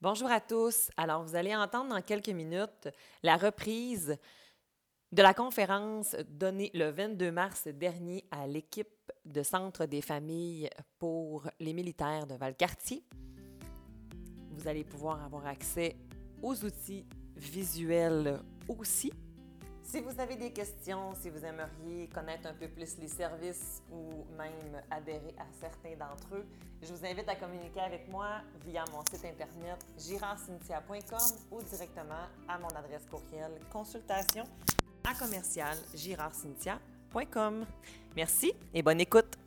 Bonjour à tous. Alors, vous allez entendre dans quelques minutes la reprise de la conférence donnée le 22 mars dernier à l'équipe de Centre des familles pour les militaires de Valcartier. Vous allez pouvoir avoir accès aux outils visuels aussi si vous avez des questions, si vous aimeriez connaître un peu plus les services ou même adhérer à certains d'entre eux, je vous invite à communiquer avec moi via mon site internet girardcynthia.com ou directement à mon adresse courriel consultation à commercial girardcynthia.com. Merci et bonne écoute.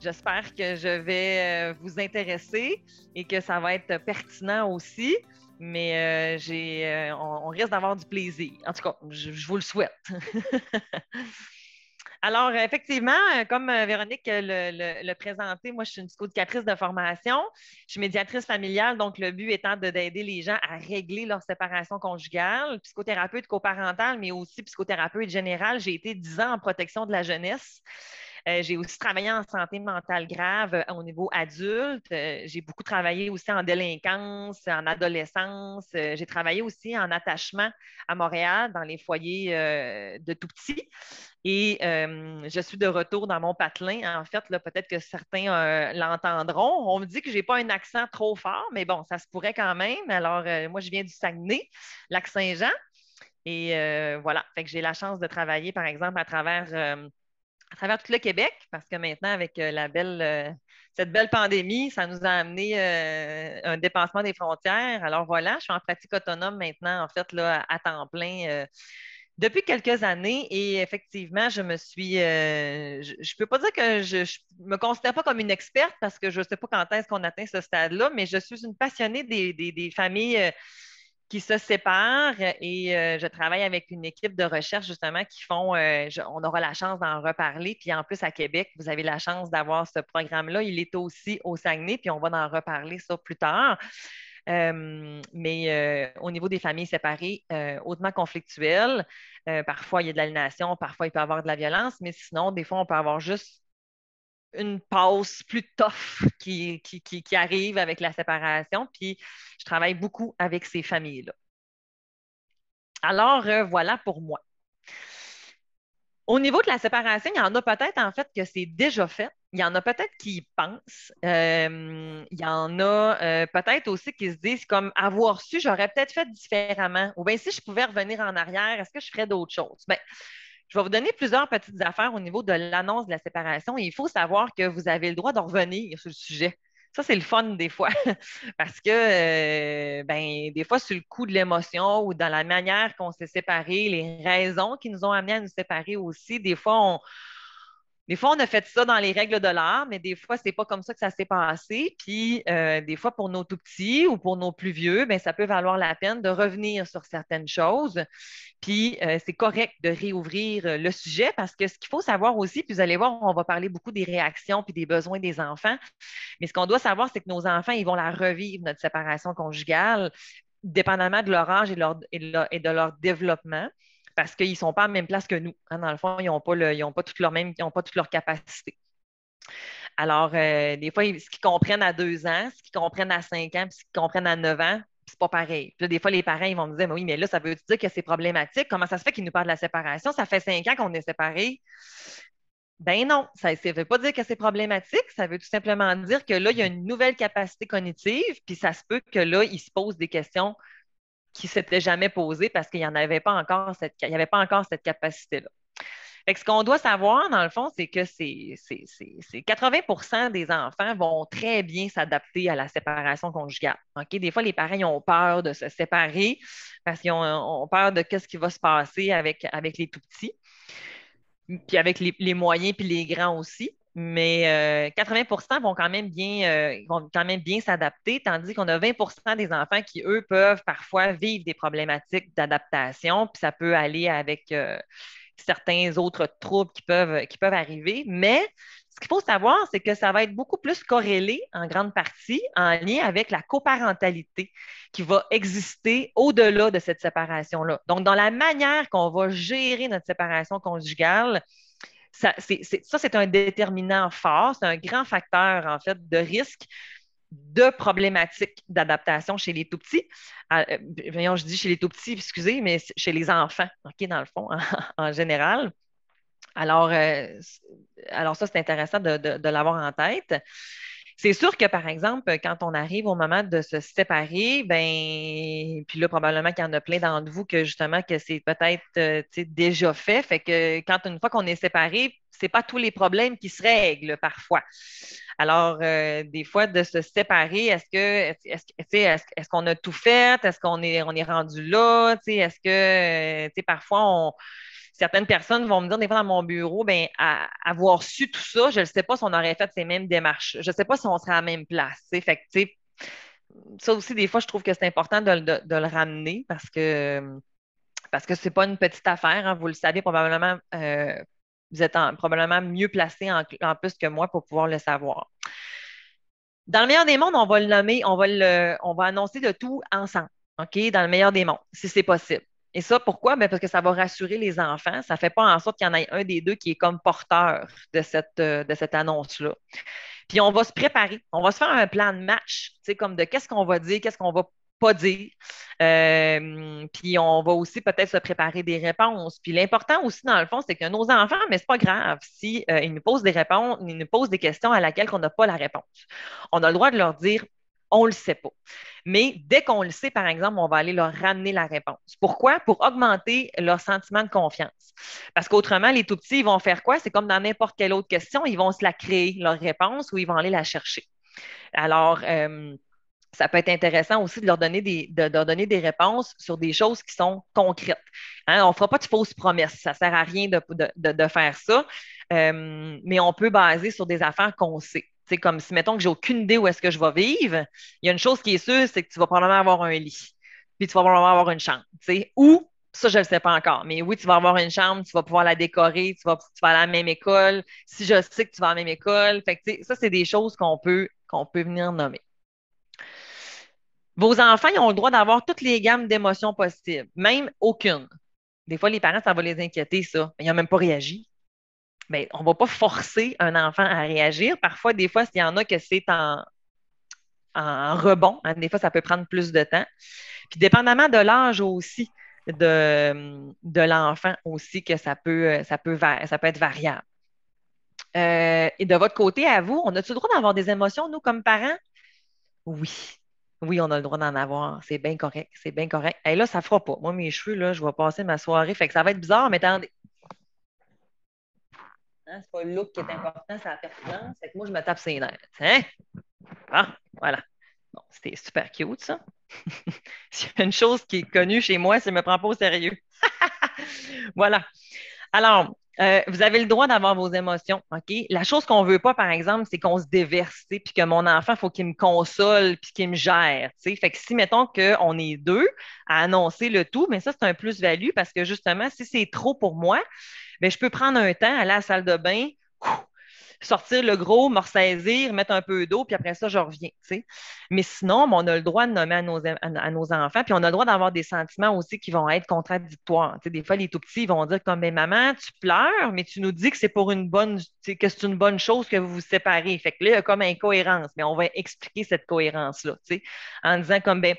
J'espère que je vais euh, vous intéresser et que ça va être pertinent aussi mais euh, j'ai, euh, on, risque d'avoir du plaisir. En tout cas, je, vous le souhaite. Alors, effectivement, comme euh, Véronique le, le, présenté, moi, je suis une psychoéducatrice de formation. Je suis médiatrice familiale, donc le but étant d'aider les gens à régler leur séparation conjugale, psychothérapeute coparentale, mais aussi psychothérapeute générale. J'ai été dix ans en protection de la jeunesse. Euh, j'ai aussi travaillé en santé mentale grave euh, au niveau adulte. Euh, j'ai beaucoup travaillé aussi en délinquance, en adolescence. j'ai travaillé aussi en attachement à Montréal dans les foyers de tout petits. Et je suis de retour dans mon patelin. En fait, peut-être que certains l'entendront. On me dit que je n'ai pas un accent trop fort, mais bon, ça se pourrait quand même. Alors, moi, je viens du Saguenay, Lac-Saint-Jean. Et voilà, fait que j'ai la chance de travailler, par exemple, à travers à travers tout le Québec, parce que maintenant, avec euh, la belle, euh, cette belle pandémie, ça nous a amené euh, un dépassement des frontières. Alors voilà, je suis en pratique autonome maintenant, en fait, là, à temps plein. depuis quelques années et effectivement, je me suis. je ne peux pas dire que je ne me considère pas comme une experte parce que je ne sais pas quand est-ce qu'on atteint ce stade-là, mais je suis une passionnée des, des familles qui se séparent et euh, je travaille avec une équipe de recherche justement qui font, euh, on aura la chance d'en reparler. Puis en plus, à Québec, vous avez la chance d'avoir ce programme-là. Il est aussi au Saguenay, puis on va en reparler ça plus tard. Euh, mais au niveau des familles séparées, hautement conflictuelles, parfois il y a de l'aliénation, parfois il peut y avoir de la violence, mais sinon, des fois, on peut avoir juste une pause plus tough qui, qui, arrive avec la séparation. Puis je travaille beaucoup avec ces familles-là. Alors, euh, voilà pour moi. Au niveau de la séparation, il y en a peut-être en fait que c'est déjà fait. Il y en a peut-être qui y pensent. Euh, il y en a euh, peut-être aussi qui se disent comme avoir su, j'aurais peut-être fait différemment. Ou bien si je pouvais revenir en arrière, est-ce que je ferais d'autres choses? Bien, je vais vous donner plusieurs petites affaires au niveau de l'annonce de la séparation il faut savoir que vous avez le droit de revenir sur le sujet. Ça, c'est le fun des fois, parce que euh, ben, des fois, sur le coup de l'émotion ou dans la manière qu'on s'est séparés, les raisons qui nous ont amenés à nous séparer aussi, des fois, on, des fois, on a fait ça dans les règles de l'art, mais des fois, c'est pas comme ça que ça s'est passé. Puis, euh, des fois, pour nos tout petits ou pour nos plus vieux, ben, ça peut valoir la peine de revenir sur certaines choses. Puis, euh, c'est correct de réouvrir euh, le sujet parce que ce qu'il faut savoir aussi, puis vous allez voir, on va parler beaucoup des réactions puis des besoins des enfants. Mais ce qu'on doit savoir, c'est que nos enfants, ils vont la revivre, notre séparation conjugale, dépendamment de leur âge et de leur développement parce qu'ils ne sont pas à la même place que nous. Hein. dans le fond, ils n'ont pas, toutes leurs mêmes, pas toutes leurs capacités. Alors, euh, des fois, ce qu'ils comprennent à deux ans, ce qu'ils comprennent à cinq ans, puis ce qu'ils comprennent à neuf ans, c'est pas pareil. Puis des fois, les parents, ils vont me dire, mais oui, mais là, ça veut dire que c'est problématique. Comment ça se fait qu'ils nous parlent de la séparation? Ça fait cinq ans qu'on est séparés. Ben non, ça ne veut pas dire que c'est problématique, ça veut tout simplement dire que là, il y a une nouvelle capacité cognitive, puis ça se peut que là, ils se posent des questions qui ne s'était jamais posé parce qu'il n'y avait pas encore cette, avait pas encore cette capacité-là. Ce qu'on doit savoir, dans le fond, c'est que c'est 80% des enfants vont très bien s'adapter à la séparation conjugale. Des fois, les parents ont peur de se séparer parce qu'ils ont, peur de ce qui va se passer avec, avec les tout petits, puis avec les, les moyens puis les grands aussi mais 80% euh, vont quand même bien, euh, vont quand même bien s'adapter, tandis qu'on a 20% des enfants qui, eux, peuvent parfois vivre des problématiques d'adaptation, puis ça peut aller avec euh, certains autres troubles qui peuvent, qui peuvent arriver. Mais ce qu'il faut savoir, c'est que ça va être beaucoup plus corrélé en grande partie en lien avec la coparentalité qui va exister au-delà de cette séparation-là. Donc, dans la manière qu'on va gérer notre séparation conjugale, ça, c'est un déterminant fort, c'est un grand facteur, en fait, de risque de problématiques d'adaptation chez les tout petits. Euh, voyons, je dis chez les tout petits, excusez, mais chez les enfants, OK, dans le fond, en, général. Alors, euh, alors ça, c'est intéressant de l'avoir en tête. C'est sûr que, par exemple, quand on arrive au moment de se séparer, ben, puis là, probablement qu'il y en a plein d'entre vous que justement, que c'est peut-être euh, déjà fait. Fait que quand une fois qu'on est séparé, c'est pas tous les problèmes qui se règlent parfois. Alors, euh, des fois, de se séparer, est-ce que est-ce, qu'on a tout fait? Est-ce qu'on est, on est rendu là? Est-ce que euh, parfois on certaines personnes vont me dire des fois dans mon bureau, ben, avoir su tout ça, je ne sais pas si on aurait fait ces mêmes démarches. Je ne sais pas si on serait à la même place. Que, ça aussi, des fois, je trouve que c'est important de, le ramener parce que parce que ce n'est pas une petite affaire. Hein. vous le savez probablement, euh, vous êtes probablement mieux placé en, plus que moi pour pouvoir le savoir. Dans le meilleur des mondes, on va le nommer, on va, on va annoncer de tout ensemble, OK? Dans le meilleur des mondes, si c'est possible. Et ça, pourquoi? Ben, parce que ça va rassurer les enfants. Ça ne fait pas en sorte qu'il y en ait un des deux qui est comme porteur de cette, euh, de cette annonce-là. Puis on va se préparer. On va se faire un plan de match, comme de qu'est-ce qu'on va dire, qu'est-ce qu'on va pas dire. Euh, puis on va aussi peut-être se préparer des réponses. Puis l'important aussi, dans le fond, c'est que nos enfants, mais ce n'est pas grave si euh, nous posent des réponses, ils nous posent des questions à laquelle on n'a pas la réponse. On a le droit de leur dire on ne le sait pas. Mais dès qu'on le sait, par exemple, on va aller leur ramener la réponse. Pourquoi? Pour augmenter leur sentiment de confiance. Parce qu'autrement, les tout petits, ils vont faire quoi? C'est comme dans n'importe quelle autre question, ils vont se la créer, leur réponse, ou ils vont aller la chercher. Alors, euh, ça peut être intéressant aussi de leur donner des, de, donner des réponses sur des choses qui sont concrètes. Hein, on ne fera pas de fausses promesses. Ça ne sert à rien de, faire ça. Euh, mais on peut baser sur des affaires qu'on sait. C'est comme si, mettons que j'ai aucune idée où est-ce que je vais vivre, il y a une chose qui est sûre, c'est que tu vas probablement avoir un lit, puis tu vas probablement avoir une chambre. Ou, ça, je ne le sais pas encore, mais oui, tu vas avoir une chambre, tu vas pouvoir la décorer, tu vas, tu aller à la même école. Si je sais que tu vas à la même école, fait que, ça, c'est des choses qu'on peut, qu'on peut venir nommer. Vos enfants, ils ont le droit d'avoir toutes les gammes d'émotions possibles, même aucune. Des fois, les parents, ça va les inquiéter, ça. Ils n'ont même pas réagi. Ben, on ne va pas forcer un enfant à réagir. Parfois, des fois, s'il y en a que c'est en, rebond, hein, des fois, ça peut prendre plus de temps. Puis, dépendamment de l'âge aussi de, de l'enfant aussi, que ça peut, ça peut, ça peut être variable. Euh, et de votre côté, à vous, on a-tu le droit d'avoir des émotions, nous, comme parents? Oui. Oui, on a le droit d'en avoir. C'est bien correct. C'est bien correct. Et là, ça ne fera pas. Moi, mes cheveux, là, je vais passer ma soirée. Fait que ça va être bizarre, mais attendez. Hein, c'est pas le look qui est important, c'est la pertinence. Que moi, je me tape ses nerfs. Hein? Ah, voilà. C'était super cute, ça. Une chose qui est connue chez moi, c'est me prends pas au sérieux. voilà. Alors, euh, vous avez le droit d'avoir vos émotions, OK? La chose qu'on ne veut pas, par exemple, c'est qu'on se déverse, puis que mon enfant, faut qu'il me console, puis qu'il me gère, Fait que si, mettons qu'on est deux à annoncer le tout, mais ça, c'est un plus-value parce que justement, si c'est trop pour moi, ben, je peux prendre un temps, aller à la salle de bain, sortir le gros, me ressaisir, mettre un peu d'eau, puis après ça, je reviens. Mais sinon, on a le droit de nommer à nos, à, nos enfants, puis on a le droit d'avoir des sentiments aussi qui vont être contradictoires. des fois, les tout petits vont dire comme ben, maman, tu pleures, mais tu nous dis que c'est pour une bonne que c'est une bonne chose que vous vous séparez. Fait que là, il y a comme incohérence, mais on va expliquer cette cohérence-là, en disant comme ben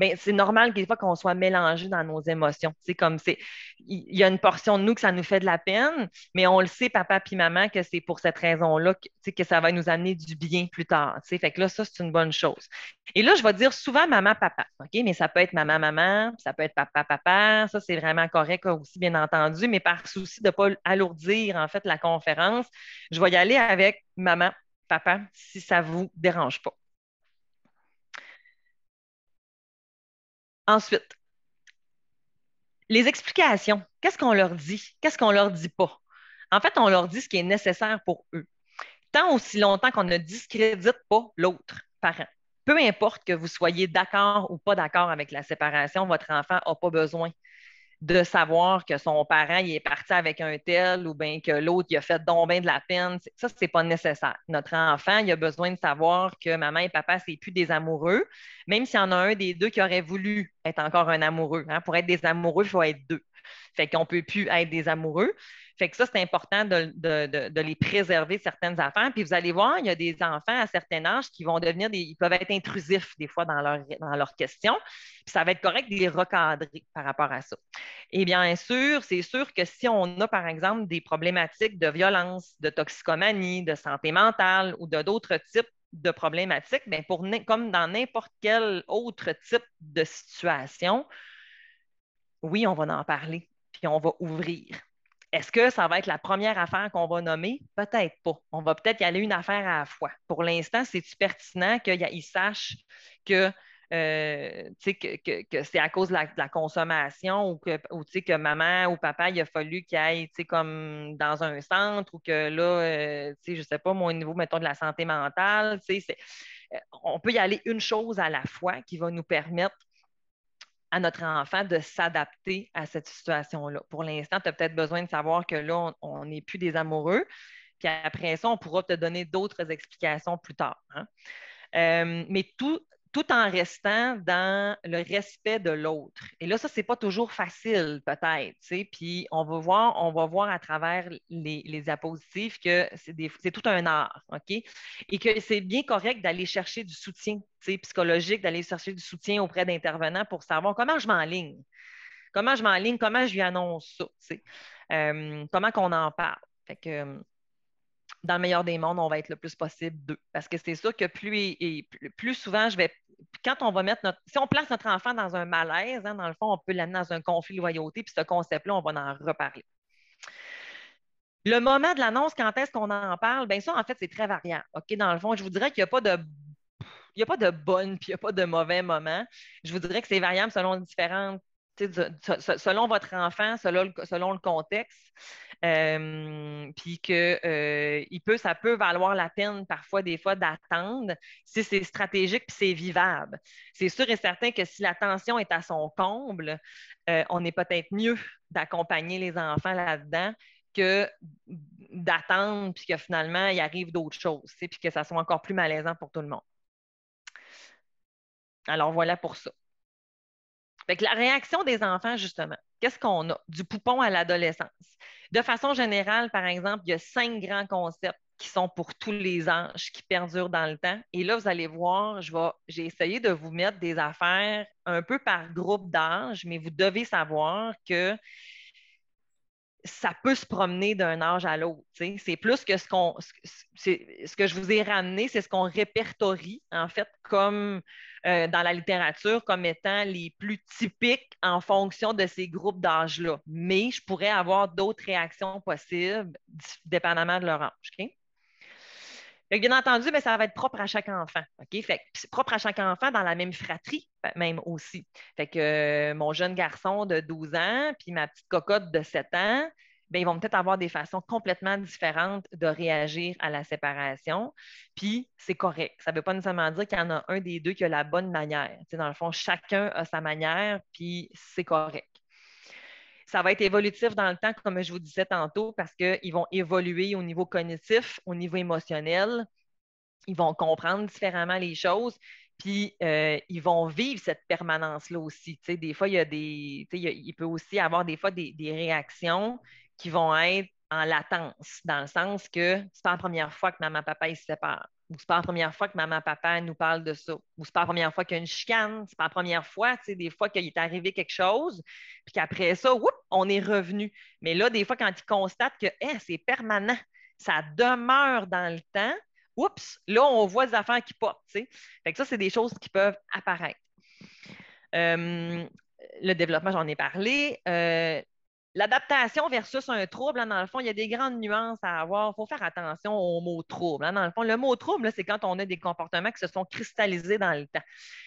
ben, c'est normal des fois qu'on soit mélangé dans nos émotions. C'est comme c'est, il y a une portion de nous que ça nous fait de la peine, mais on le sait, papa puis maman, que c'est pour cette raison-là que, ça va nous amener du bien plus tard. Fait que là, ça, c'est une bonne chose. Et là, je vais dire souvent maman, papa. OK? Mais ça peut être maman, maman, ça peut être papa, papa. Ça, c'est vraiment correct aussi, bien entendu, mais par souci de ne pas alourdir, en fait, la conférence, je vais y aller avec maman, papa, si ça ne vous dérange pas. Ensuite, les explications. Qu'est-ce qu'on leur dit? Qu'est-ce qu'on leur dit pas? En fait, on leur dit ce qui est nécessaire pour eux. Tant aussi longtemps qu'on ne discrédite pas l'autre parent. Peu importe que vous soyez d'accord ou pas d'accord avec la séparation, votre enfant n'a pas besoin de savoir que son parent il est parti avec un tel ou bien que l'autre il a fait donc bien de la peine. Ça, ce n'est pas nécessaire. Notre enfant, il a besoin de savoir que maman et papa, c'est plus des amoureux, même s'il y en a un des deux qui aurait voulu être encore un amoureux. Hein. Pour être des amoureux, il faut être deux. Fait qu'on ne peut plus être des amoureux. Fait que ça, c'est important de, les préserver certaines affaires. Puis vous allez voir, il y a des enfants à certain âge qui vont devenir. Ils peuvent être intrusifs des fois dans, leur, dans leurs questions. Puis ça va être correct de les recadrer par rapport à ça. Et bien sûr, c'est sûr que si on a, par exemple, des problématiques de violence, de toxicomanie, de santé mentale ou d'autres types de problématiques, bien comme dans n'importe quel autre type de situation, oui, on va en parler, puis on va ouvrir. Est-ce que ça va être la première affaire qu'on va nommer? Peut-être pas. On va peut-être y aller une affaire à la fois. Pour l'instant, c'est-tu pertinent qu'ils sachent que, euh, que, c'est à cause de la, consommation ou que, que maman ou papa, il a fallu qu'il aille comme dans un centre ou que là, euh, je ne sais pas, moi, au niveau, mettons, de la santé mentale, euh, on peut y aller une chose à la fois qui va nous permettre à notre enfant de s'adapter à cette situation-là. Pour l'instant, tu as peut-être besoin de savoir que là, on n'est plus des amoureux. Puis après ça, on pourra te donner d'autres explications plus tard. Hein. Euh, mais tout, tout en restant dans le respect de l'autre. Et là, ça, ce n'est pas toujours facile, peut-être. Puis on va voir, on va voir à travers les, les que c'est tout un art, OK? Et que c'est bien correct d'aller chercher du soutien psychologique, d'aller chercher du soutien auprès d'intervenants pour savoir comment je m'enligne. Comment je m'enligne, comment je lui annonce ça, euh, comment qu'on en parle. Fait que, dans le meilleur des mondes, on va être le plus possible deux. Parce que c'est sûr que plus, et, plus souvent, je vais. Quand on va mettre notre. Si on place notre enfant dans un malaise, hein, dans le fond, on peut l'amener dans un conflit de loyauté, puis ce concept-là, on va en reparler. Le moment de l'annonce, quand est-ce qu'on en parle? Bien, ça, en fait, c'est très variant. OK? Dans le fond, je vous dirais qu'il n'y a pas de il n'y a pas de bonne puis il n'y a pas de mauvais moment. Je vous dirais que c'est variable selon différentes selon votre enfant, selon, selon le contexte, euh, puis que euh, ça peut valoir la peine parfois des fois d'attendre si c'est stratégique puis c'est vivable. C'est sûr et certain que si la tension est à son comble, euh, on est peut-être mieux d'accompagner les enfants là-dedans que d'attendre puis que finalement il arrive d'autres choses, puis que ça soit encore plus malaisant pour tout le monde. Alors voilà pour ça la réaction des enfants, justement, qu'est-ce qu'on a? Du poupon à l'adolescence. De façon générale, par exemple, il y a cinq grands concepts qui sont pour tous les âges, qui perdurent dans le temps. Et là, vous allez voir, j'ai essayé de vous mettre des affaires un peu par groupe d'âge, mais vous devez savoir que ça peut se promener d'un âge à l'autre. C'est plus que ce ce que je vous ai ramené, c'est ce qu'on répertorie, en fait, comme euh, dans la littérature, comme étant les plus typiques en fonction de ces groupes d'âge-là. Mais je pourrais avoir d'autres réactions possibles, dépendamment de leur âge. bien entendu, mais ça va être propre à chaque enfant. Fait propre à chaque enfant dans la même fratrie, même aussi. Fait que euh, mon jeune garçon de 12 ans, puis ma petite cocotte de 7 ans, ben, ils vont peut-être avoir des façons complètement différentes de réagir à la séparation. Puis, c'est correct. Ça ne veut pas nécessairement dire qu'il y en a un des deux qui a la bonne manière. dans le fond, chacun a sa manière, puis c'est correct. Ça va être évolutif dans le temps, comme je vous disais tantôt, parce qu'ils vont évoluer au niveau cognitif, au niveau émotionnel. Ils vont comprendre différemment les choses, puis euh, ils vont vivre cette permanence-là aussi. des fois, il y a des. Il peut aussi avoir des fois des réactions qui vont être en latence, dans le sens que c'est pas la première fois que maman papa se séparent, ou c'est pas la première fois que maman papa nous parle de ça, ou c'est pas la première fois qu'il y a une chicane, c'est pas la première fois, tu sais, des fois qu'il est arrivé quelque chose, puis qu'après ça, on est revenu. Mais là, des fois, quand ils constatent que c'est permanent, ça demeure dans le temps, oups, là, on voit des affaires qui portent, tu sais. Fait que ça, c'est des choses qui peuvent apparaître. Euh, le développement, j'en ai parlé. Euh, L'adaptation versus un trouble, hein, dans le fond, il y a des grandes nuances à avoir. Il faut faire attention au mot trouble. Hein. Dans le fond, le mot trouble, c'est quand on a des comportements qui se sont cristallisés dans le temps.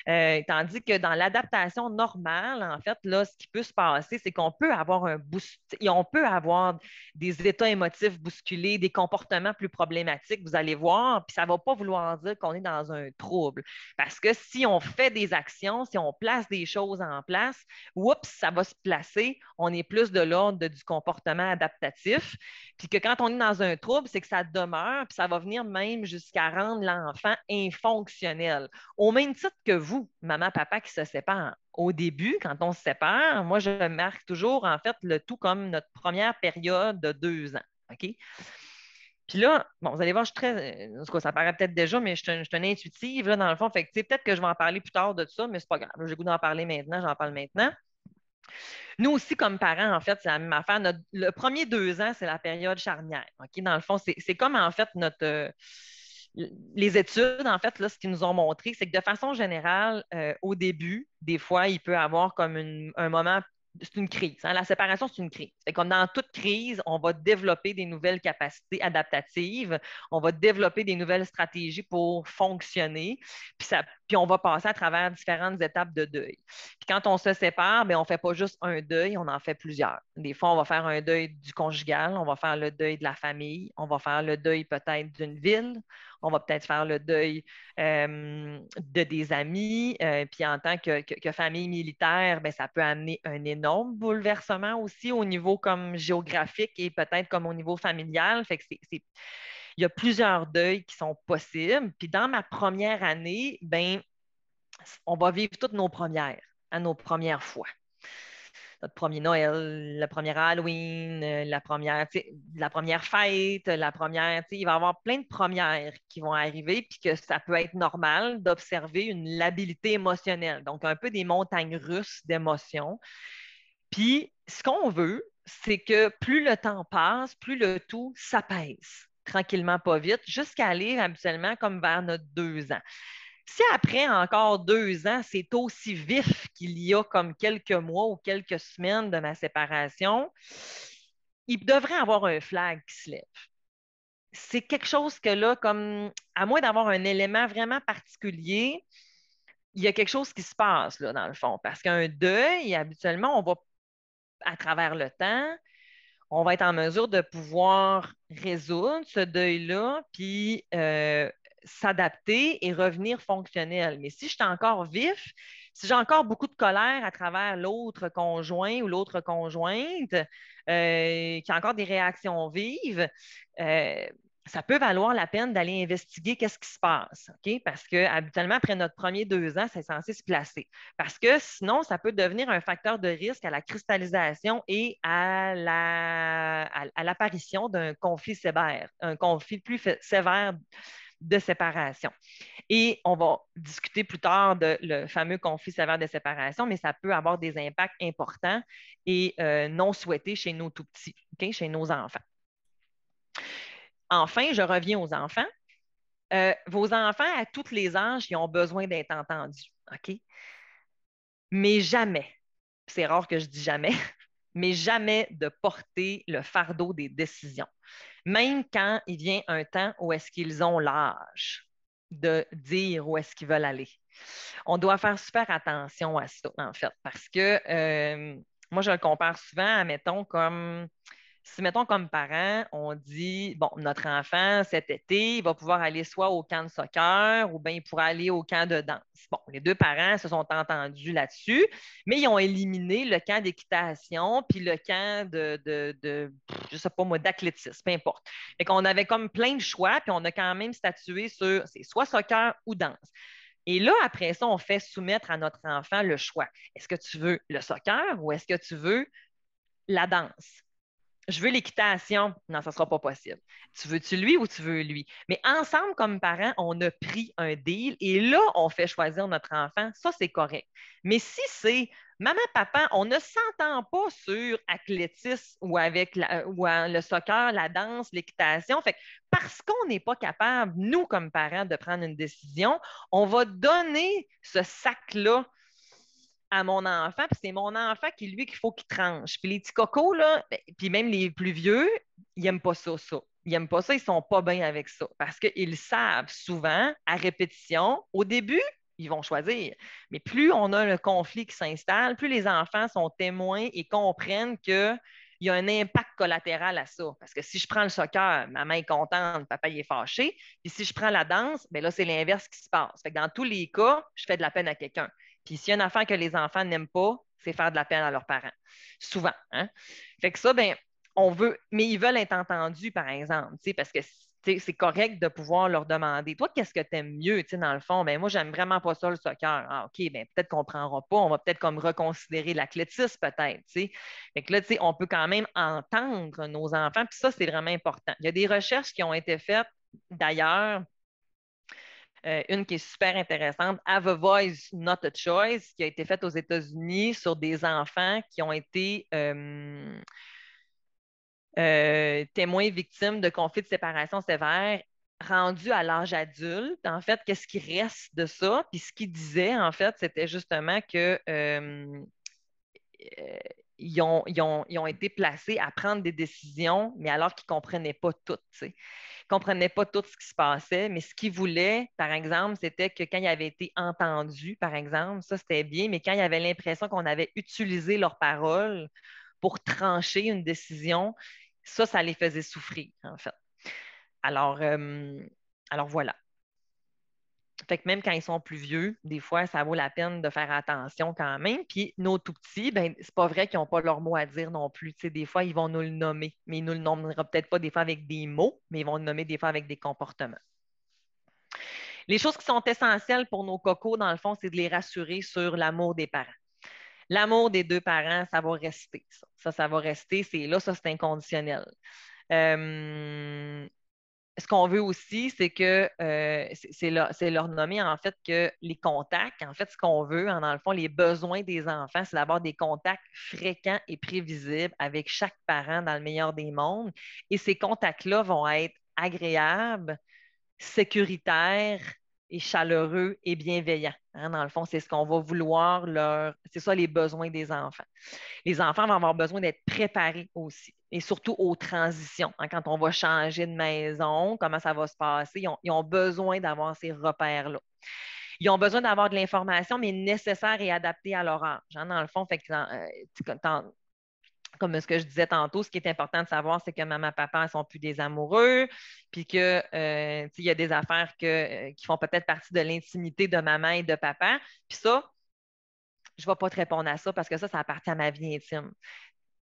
Euh, tandis que dans l'adaptation normale, en fait, là, ce qui peut se passer, c'est qu'on peut avoir un boost, on peut avoir des états émotifs bousculés, des comportements plus problématiques, vous allez voir, puis ça ne va pas vouloir dire qu'on est dans un trouble. Parce que si on fait des actions, si on place des choses en place, oups, ça va se placer, on est plus de l'ordre du comportement adaptatif. Puis que quand on est dans un trouble, c'est que ça demeure, puis ça va venir même jusqu'à rendre l'enfant infonctionnel. Au même titre que vous, maman, papa qui se séparent. au début, quand on se sépare, moi, je marque toujours, en fait, le tout comme notre première période de deux ans. OK? Puis là, bon, vous allez voir, je suis très. En tout cas, ça paraît peut-être déjà, mais je suis, une intuitive, là, dans le fond. Fait que, peut-être que je vais en parler plus tard de ça, mais c'est pas grave. J'ai goût d'en parler maintenant, j'en parle maintenant. Nous aussi, comme parents, en fait, c'est la même affaire. le premier deux ans, c'est la période charnière. Dans le fond, c'est comme, en fait, notre. Euh, les études, en fait, ce qu'ils nous ont montré, c'est que de façon générale, euh, au début, des fois, il peut avoir comme un moment c'est une crise. Hein. La séparation, c'est une crise. comme dans toute crise, on va développer des nouvelles capacités adaptatives, on va développer des nouvelles stratégies pour fonctionner, puis, ça, puis on va passer à travers différentes étapes de deuil. Puis quand on se sépare, bien, on ne fait pas juste un deuil, on en fait plusieurs. Des fois, on va faire un deuil du conjugal, on va faire le deuil de la famille, on va faire le deuil peut-être d'une ville, on va peut-être faire le deuil euh, de des amis. Euh, puis en tant que, famille militaire, bien, ça peut amener un énorme bouleversement aussi au niveau comme géographique et peut-être comme au niveau familial. Fait que il y a plusieurs deuils qui sont possibles. Puis dans ma première année, ben, on va vivre toutes nos premières, nos premières fois notre premier Noël, le premier Halloween, euh, la première, fête, la première, il va y avoir plein de premières qui vont arriver, puis que ça peut être normal d'observer une labilité émotionnelle, donc un peu des montagnes russes d'émotions. Puis ce qu'on veut, c'est que plus le temps passe, plus le tout s'apaise tranquillement, pas vite, jusqu'à aller habituellement comme vers notre deux ans. Si après encore deux ans, c'est aussi vif qu'il y a comme quelques mois ou quelques semaines de ma séparation, il devrait avoir un flag qui se lève. C'est quelque chose que là, comme à moins d'avoir un élément vraiment particulier, il y a quelque chose qui se passe là, dans le fond. Parce qu'un deuil, habituellement, on va, à travers le temps, on va être en mesure de pouvoir résoudre ce deuil-là, puis euh, s'adapter et revenir fonctionnel. Mais si je suis encore vif, si j'ai encore beaucoup de colère à travers l'autre conjoint ou l'autre conjointe, euh, qui a encore des réactions vives, euh, ça peut valoir la peine d'aller investiguer qu'est-ce qui se passe? Parce que habituellement, après notre premier deux ans, c'est censé se placer. Parce que sinon, ça peut devenir un facteur de risque à la cristallisation et à l'apparition d'un conflit sévère, un conflit plus sévère de séparation. Et on va discuter plus tard de le fameux conflit sévère de séparation, mais ça peut avoir des impacts importants et euh, non souhaités chez nos tout petits, chez nos enfants. Enfin, je reviens aux enfants. Euh, vos enfants, à tous les âges, ils ont besoin d'être entendus. OK? Mais jamais, c'est rare que je dis jamais, mais jamais de porter le fardeau des décisions même quand il vient un temps où est-ce qu'ils ont l'âge de dire où est-ce qu'ils veulent aller. On doit faire super attention à ça, en fait, parce que euh, moi, je le compare souvent à, mettons, comme si, mettons, comme parents, on dit, bon, notre enfant, cet été, il va pouvoir aller soit au camp de soccer ou bien il pourra aller au camp de danse. Bon, les deux parents se sont entendus là-dessus, mais ils ont éliminé le camp d'équitation puis le camp de, de, sais pas moi, d'athlétisme, peu importe. Et qu'on avait comme plein de choix, puis on a quand même statué sur, c'est soit soccer ou danse. Et là, après ça, on fait soumettre à notre enfant le choix. Est-ce que tu veux le soccer ou est-ce que tu veux la danse? Je veux l'équitation. Non, ça ne sera pas possible. Tu veux-tu lui ou tu veux lui? Mais ensemble, comme parents, on a pris un deal et là, on fait choisir notre enfant. Ça, c'est correct. Mais si c'est maman, papa, on ne s'entend pas sur athlétisme ou avec le soccer, la danse, l'équitation. Fait parce qu'on n'est pas capable, nous, comme parents, de prendre une décision, on va donner ce sac-là à mon enfant, puis c'est mon enfant qui, lui, qu'il faut qu'il tranche. Puis les petits cocos, là, ben, puis même les plus vieux, ils n'aiment pas ça, ça. Ils n'aiment pas ça, ils ne sont pas bien avec ça. Parce qu'ils savent souvent, à répétition, au début, ils vont choisir. Mais plus on a le conflit qui s'installe, plus les enfants sont témoins et comprennent qu'il y a un impact collatéral à ça. Parce que si je prends le soccer, maman est contente, papa est fâché. Puis si je prends la danse, bien là, c'est l'inverse qui se passe. Fait dans tous les cas, je fais de la peine à quelqu'un. Puis s'il y a une affaire que les enfants n'aiment pas, c'est faire de la peine à leurs parents. Souvent. Hein? Fait que ça, ben, on veut, mais ils veulent être entendus, par exemple, parce que c'est correct de pouvoir leur demander Toi, qu'est-ce que tu aimes mieux Dans le fond, ben, moi, j'aime vraiment pas ça le soccer. Ah, OK, ben, peut-être qu'on ne prendra pas. On va peut-être comme reconsidérer l'athlétisme, peut-être. Fait que là, on peut quand même entendre nos enfants. Puis ça, c'est vraiment important. Il y a des recherches qui ont été faites d'ailleurs. Euh, une qui est super intéressante, Have a Voice, Not a Choice, qui a été faite aux États-Unis sur des enfants qui ont été euh, euh, témoins victimes de conflits de séparation sévères rendus à l'âge adulte. En fait, qu'est-ce qui reste de ça? Puis ce qu'ils disaient, en fait, c'était justement que euh, euh, ils, ont, été placés à prendre des décisions, mais alors qu'ils ne comprenaient pas tout. Ils ne comprenaient pas tout ce qui se passait, mais ce qu'ils voulaient, par exemple, c'était que quand ils avaient été entendus, par exemple, ça c'était bien, mais quand ils avaient l'impression qu'on avait utilisé leurs paroles pour trancher une décision, ça, ça les faisait souffrir, en fait. Alors, euh, alors voilà. Fait que même quand ils sont plus vieux, des fois, ça vaut la peine de faire attention quand même. Puis nos tout petits, ben, c'est pas vrai qu'ils n'ont pas leur mot à dire non plus. des fois, ils vont nous le nommer, mais ils nous le nommeront peut-être pas des fois avec des mots, mais ils vont le nommer des fois avec des comportements. Les choses qui sont essentielles pour nos cocos, dans le fond, c'est de les rassurer sur l'amour des parents. L'amour des deux parents, ça va rester. Ça, ça, va rester. C'est là, ça, c'est inconditionnel. Euh, ce qu'on veut aussi, c'est que euh, c'est leur, nommer en fait que les contacts, en fait, ce qu'on veut, hein, dans le fond, les besoins des enfants, c'est d'avoir des contacts fréquents et prévisibles avec chaque parent dans le meilleur des mondes. Et ces contacts-là vont être agréables, sécuritaires, et chaleureux et bienveillant. Hein, dans le fond, c'est ce qu'on va vouloir leur. C'est ça les besoins des enfants. Les enfants vont avoir besoin d'être préparés aussi, et surtout aux transitions. Hein, quand on va changer de maison, comment ça va se passer, ils ont, besoin d'avoir ces repères-là. Ils ont besoin d'avoir de l'information, mais nécessaire et adaptée à leur âge. Hein, dans le fond, fait que, euh, comme ce que je disais tantôt, ce qui est important de savoir, c'est que maman papa ne sont plus des amoureux, puis qu'il euh, y a des affaires euh, qui font peut-être partie de l'intimité de maman et de papa. Puis ça, je ne vais pas te répondre à ça parce que ça, ça appartient à ma vie intime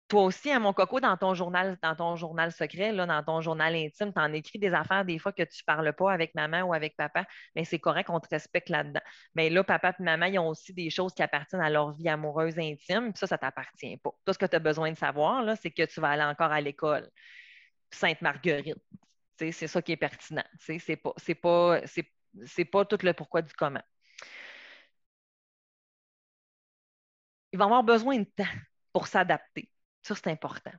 toi aussi, à hein, mon coco, dans ton journal, dans ton journal secret, là, dans ton journal intime, tu en écris des affaires des fois que tu ne parles pas avec maman ou avec papa, mais c'est correct qu'on te respecte là-dedans. Mais là, papa et maman, ils ont aussi des choses qui appartiennent à leur vie amoureuse intime, ça, ça ne t'appartient pas. Tout ce que tu as besoin de savoir, c'est que tu vas aller encore à l'école. Sainte-Marguerite. C'est ça qui est pertinent. C'est pas, pas, pas tout le pourquoi du comment. Ils vont avoir besoin de temps pour s'adapter. Ça, c'est important.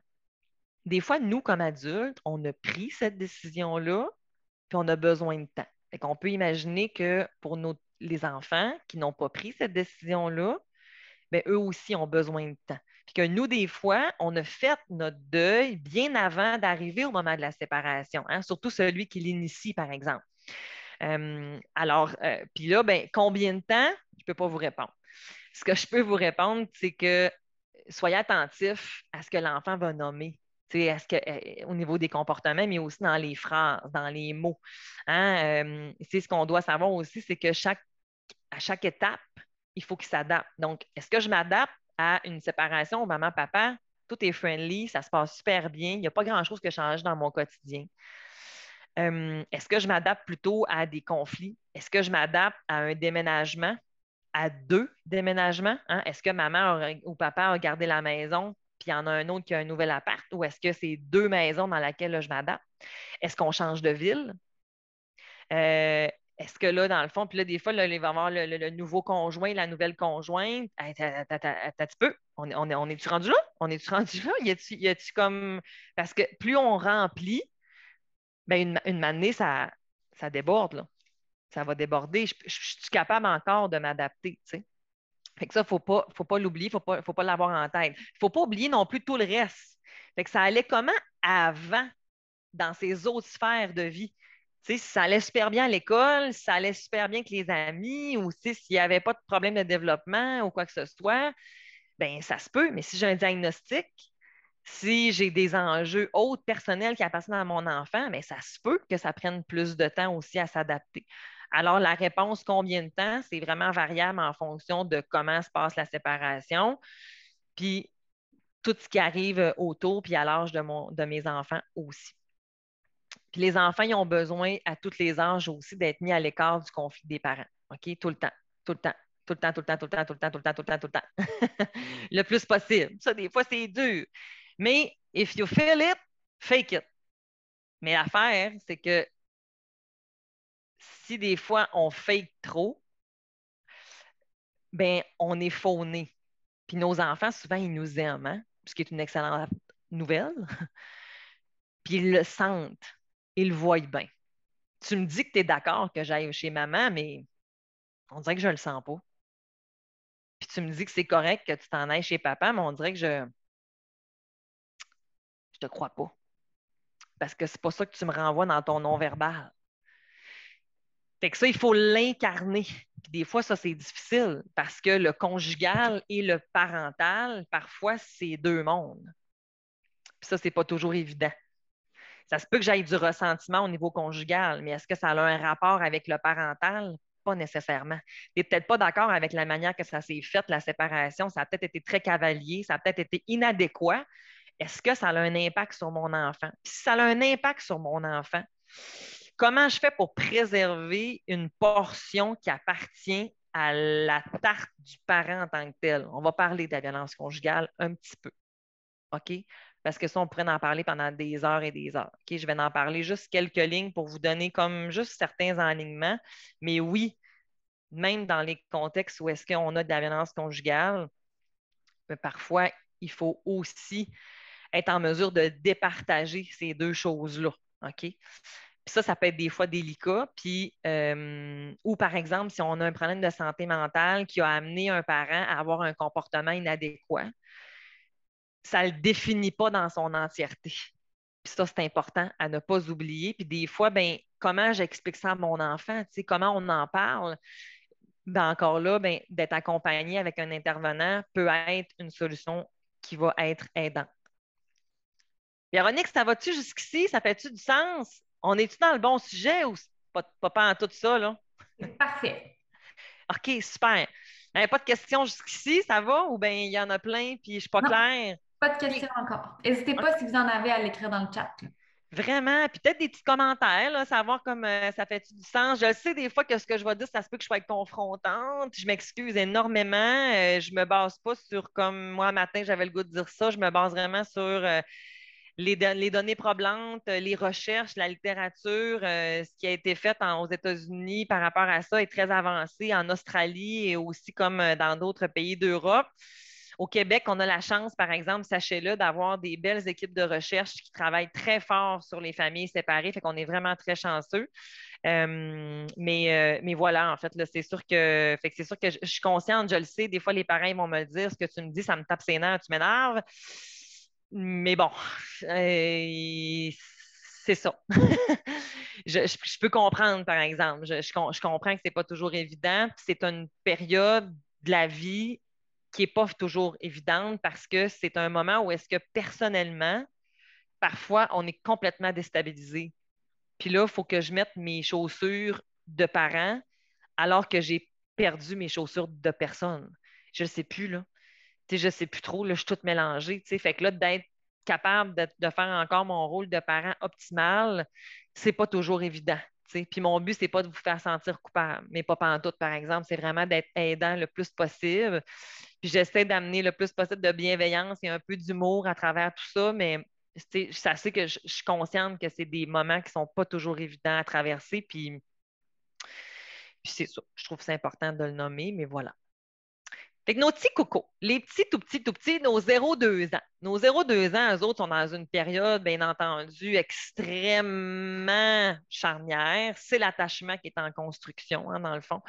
Des fois, nous, comme adultes, on a pris cette décision-là, puis on a besoin de temps. On qu'on peut imaginer que pour les enfants qui n'ont pas pris cette décision-là, bien, eux aussi ont besoin de temps. Puis que nous, des fois, on a fait notre deuil bien avant d'arriver au moment de la séparation, hein, surtout celui qui l'initie, par exemple. Euh, alors, euh, puis là, ben, combien de temps? Je ne peux pas vous répondre. Ce que je peux vous répondre, c'est que soyez attentifs à ce que l'enfant va nommer. Que, euh, au niveau des comportements, mais aussi dans les phrases, dans les mots. Hein? Euh, c'est ce qu'on doit savoir aussi, c'est que chaque, à chaque étape, il faut qu'il s'adapte. Donc, est-ce que je m'adapte à une séparation maman-papa? Tout est friendly, ça se passe super bien, il n'y a pas grand-chose qui change dans mon quotidien. Euh, est-ce que je m'adapte plutôt à des conflits? Est-ce que je m'adapte à un déménagement? À deux déménagements? Hein? Est-ce que maman ou papa a gardé la maison, puis il y en a un autre qui a un nouvel appart, ou est-ce que c'est deux maisons dans lesquelles je m'adapte? Est-ce qu'on change de ville? Euh, est-ce que là, dans le fond, puis là, des fois, là, il va y avoir le, nouveau conjoint, la nouvelle conjointe. Attends un petit peu. On, on, est-tu rendu là? On est-tu rendu là? Y a-tu comme. Parce que plus on remplit, ben une, une ça, ça déborde. Là ça va déborder. Je, suis capable encore de m'adapter, tu sais. Ça, il ne faut pas, l'oublier, il ne faut pas, l'avoir en tête. Il ne faut pas oublier non plus tout le reste. Fait ça allait comment avant dans ces autres sphères de vie? si ça allait super bien à l'école, si ça allait super bien avec les amis, ou s'il n'y avait pas de problème de développement ou quoi que ce soit, bien, ça se peut. Mais si j'ai un diagnostic, si j'ai des enjeux autres personnels qui appartiennent à mon enfant, bien, ça se peut que ça prenne plus de temps aussi à s'adapter. Alors, la réponse combien de temps, c'est vraiment variable en fonction de comment se passe la séparation, puis tout ce qui arrive autour, puis à l'âge de, de mes enfants aussi. Puis les enfants, ils ont besoin à tous les âges aussi d'être mis à l'écart du conflit des parents. OK? Tout le temps, tout le temps, tout le temps, tout le temps, tout le temps, tout le temps, tout le temps, tout le temps, tout le temps. le plus possible. Ça, des fois, c'est dur. Mais if you feel it, fake it. Mais l'affaire, c'est que si des fois on fake trop, ben on est fauné. Puis nos enfants, souvent, ils nous aiment, hein? ce qui est une excellente nouvelle. Puis ils le sentent, ils le voient bien. Tu me dis que tu es d'accord que j'aille chez maman, mais on dirait que je ne le sens pas. Puis tu me dis que c'est correct que tu t'en ailles chez papa, mais on dirait que je je te crois pas. Parce que c'est pas ça que tu me renvoies dans ton non-verbal. Fait que ça, il faut l'incarner. Puis des fois, ça, c'est difficile parce que le conjugal et le parental, parfois, c'est deux mondes. Puis ça, c'est pas toujours évident. Ça se peut que j'aille du ressentiment au niveau conjugal, mais est-ce que ça a un rapport avec le parental? Pas nécessairement. Tu n'es peut-être pas d'accord avec la manière que ça s'est fait, la séparation. Ça a peut-être été très cavalier, ça a peut-être été inadéquat. Est-ce que ça a un impact sur mon enfant? Puis si ça a un impact sur mon enfant, comment je fais pour préserver une portion qui appartient à la tarte du parent en tant que tel? On va parler de la violence conjugale un petit peu. OK? Parce que ça, on pourrait en parler pendant des heures et des heures. OK? Je vais en parler juste quelques lignes pour vous donner comme juste certains enlignements. Mais oui, même dans les contextes où est-ce qu'on a de la violence conjugale, ben, parfois, il faut aussi être en mesure de départager ces deux choses-là. OK? Puis ça, ça peut être des fois délicat. Puis, euh, ou par exemple, si on a un problème de santé mentale qui a amené un parent à avoir un comportement inadéquat, ça ne le définit pas dans son entièreté. Puis ça, c'est important à ne pas oublier. Puis des fois, ben, comment j'explique ça à mon enfant? Comment on en parle? Ben, encore là, ben, d'être accompagné avec un intervenant peut être une solution qui va être aidante. Véronique, ça va-tu jusqu'ici? Ça fait-tu du sens? On est-tu dans le bon sujet ou pas, pas, en tout ça, là? Parfait. OK, super. Il pas de questions jusqu'ici, ça va? Ou bien il y en a plein puis je ne suis pas claire? Pas de questions encore. N'hésitez pas si vous en avez à l'écrire dans le chat. Vraiment. Puis peut-être des petits commentaires, là, savoir comme euh, ça fait du sens? Je sais des fois que ce que je vais dire, ça se peut que je sois confrontante. Je m'excuse énormément. Euh, je ne me base pas sur comme moi, matin, j'avais le goût de dire ça. Je me base vraiment sur euh, les, données problantes, euh, les recherches, la littérature, euh, ce qui a été fait aux États-Unis par rapport à ça est très avancé en Australie et aussi comme euh, dans d'autres pays d'Europe. Au Québec, on a la chance, par exemple, sachez-le, d'avoir des belles équipes de recherche qui travaillent très fort sur les familles séparées, fait qu'on est vraiment très chanceux. mais, mais voilà, en fait, c'est sûr que, c'est sûr que je, je, suis consciente, je le sais, des fois les parents vont me le dire, ce que tu me dis, ça me tape ses nerfs, tu m'énerves. Mais bon, c'est ça. je, peux comprendre, par exemple. Je, comprends que ce n'est pas toujours évident. C'est une période de la vie qui n'est pas toujours évidente parce que c'est un moment où est-ce que personnellement, parfois, on est complètement déstabilisé. Puis là, il faut que je mette mes chaussures de parent alors que j'ai perdu mes chaussures de personne. Je ne sais plus, là je ne sais plus trop, je suis toute mélangée. Fait que là, d'être capable de, faire encore mon rôle de parent optimal, c'est pas toujours évident. Puis mon but, c'est pas de vous faire sentir coupable, mais pas tout, par exemple, c'est vraiment d'être aidant le plus possible. Puis j'essaie d'amener le plus possible de bienveillance et un peu d'humour à travers tout ça, mais ça c'est que je, suis consciente que c'est des moments qui sont pas toujours évidents à traverser. Puis, puis c'est ça. Je trouve que c'est important de le nommer, mais voilà. Fait que nos petits cocos, les petits, tout petits, tout petits, nos 0-2 ans. Nos 0-2 ans, eux autres sont dans une période, bien entendu, extrêmement charnière. C'est l'attachement qui est en construction, hein, dans le fond.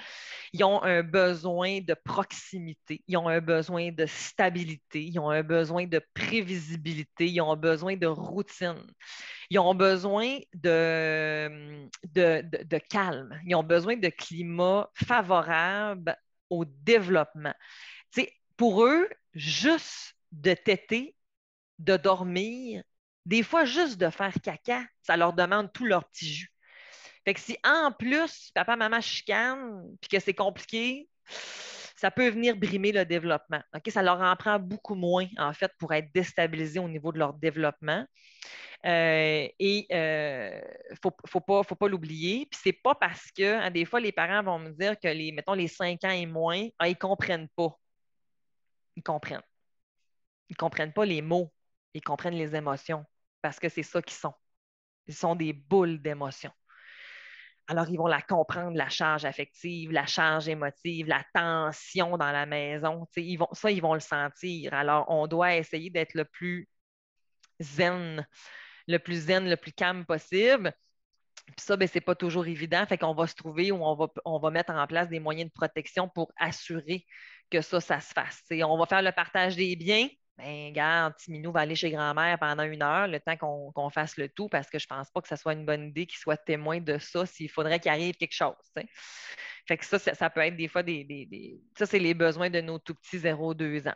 Ils ont un besoin de proximité, ils ont un besoin de stabilité, ils ont un besoin de prévisibilité, ils ont besoin de routine. Ils ont besoin de, de, de calme, ils ont besoin de climat favorable au développement. pour eux, juste de téter, de dormir, des fois juste de faire caca, ça leur demande tout leur petit jus. Fait que si en plus, papa, maman chicane, puis que c'est compliqué, ça peut venir brimer le développement. Ça leur en prend beaucoup moins, en fait, pour être déstabilisés au niveau de leur développement. Euh, et il euh, ne faut, pas, faut pas l'oublier. Puis c'est pas parce que, hein, des fois, les parents vont me dire que les, mettons, les 5 ans et moins, ah, ils ne comprennent pas. Ils comprennent. Ils ne comprennent pas les mots. Ils comprennent les émotions parce que c'est ça qu'ils sont. Ils sont des boules d'émotions. Alors, ils vont la comprendre, la charge affective, la charge émotive, la tension dans la maison. Ils vont, ça, ils vont le sentir. Alors, on doit essayer d'être le plus zen, le plus zen, le plus calme possible. Puis ça, ben, ce n'est pas toujours évident. Fait qu'on va se trouver va, on va mettre en place des moyens de protection pour assurer que ça, ça se fasse. on va faire le partage des biens, ben, garde, Timinou va aller chez grand-mère pendant une heure, le temps qu'on fasse le tout, parce que je pense pas que ce soit une bonne idée qu'il soit témoin de ça s'il faudrait qu'il arrive quelque chose. Fait que ça, ça, peut être des fois des. Ça, c'est les besoins de nos tout petits 0-2 ans.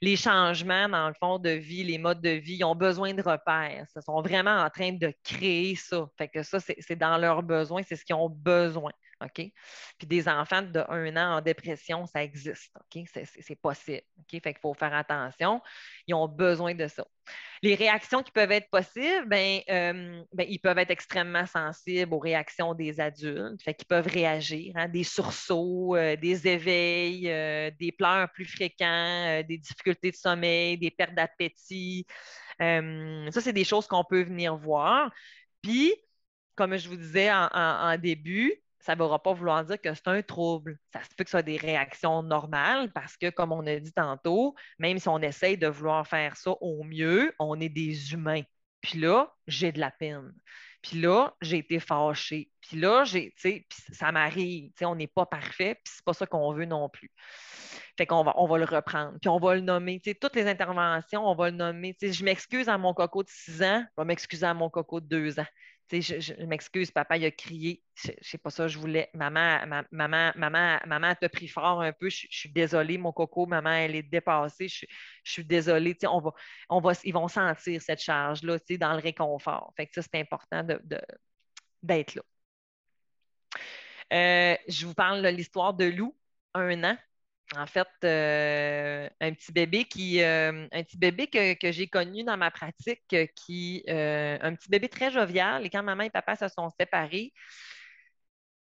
Les changements, dans le fond, de vie, les modes de vie, ils ont besoin de repères. Ils sont vraiment en train de créer ça. Fait que ça, c'est dans leurs besoins, c'est ce qu'ils ont besoin. OK? Puis des enfants de un an en dépression, ça existe. OK? C'est possible. OK? Fait qu'il faut faire attention. Ils ont besoin de ça. Les réactions qui peuvent être possibles, ben, euh, ben ils peuvent être extrêmement sensibles aux réactions des adultes. Fait qu'ils peuvent réagir, hein, des sursauts, euh, des éveils, euh, des pleurs plus fréquents, des difficultés de sommeil, des pertes d'appétit. ça, c'est des choses qu'on peut venir voir. Puis, comme je vous disais en début, ça ne va pas vouloir dire que c'est un trouble. Ça se peut que ce soit des réactions normales parce que, comme on a dit tantôt, même si on essaye de vouloir faire ça au mieux, on est des humains. Puis là, j'ai de la peine. Puis là, j'ai été fâchée. Puis là, ça m'arrive. On n'est pas parfait, puis c'est pas ça qu'on veut non plus. Fait qu'on va, on va le reprendre. Puis on va le nommer. toutes les interventions, on va le nommer. je m'excuse à mon coco de 6 ans, je vais m'excuser à mon coco de 2 ans je, m'excuse, papa, il a crié. Je, ne sais pas ça, je voulais. Maman, maman, maman, maman t'a pris fort un peu. Je, suis désolée, mon coco, maman, elle est dépassée. Je, suis désolée. On va, on va, ils vont sentir cette charge-là dans le réconfort. Ça, c'est important d'être là. Euh, je vous parle de l'histoire de Lou, un an en fait, euh, un petit bébé qui, euh, un petit bébé que, j'ai connu dans ma pratique, qui, euh, un petit bébé très jovial. Et quand maman et papa se sont séparés,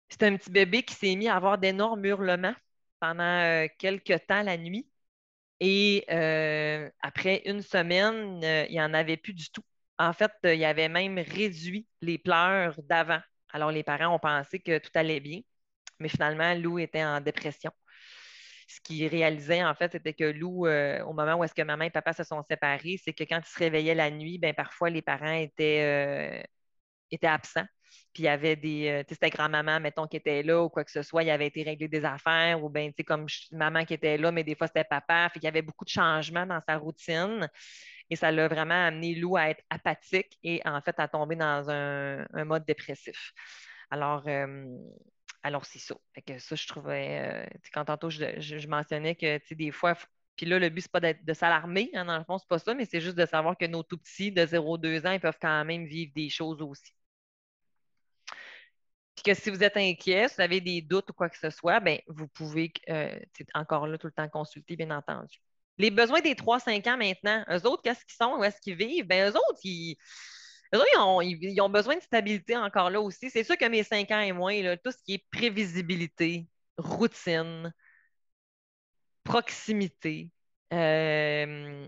c'est un petit bébé qui s'est mis à avoir d'énormes hurlements pendant quelques temps la nuit. Et après une semaine, il n'y en avait plus du tout. En fait, il avait même réduit les pleurs d'avant. Alors, les parents ont pensé que tout allait bien, mais finalement, Lou était en dépression ce qu'il réalisait, en fait, c'était que Lou, euh, au moment où est-ce que maman et papa se sont séparés, c'est que quand ils se réveillaient la nuit, ben, parfois les parents étaient, euh, absents. Puis il y avait des. Euh, c'était grand-maman, mettons, qui était là ou quoi que ce soit, il avait été réglé des affaires, ou bien, tu sais, comme maman qui était là, mais des fois c'était papa. Fait qu'il y avait beaucoup de changements dans sa routine. Et ça l'a vraiment amené Lou à être apathique et en fait à tomber dans un, mode dépressif. Alors, alors, c'est ça. ça, je trouvais, euh, quand tantôt je, mentionnais que des fois, puis là, le but, c'est pas de s'alarmer, hein, dans le fond, c'est pas ça, mais c'est juste de savoir que nos tout petits de 0-2 ans, ils peuvent quand même vivre des choses aussi. Puis que si vous êtes inquiet, si vous avez des doutes ou quoi que ce soit, ben, vous pouvez euh, encore là tout le temps consulter, bien entendu. Les besoins des 3-5 ans maintenant, eux autres, qu'est-ce qu'ils sont, où est-ce qu'ils vivent? Ben, eux autres, ils, ils ont, besoin de stabilité encore là aussi. C'est sûr que mes cinq ans et moins, tout ce qui est prévisibilité, routine, proximité, euh,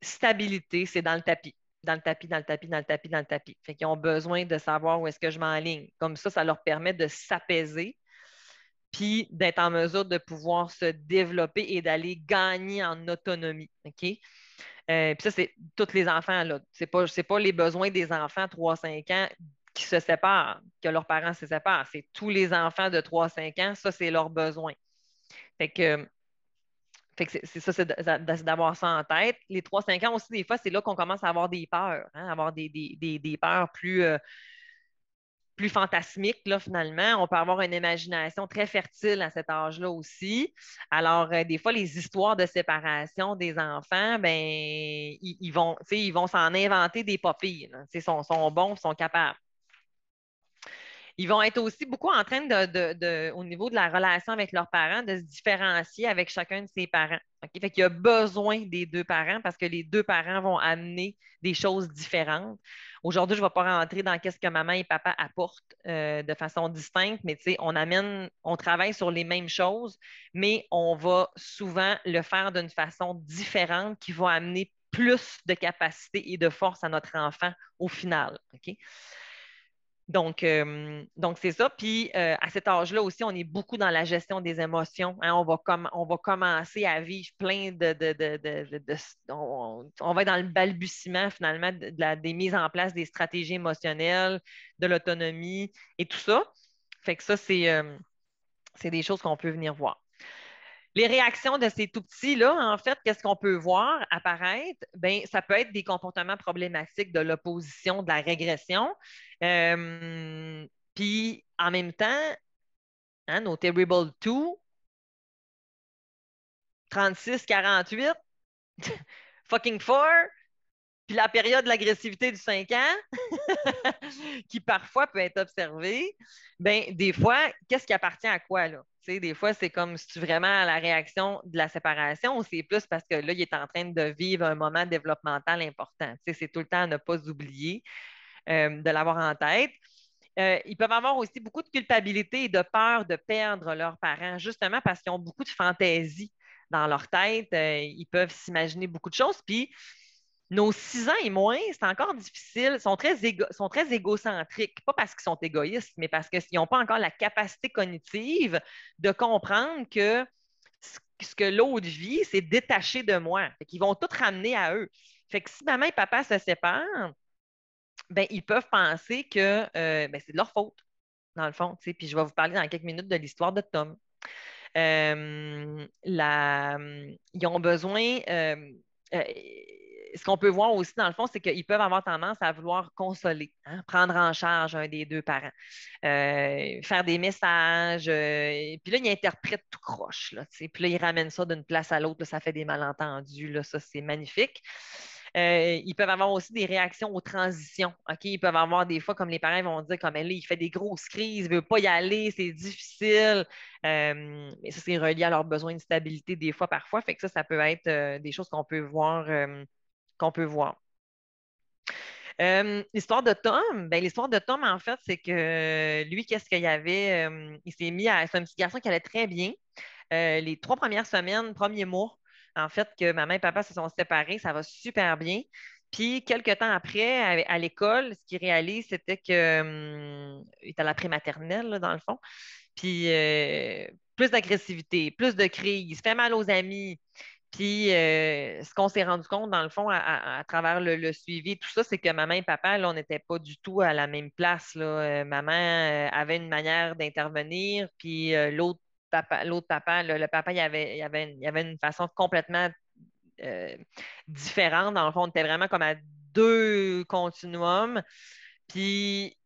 stabilité, c'est dans le tapis. Dans le tapis, dans le tapis, dans le tapis, dans le tapis. Fait qu'ils ont besoin de savoir où est-ce que je m'enligne. Comme ça, ça leur permet de s'apaiser, puis d'être en mesure de pouvoir se développer et d'aller gagner en autonomie. OK? Euh, puis ça, c'est tous les enfants. Ce n'est pas, les besoins des enfants 3-5 ans qui se séparent, que leurs parents se séparent. C'est tous les enfants de 3-5 ans, ça, c'est leurs besoins. Fait c'est ça, c'est d'avoir ça en tête. Les 3-5 ans aussi, des fois, c'est là qu'on commence à avoir des peurs, hein, avoir des, peurs plus, euh, plus fantasmique, là, finalement. On peut avoir une imagination très fertile à cet âge-là aussi. Alors, euh, des fois, les histoires de séparation des enfants, ben, ils, vont, ils vont s'en inventer des papilles. Ils sont, sont bons, sont capables. Ils vont être aussi beaucoup en train de, au niveau de la relation avec leurs parents, de se différencier avec chacun de ses parents. Okay? Fait qu'il y a besoin des deux parents parce que les deux parents vont amener des choses différentes. Aujourd'hui, je ne vais pas rentrer dans ce que maman et papa apportent euh, de façon distincte, mais on amène, on travaille sur les mêmes choses, mais on va souvent le faire d'une façon différente qui va amener plus de capacité et de force à notre enfant au final. Donc, euh, donc c'est ça. Puis euh, à cet âge-là aussi, on est beaucoup dans la gestion des émotions. Hein. On, va on va commencer à vivre plein de. on, va être dans le balbutiement finalement des mises en place des stratégies émotionnelles, de l'autonomie et tout ça. Fait que ça, c'est euh, des choses qu'on peut venir voir. Les réactions de ces tout petits-là, en fait, qu'est-ce qu'on peut voir apparaître? Bien, ça peut être des comportements problématiques de l'opposition, de la régression. Euh, puis, en même temps, hein, nos Terrible 2, 36, 48, fucking 4, puis la période de l'agressivité du 5 ans, qui parfois peut être observée, bien, des fois, qu'est-ce qui appartient à quoi, là? des fois, c'est comme si tu vraiment à la réaction de la séparation ou c'est plus parce que là, il est en train de vivre un moment développemental important? c'est tout le temps à ne pas oublier euh, de l'avoir en tête. Euh, ils peuvent avoir aussi beaucoup de culpabilité et de peur de perdre leurs parents, justement parce qu'ils ont beaucoup de fantaisie dans leur tête. Euh, ils peuvent s'imaginer beaucoup de choses. Puis, nos six ans et moins, c'est encore difficile, sont très, sont très égocentriques, pas parce qu'ils sont égoïstes, mais parce qu'ils n'ont pas encore la capacité cognitive de comprendre que ce que l'autre vit, c'est détaché de moi. Ils vont tout ramener à eux. Fait que si maman et papa se séparent, ben, ils peuvent penser que euh, ben, c'est de leur faute, dans le fond. Puis je vais vous parler dans quelques minutes de l'histoire de Tom. Euh, ils ont besoin. Euh, ce qu'on peut voir aussi, dans le fond, c'est qu'ils peuvent avoir tendance à vouloir consoler, hein, prendre en charge un des deux parents, euh, faire des messages. Euh, puis là, ils interprètent tout croche. Là, puis là, ils ramènent ça d'une place à l'autre. Ça fait des malentendus. Là, ça, c'est magnifique. Euh, ils peuvent avoir aussi des réactions aux transitions. Ils peuvent avoir des fois, comme les parents vont dire, comme elle, il fait des grosses crises, il ne veut pas y aller, c'est difficile. mais ça, c'est relié à leurs besoins de stabilité des fois, parfois. Fait que ça, ça peut être des choses qu'on peut voir qu'on peut voir. Euh, l'histoire de Tom, ben, l'histoire de Tom, en fait, c'est que lui, qu'est-ce qu'il y avait? Euh, il s'est mis à. C'est un petit garçon qui allait très bien. Euh, les trois premières semaines, premier mois, en fait, que maman et papa se sont séparés, ça va super bien. Puis, quelques temps après, à, l'école, ce qu'il réalise, c'était qu'il est à la prématernelle, dans le fond. Puis, plus d'agressivité, plus de crise, fait mal aux amis. Puis, euh, ce qu'on s'est rendu compte, dans le fond, à, travers le, suivi, tout ça, c'est que maman et papa, là, on n'était pas du tout à la même place. Là. Euh, maman euh, avait une manière d'intervenir, puis l'autre papa, papa, le, papa, il avait, il avait, il avait une façon complètement différente. Dans le fond, on était vraiment comme à deux continuums. Puis,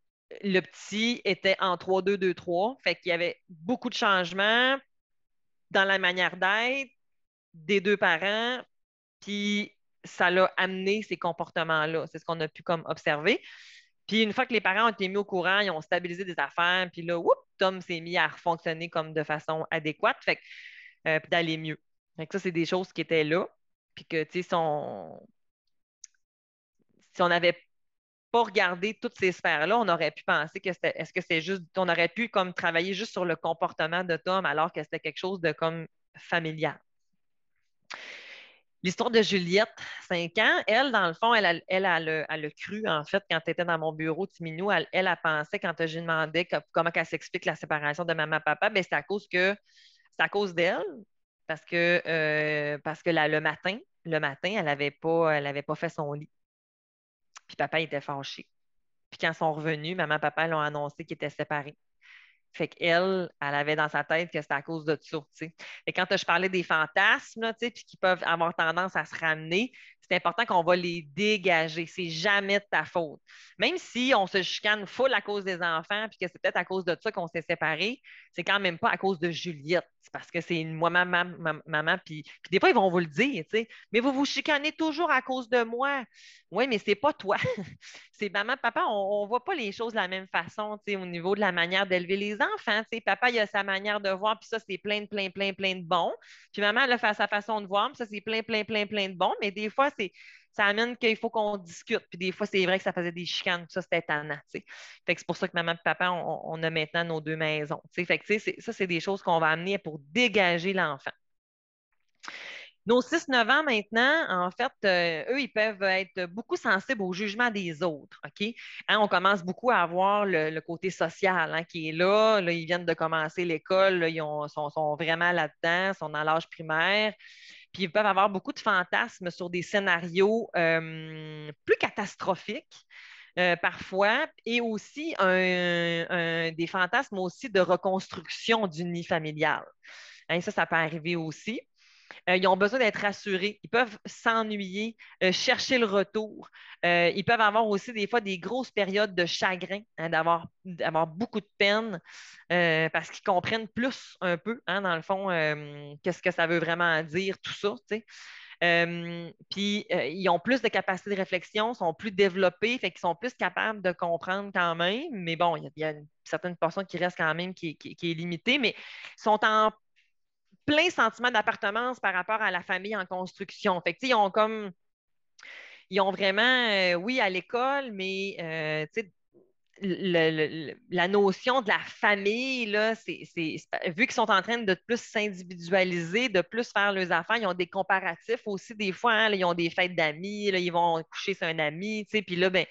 le petit était en 3-2-2-3. Fait qu'il y avait beaucoup de changements dans la manière d'être des deux parents, puis ça l'a amené ces comportements-là. C'est ce qu'on a pu observer. Puis une fois que les parents ont été mis au courant, ils ont stabilisé des affaires, puis là, whoop, Tom s'est mis à fonctionner comme de façon adéquate, fait euh, puis d'aller mieux. Fait ça, c'est des choses qui étaient là, puis que, tu sais, si on n'avait pas regardé toutes ces sphères-là, on aurait pu penser que est-ce que c'est juste, on aurait pu comme travailler juste sur le comportement de Tom alors que c'était quelque chose de comme familial. L'histoire de Juliette, 5 ans, elle, dans le fond, elle, a, elle, le, cru, en fait, quand tu étais dans mon bureau, Timinou, elle, elle a pensé, quand j'ai demandé comment elle s'explique la séparation de maman-papa, ben, c'est à cause que c'est à cause d'elle, parce que, euh, que le matin, le matin, elle n'avait pas, pas fait son lit. Puis papa était fâché. Puis quand ils sont revenus, maman papa l'ont annoncé qu'ils étaient séparés. Fait qu'elle, elle avait dans sa tête que c'était à cause de ça. Et quand je parlais des fantasmes, puis qui peuvent avoir tendance à se ramener, c'est important qu'on va les dégager. C'est jamais de ta faute. Même si on se chicane full à cause des enfants, puis que c'est peut-être à cause de ça qu'on s'est séparés, c'est quand même pas à cause de Juliette. Parce que c'est moi, maman, maman, puis, des fois, ils vont vous le dire, tu sais, mais vous vous chicanez toujours à cause de moi. Oui, mais c'est pas toi. c'est maman, papa, on ne voit pas les choses de la même façon, tu sais, au niveau de la manière d'élever les enfants. Tu sais, papa, il a sa manière de voir, puis ça, c'est plein, plein, plein, plein de bons. Puis maman, elle a sa façon de voir, puis ça, c'est plein, plein, plein, plein de bons. Mais des fois, c'est ça amène qu'il faut qu'on discute. Puis des fois, c'est vrai que ça faisait des chicanes. Ça, c'était étonnant. Fait que c'est pour ça que maman et papa, on, a maintenant nos deux maisons. Fait que ça, c'est des choses qu'on va amener pour dégager l'enfant. Nos 6-9 ans maintenant, en fait, euh, eux, ils peuvent être beaucoup sensibles au jugement des autres. Hein, on commence beaucoup à avoir le, côté social hein, qui est là. Ils viennent de commencer l'école, ils sont, vraiment là-dedans, sont dans l'âge primaire. Puis ils peuvent avoir beaucoup de fantasmes sur des scénarios euh, plus catastrophiques. Euh, parfois, et aussi des fantasmes aussi de reconstruction du nid familial. Hein, ça, ça peut arriver aussi. Euh, ils ont besoin d'être rassurés. Ils peuvent s'ennuyer, euh, chercher le retour. Euh, ils peuvent avoir aussi des fois des grosses périodes de chagrin, hein, d'avoir, beaucoup de peine parce qu'ils comprennent plus un peu, hein, dans le fond, qu'est-ce que ça veut vraiment dire, tout ça. puis ils ont plus de capacité de réflexion, sont plus développés, fait qu'ils sont plus capables de comprendre quand même. Mais bon, il y, a une certaine portion qui reste quand même qui, est limitée, mais sont en plein sentiment d'appartenance par rapport à la famille en construction. Fait ils ont comme. Ils ont vraiment, euh, oui, à l'école, mais euh, la notion de la famille, là, vu qu'ils sont en train de plus s'individualiser, de plus faire leurs affaires, ils ont des comparatifs aussi des fois. Hein, ils ont des fêtes d'amis, ils vont coucher sur un ami, puis là, ben,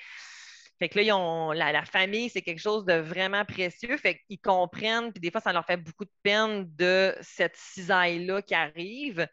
fait que là, ils ont, la, famille, c'est quelque chose de vraiment précieux. Fait qu'ils comprennent, puis des fois, ça leur fait beaucoup de peine de cette cisaille-là qui arrive.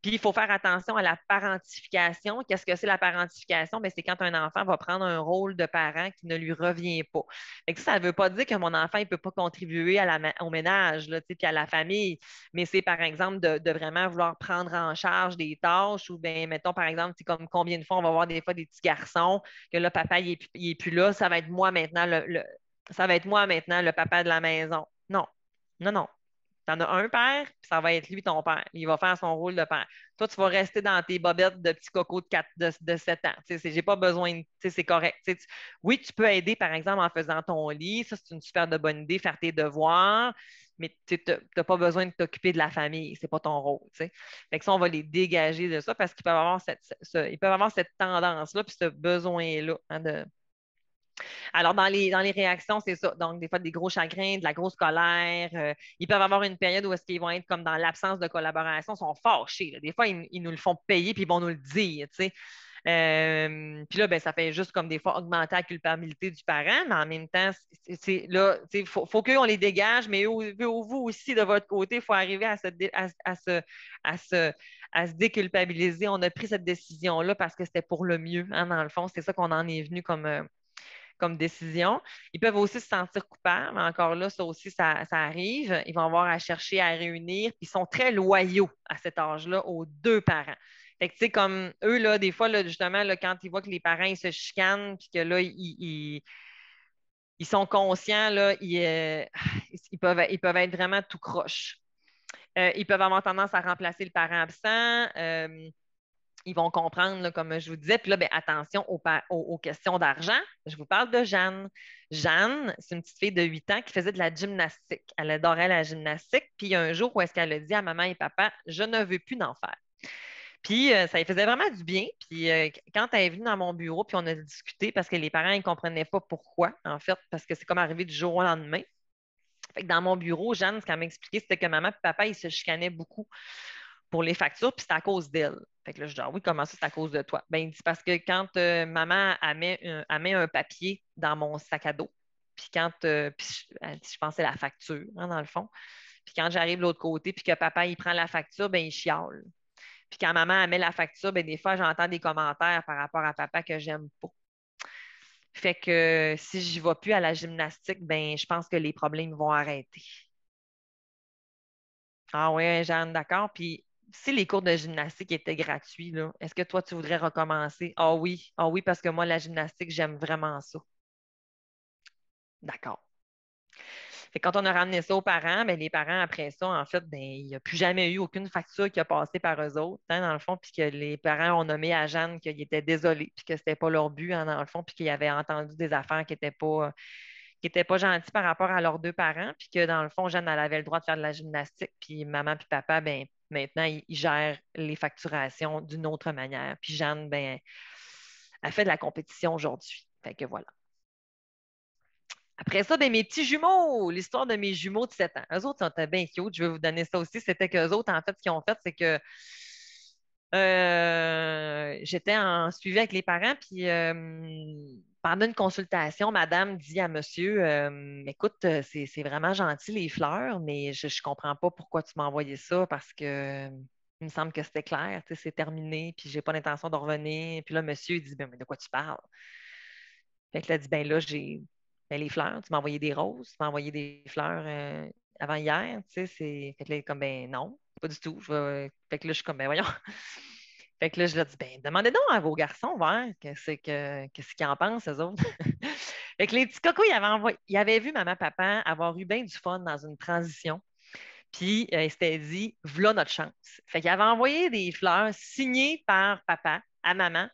Puis il faut faire attention à la parentification. Qu'est-ce que c'est la parentification? Ben, c'est quand un enfant va prendre un rôle de parent qui ne lui revient pas. Que ça ne veut pas dire que mon enfant ne peut pas contribuer à la, au ménage, là, puis à la famille, mais c'est par exemple de, vraiment vouloir prendre en charge des tâches ou bien, mettons, par exemple, comme combien de fois on va voir des fois des petits garçons que là, papa, il est plus là, ça va être moi maintenant le, ça va être moi maintenant le papa de la maison. Non, non, non. Tu en as un père, puis ça va être lui ton père. Il va faire son rôle de père. Toi, tu vas rester dans tes bobettes de petits cocos de, 4, de, 7 ans. J'ai pas besoin de. C'est correct. oui, tu peux aider, par exemple, en faisant ton lit. Ça, c'est une super de bonne idée, faire tes devoirs mais tu n'as pas besoin de t'occuper de la famille, c'est pas ton rôle. Fait que ça, on va les dégager de ça parce qu'ils peuvent avoir cette, cette tendance-là, puis ce besoin-là hein, de, alors, dans les, dans les réactions, c'est ça. Donc, des fois, des gros chagrins, de la grosse colère. Euh, ils peuvent avoir une période où est-ce qu'ils vont être comme dans l'absence de collaboration, sont fâchés. Des fois, ils, nous le font payer, puis ils vont nous le dire, euh, puis là, ben, ça fait juste comme des fois augmenter la culpabilité du parent, mais en même temps, il faut, faut qu'on les dégage, mais vous aussi, de votre côté, il faut arriver à se, à, se, à, se, déculpabiliser. On a pris cette décision-là parce que c'était pour le mieux, hein, dans le fond. C'est ça qu'on en est venu comme, euh, comme décision. Ils peuvent aussi se sentir coupables. Encore là, ça aussi, ça, arrive. Ils vont avoir à chercher à réunir. Ils sont très loyaux à cet âge-là aux deux parents. Tu sais, comme eux, là, des fois, là, justement, là, quand ils voient que les parents, ils se chicanent, puis que là, ils, ils, sont conscients, là, ils, euh, ils, peuvent, ils peuvent être vraiment tout croche. Euh, ils peuvent avoir tendance à remplacer le parent absent. Euh, ils vont comprendre, comme je vous disais. Puis là, bien, attention aux, questions d'argent. Je vous parle de Jeanne. Jeanne, c'est une petite fille de 8 ans qui faisait de la gymnastique. Elle adorait la gymnastique. Puis un jour où est-ce qu'elle a dit à maman et papa, je ne veux plus d'en faire. Puis euh, ça lui faisait vraiment du bien. Puis euh, quand elle est venue dans mon bureau, puis on a discuté parce que les parents ne comprenaient pas pourquoi, en fait, parce que c'est comme arrivé du jour au lendemain. Fait que dans mon bureau, Jeanne, ce qu'elle m'a expliqué, c'était que maman et papa, ils se chicanaient beaucoup pour les factures, puis c'est à cause d'elle. Fait que là, je dis, ah oui, comment ça, c'est à cause de toi? Ben, il dit, parce que quand euh, maman a met, un, papier dans mon sac à dos, puis quand, euh, je, pensais la facture, hein, dans le fond, puis quand j'arrive de l'autre côté, puis que papa, il prend la facture, ben, il chiale. Puis quand maman a met la facture, ben, des fois, j'entends des commentaires par rapport à papa que j'aime pas. Fait que si je ne vais plus à la gymnastique, ben, je pense que les problèmes vont arrêter. Ah oui, Jeanne, d'accord. Puis si les cours de gymnastique étaient gratuits, est-ce que toi, tu voudrais recommencer? Ah oui, ah oui, parce que moi, la gymnastique, j'aime vraiment ça. D'accord. quand on a ramené ça aux parents, ben, les parents, après ça, en fait, ben, il n'y a plus jamais eu aucune facture qui a passé par eux autres, hein, dans le fond, puis que les parents ont nommé à Jeanne qu'ils étaient désolés, puis que ce n'était pas leur but, hein, dans le fond, puis qu'ils avaient entendu des affaires qui n'étaient pas, qui pas gentilles par rapport à leurs deux parents, puis que dans le fond, Jeanne, elle avait le droit de faire de la gymnastique, puis maman puis papa, ben, maintenant, ils, gèrent les facturations d'une autre manière. Puis Jeanne, ben, elle fait de la compétition aujourd'hui. Fait que voilà. Après ça, ben, mes petits jumeaux, l'histoire de mes jumeaux de 7 ans. Eux autres sont bien cute. Je vais vous donner ça aussi. C'était qu'eux autres, en fait, ce qu'ils ont fait, c'est que euh, j'étais en suivi avec les parents, puis euh, pendant une consultation, madame dit à monsieur euh, Écoute, c'est vraiment gentil les fleurs, mais je ne comprends pas pourquoi tu m'as envoyé ça parce que il me semble que c'était clair, c'est terminé, puis j'ai pas l'intention de revenir. Puis là, monsieur dit ben, mais de quoi tu parles? Fait que là, dit ben là, j'ai ben, les fleurs, tu m'as envoyé des roses, tu m'as envoyé des fleurs euh, avant hier, tu sais, c'est. Fait que là, comme ben non, pas du tout. Fait que là, je suis comme ben voyons. Fait que là, je leur dis, ben, demandez donc à vos garçons, voir qu'est-ce qu'ils en pensent, eux autres. fait que les petits cocos, ils avaient, envoyé, ils avaient vu maman, papa avoir eu bien du fun dans une transition. Puis, euh, ils s'étaient dit, voilà notre chance. Fait qu'ils avaient envoyé des fleurs signées par papa à maman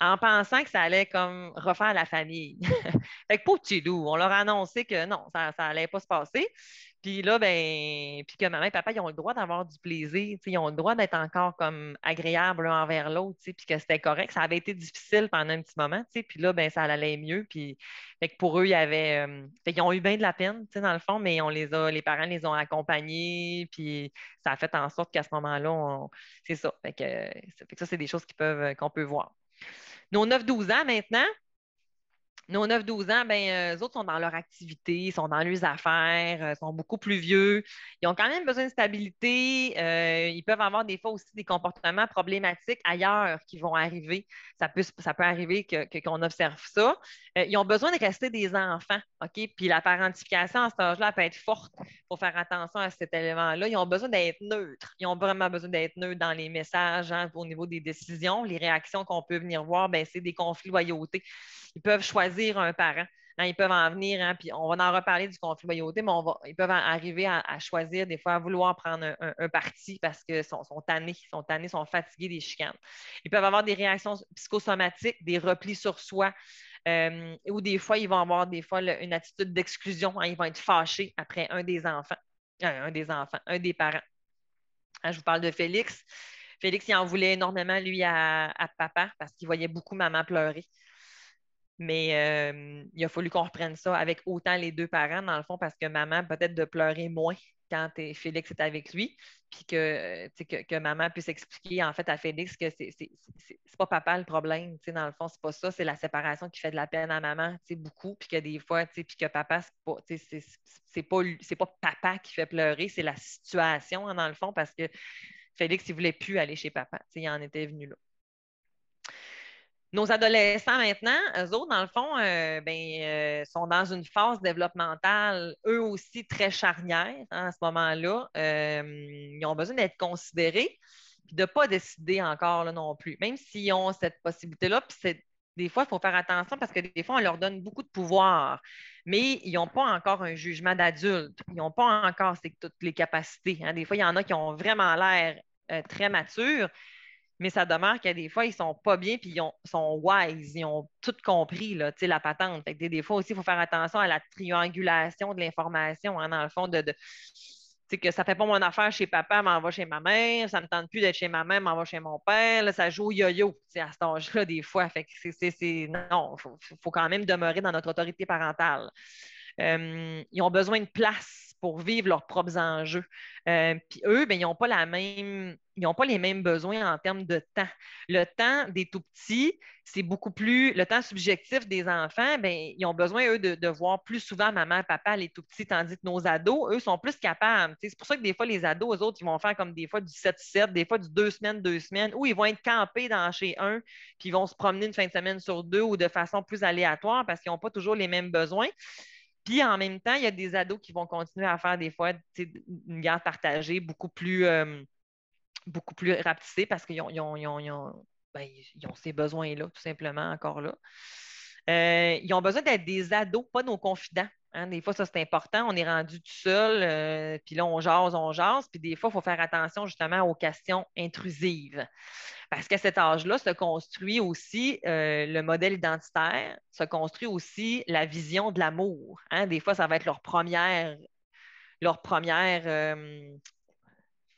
en pensant que ça allait comme refaire la famille. fait que petit doux, on leur a annoncé que non, ça n'allait pas se passer. Puis là, ben, puis que maman et papa, ils ont le droit d'avoir du plaisir, ils ont le droit d'être encore comme agréables l'un envers l'autre, puis que c'était correct. Ça avait été difficile pendant un petit moment, puis là, ben, ça allait mieux. Puis fait pour eux, il y avait. Euh, ils ont eu bien de la peine, dans le fond, mais on les a, les parents les ont accompagnés, puis ça a fait en sorte qu'à ce moment-là, c'est ça. Fait que, fait ça, c'est des choses peuvent, qu'on peut voir. Nos 9-12 ans maintenant, nos 9-12 ans, ben, euh, eux autres sont dans leur activité, sont dans leurs affaires, euh, sont beaucoup plus vieux. Ils ont quand même besoin de stabilité. Euh, ils peuvent avoir des fois aussi des comportements problématiques ailleurs qui vont arriver. Ça peut, ça peut arriver qu'on observe ça. ils ont besoin de rester des enfants. OK? Puis la parentification à cet âge-là peut être forte. Il faut faire attention à cet élément-là. Ils ont besoin d'être neutres. Ils ont vraiment besoin d'être neutres dans les messages hein, au niveau des décisions. Les réactions qu'on peut venir voir, ben, c'est des conflits de loyauté ils peuvent choisir un parent. Hein, ils peuvent en venir, hein, puis on va en reparler du conflit loyauté, mais ils peuvent arriver à, choisir des fois à vouloir prendre un, parti parce qu'ils sont, sont, tannés, sont tannés, sont fatigués des chicanes. Ils peuvent avoir des réactions psychosomatiques, des replis sur soi, euh, ou des fois, ils vont avoir des fois une attitude d'exclusion. Hein, ils vont être fâchés après un des enfants, euh, un des enfants, un des parents. je vous parle de Félix. Félix, il en voulait énormément, lui, à papa, parce qu'il voyait beaucoup maman pleurer. Mais euh, il a fallu qu'on reprenne ça avec autant les deux parents, dans le fond, parce que maman peut-être de pleurer moins quand Félix est avec lui, puis que, que, maman puisse expliquer en fait à Félix que c'est pas papa le problème, dans le fond, c'est pas ça, c'est la séparation qui fait de la peine à maman, beaucoup, puis que des fois, puis que papa, c'est pas, pas, pas papa qui fait pleurer, c'est la situation, hein, dans le fond, parce que Félix, il voulait plus aller chez papa, il en était venu là. Nos adolescents maintenant, eux autres, dans le fond, euh, ben, euh, sont dans une phase développementale, eux aussi très charnière hein, à ce moment-là. Euh, ils ont besoin d'être considérés et de ne pas décider encore non plus, même s'ils ont cette possibilité-là. Puis des fois, il faut faire attention parce que des fois, on leur donne beaucoup de pouvoir, mais ils n'ont pas encore un jugement d'adulte. Ils n'ont pas encore toutes les capacités. Hein. Des fois, il y en a qui ont vraiment l'air très matures, mais ça demeure que des fois, ils sont pas bien, puis ils sont wise, ils ont tout compris, là, la patente. des, fois aussi, il faut faire attention à la triangulation de l'information, hein, dans le fond, de, de que ça fait pas mon affaire chez papa, m'en va chez ma mère, ça me tente plus d'être chez ma mère, m'en va chez mon père, ça joue au yo-yo à cet âge-là, des fois. Fait que c'est, non, il faut, quand même demeurer dans notre autorité parentale. Euh, ils ont besoin de place pour vivre leurs propres enjeux. Euh, puis eux, ben, ils n'ont pas la même ils n'ont pas les mêmes besoins en termes de temps. Le temps des tout petits, c'est beaucoup plus. Le temps subjectif des enfants, bien, ils ont besoin, eux, de, voir plus souvent maman, papa, les tout petits, tandis que nos ados, eux, sont plus capables. C'est pour ça que des fois, les ados, eux autres, ils vont faire comme des fois du 7-7, des fois du deux semaines, deux semaines, ou ils vont être campés dans chez un, puis ils vont se promener une fin de semaine sur deux ou de façon plus aléatoire parce qu'ils n'ont pas toujours les mêmes besoins. Puis en même temps, il y a des ados qui vont continuer à faire des fois une garde partagée beaucoup plus. Euh, plus rapetissés parce qu'ils ont, ben, ont, ces besoins-là, tout simplement, encore là. Euh, ils ont besoin d'être des ados, pas nos confidents. Hein. Des fois, ça, c'est important. On est rendu tout seul, euh, puis là, on jase, on jase. Puis des fois, il faut faire attention justement aux questions intrusives. Parce qu'à cet âge-là, se construit aussi euh, le modèle identitaire, se construit aussi la vision de l'amour. Hein. Des fois, ça va être leur première, leur première,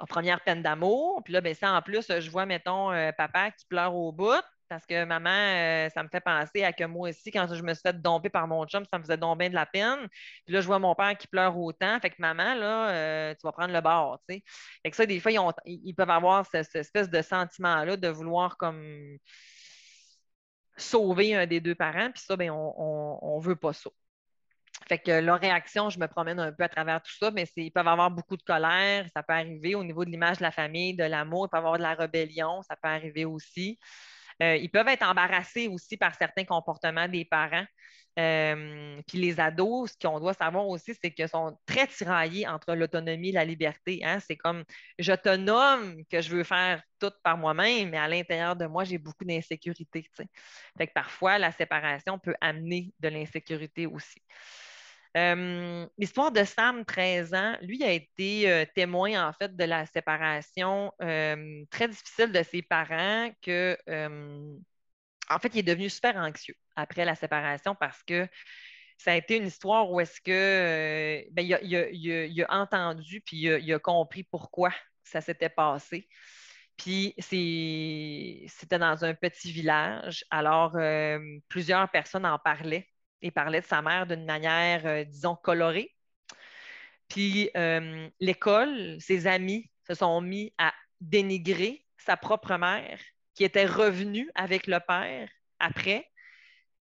première peine d'amour. Puis là, ben, ça, en plus, je vois, mettons, papa qui pleure au bout parce que maman, euh, ça me fait penser à que moi aussi, quand je me suis fait domper par mon chum, ça me faisait domper de la peine. Puis là, je vois mon père qui pleure autant. Fait que maman, là, euh, tu vas prendre le bord, tu sais. Fait que ça, des fois, ils, peuvent avoir cette, espèce de sentiment-là de vouloir comme sauver un des deux parents. Puis ça, ben, on ne veut pas ça. Fait que leur réaction, je me promène un peu à travers tout ça, mais ils peuvent avoir beaucoup de colère, ça peut arriver au niveau de l'image de la famille, de l'amour, il peut avoir de la rébellion, ça peut arriver aussi. Euh, ils peuvent être embarrassés aussi par certains comportements des parents. Euh, puis les ados, ce qu'on doit savoir aussi, c'est qu'ils sont très tiraillés entre l'autonomie et la liberté. Hein. C'est comme nomme que je veux faire tout par moi-même, mais à l'intérieur de moi, j'ai beaucoup d'insécurité. Fait que parfois, la séparation peut amener de l'insécurité aussi. Euh, l'histoire de Sam, 13 ans, lui a été euh, témoin en fait de la séparation euh, très difficile de ses parents que en fait, il est devenu super anxieux après la séparation parce que ça a été une histoire où est-ce que ben, il, a, entendu puis il a, compris pourquoi ça s'était passé. Puis c'était dans un petit village. Alors, plusieurs personnes en parlaient il parlait de sa mère d'une manière, euh, disons, colorée. Puis euh, l'école, ses amis se sont mis à dénigrer sa propre mère, qui était revenue avec le père après.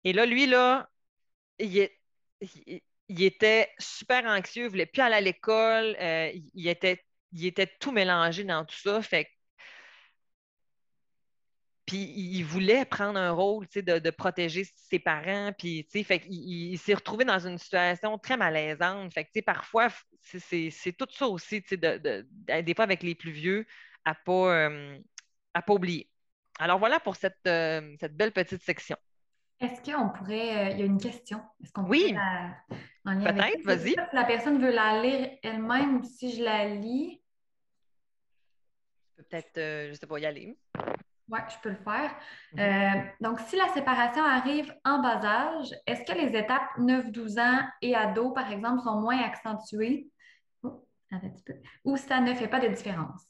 Et là, lui, là, il, était super anxieux, il ne voulait plus aller à l'école, euh, il, était, il était tout mélangé dans tout ça. Fait puis il voulait prendre un rôle de, de, protéger ses parents. Puis fait il, il s'est retrouvé dans une situation très malaisante. Fait que, parfois, c'est tout ça aussi, de, de, des fois avec les plus vieux, à ne pas, euh, pas oublier. Alors voilà pour cette, euh, cette belle petite section. Est-ce qu'on pourrait. Euh, il y a une question? Est-ce qu'on oui. Peut-être, vas-y. Si la personne veut la lire elle-même si je la lis? Peut-être, je ne sais pas, y aller. Oui, je peux le faire. Mhm. Euh, donc, si la séparation arrive en bas âge, est-ce que les étapes 9-12 ans et ado, par exemple, sont moins accentuées? Oh, un petit peu. Ou ça ne fait pas de différence?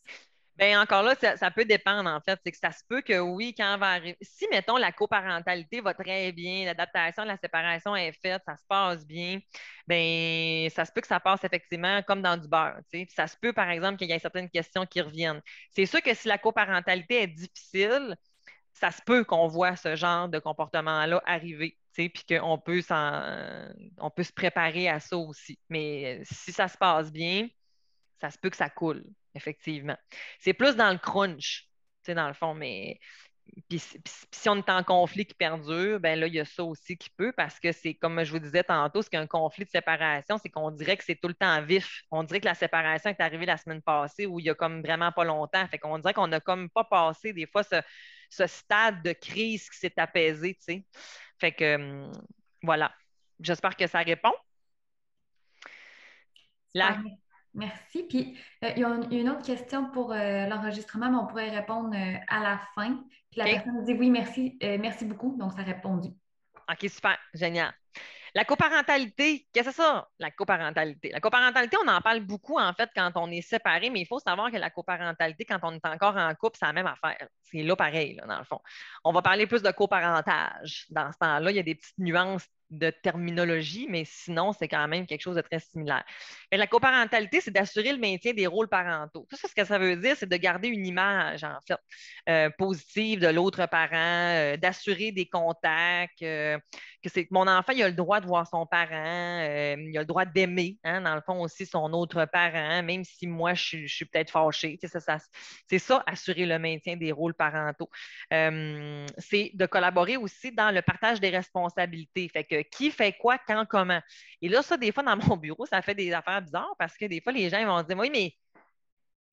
Bien, encore là, ça, peut dépendre, en fait. C'est que ça se peut que oui, quand va arriver. Si, mettons, la coparentalité va très bien, l'adaptation la séparation est faite, ça se passe bien, bien, ça se peut que ça passe effectivement comme dans du beurre. Ça se peut, par exemple, qu'il y ait certaines questions qui reviennent. C'est sûr que si la coparentalité est difficile, ça se peut qu'on voit ce genre de comportement-là arriver, puis qu'on peut, on peut se préparer à ça aussi. Mais si ça se passe bien, ça se peut que ça coule effectivement. C'est plus dans le crunch, tu sais, dans le fond, mais puis, si on est en conflit qui perdure, ben là, il y a ça aussi qui peut, parce que c'est comme je vous disais tantôt, ce qu'un conflit de séparation, c'est qu'on dirait que c'est tout le temps vif. On dirait que la séparation est arrivée la semaine passée où il y a comme vraiment pas longtemps. Fait qu'on dirait qu'on n'a comme pas passé des fois ce, stade de crise qui s'est apaisé, tu sais. Fait que hum, voilà. J'espère que ça répond. La, Merci. Puis, euh, il y a une autre question pour euh, l'enregistrement, mais on pourrait répondre euh, à la fin. Puis la personne dit oui, merci, merci beaucoup. Donc, ça a répondu. OK, super. Génial. La coparentalité, qu'est-ce que c'est ça, la coparentalité? La coparentalité, on en parle beaucoup, en fait, quand on est séparé, mais il faut savoir que la coparentalité, quand on est encore en couple, c'est la même affaire. C'est là pareil, dans le fond. On va parler plus de coparentage. Dans ce temps-là, il y a des petites nuances de terminologie, mais sinon, c'est quand même quelque chose de très similaire. La coparentalité, c'est d'assurer le maintien des rôles parentaux. Ça, ce que ça veut dire, c'est de garder une image, en fait, euh, positive de l'autre parent, euh, d'assurer des contacts, euh, que mon enfant, il a le droit de voir son parent, il a le droit d'aimer, hein, dans le fond aussi, son autre parent, même si moi, je, suis peut-être fâchée. c'est ça, assurer le maintien des rôles parentaux. c'est de collaborer aussi dans le partage des responsabilités. Fait que qui fait quoi, quand, comment. Et là, ça, des fois, dans mon bureau, ça fait des affaires bizarres parce que des fois, les gens vont se dire Oui, mais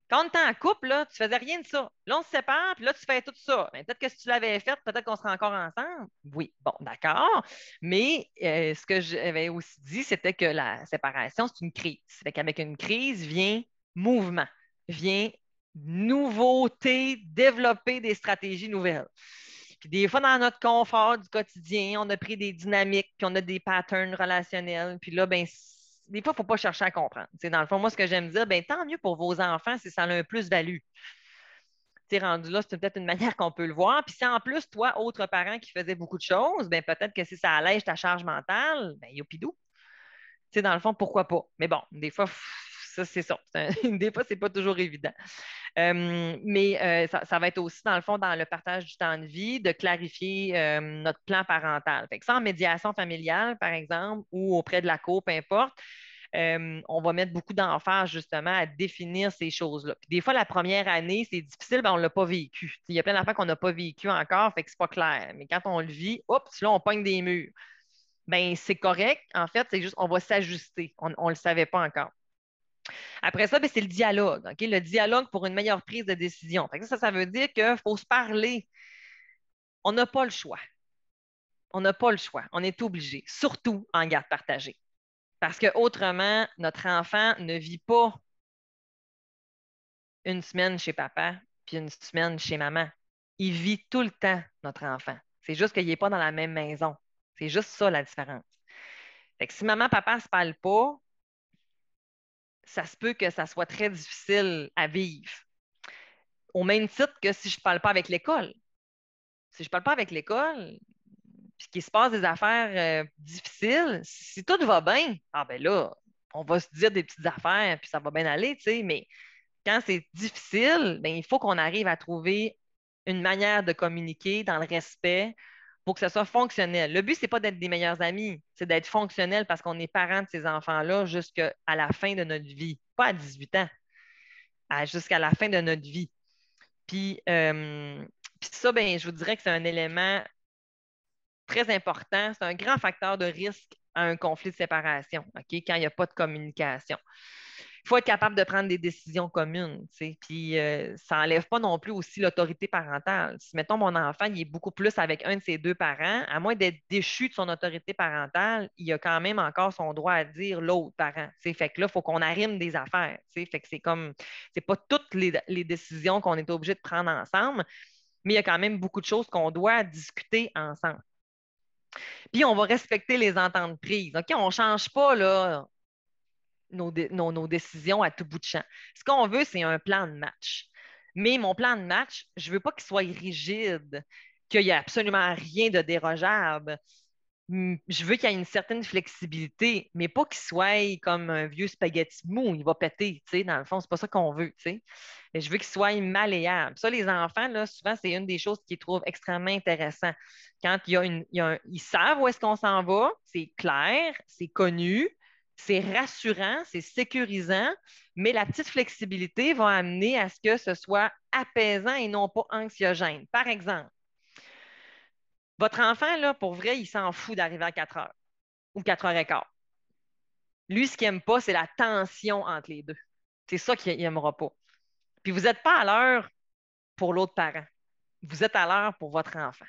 Quand on était en couple, là, tu faisais rien de ça. Là, on se sépare, puis là, tu fais tout ça. Peut-être que si tu l'avais fait, peut-être qu'on serait encore ensemble. Oui, bon, d'accord. Mais euh, ce que j'avais aussi dit, c'était que la séparation, c'est une crise. Fait qu'avec une crise vient mouvement, vient nouveauté, développer des stratégies nouvelles. Puis des fois, dans notre confort du quotidien, on a pris des dynamiques, puis on a des patterns relationnels. Puis là, ben, des fois, il ne faut pas chercher à comprendre. dans le fond, moi, ce que j'aime dire, ben, tant mieux pour vos enfants si ça a un plus-value. rendu là, c'est peut-être une manière qu'on peut le voir. Puis si en plus, toi, autre parent qui faisait beaucoup de choses, ben, peut-être que si ça allège ta charge mentale, ben, yopidou. Dans le fond, pourquoi pas? Mais bon, des fois, ça, c'est ça. Des fois, ce n'est pas toujours évident. Euh, mais euh, ça, va être aussi, dans le fond, dans le partage du temps de vie, de clarifier euh, notre plan parental. Fait que ça, en médiation familiale, par exemple, ou auprès de la cour, peu importe, on va mettre beaucoup d'emphase justement à définir ces choses-là. Puis des fois, la première année, c'est difficile, ben, on ne l'a pas vécu. Il y a plein d'affaires qu'on n'a pas vécu encore, fait que c'est pas clair. Mais quand on le vit, oups, là, on pogne des murs. Ben, c'est correct. En fait, c'est juste on va s'ajuster. On ne le savait pas encore. Après ça, ben, c'est le dialogue. Le dialogue pour une meilleure prise de décision. Ça, ça veut dire qu'il faut se parler. On n'a pas le choix. On n'a pas le choix. On est obligé, surtout en garde partagée. Parce que autrement, notre enfant ne vit pas une semaine chez papa puis une semaine chez maman. Il vit tout le temps, notre enfant. C'est juste qu'il n'est pas dans la même maison. C'est juste ça la différence. Si maman, papa ne se parlent pas, ça se peut que ça soit très difficile à vivre. Au même titre que si je ne parle pas avec l'école. Si je ne parle pas avec l'école, puis qu'il se passe des affaires euh, difficiles, si, tout va bien, ah ben là, on va se dire des petites affaires, puis ça va bien aller, tu sais, mais quand c'est difficile, ben, il faut qu'on arrive à trouver une manière de communiquer dans le respect, pour que ce soit fonctionnel. Le but, ce n'est pas d'être des meilleurs amis, c'est d'être fonctionnel parce qu'on est parents de ces enfants-là jusqu'à la fin de notre vie, pas à 18 ans, jusqu'à la fin de notre vie. Puis, euh, ça, ben, je vous dirais que c'est un élément très important, c'est un grand facteur de risque à un conflit de séparation, OK, quand il n'y a pas de communication il faut être capable de prendre des décisions communes. Puis euh, ça n'enlève pas non plus aussi l'autorité parentale. Si, mettons, mon enfant il est beaucoup plus avec un de ses deux parents, à moins d'être déchu de son autorité parentale, il a quand même encore son droit à dire l'autre parent. Fait que là, il faut qu'on arrime des affaires. Fait que c'est comme, c'est pas toutes les, les décisions qu'on est obligé de prendre ensemble, mais il y a quand même beaucoup de choses qu'on doit discuter ensemble. Puis on va respecter les ententes prises. OK, on ne change pas là, nos, décisions à tout bout de champ. Ce qu'on veut, c'est un plan de match. Mais mon plan de match, je ne veux pas qu'il soit rigide, qu'il n'y ait absolument rien de dérogeable. Je veux qu'il y ait une certaine flexibilité, mais pas qu'il soit comme un vieux spaghetti mou, il va péter, tu sais, dans le fond, c'est pas ça qu'on veut, tu sais. je veux qu'il soit malléable. Ça, les enfants, là, souvent, c'est une des choses qu'ils trouvent extrêmement intéressant. Quand il y a une, ils savent où est-ce qu'on s'en va, c'est clair, c'est connu, c'est rassurant, c'est sécurisant, mais la petite flexibilité va amener à ce que ce soit apaisant et non pas anxiogène. Par exemple, votre enfant, là, pour vrai, il s'en fout d'arriver à 4 heures ou 4 heures et quart. Lui, ce qu'il n'aime pas, c'est la tension entre les deux. C'est ça qu'il n'aimera pas. Puis vous n'êtes pas à l'heure pour l'autre parent. Vous êtes à l'heure pour votre enfant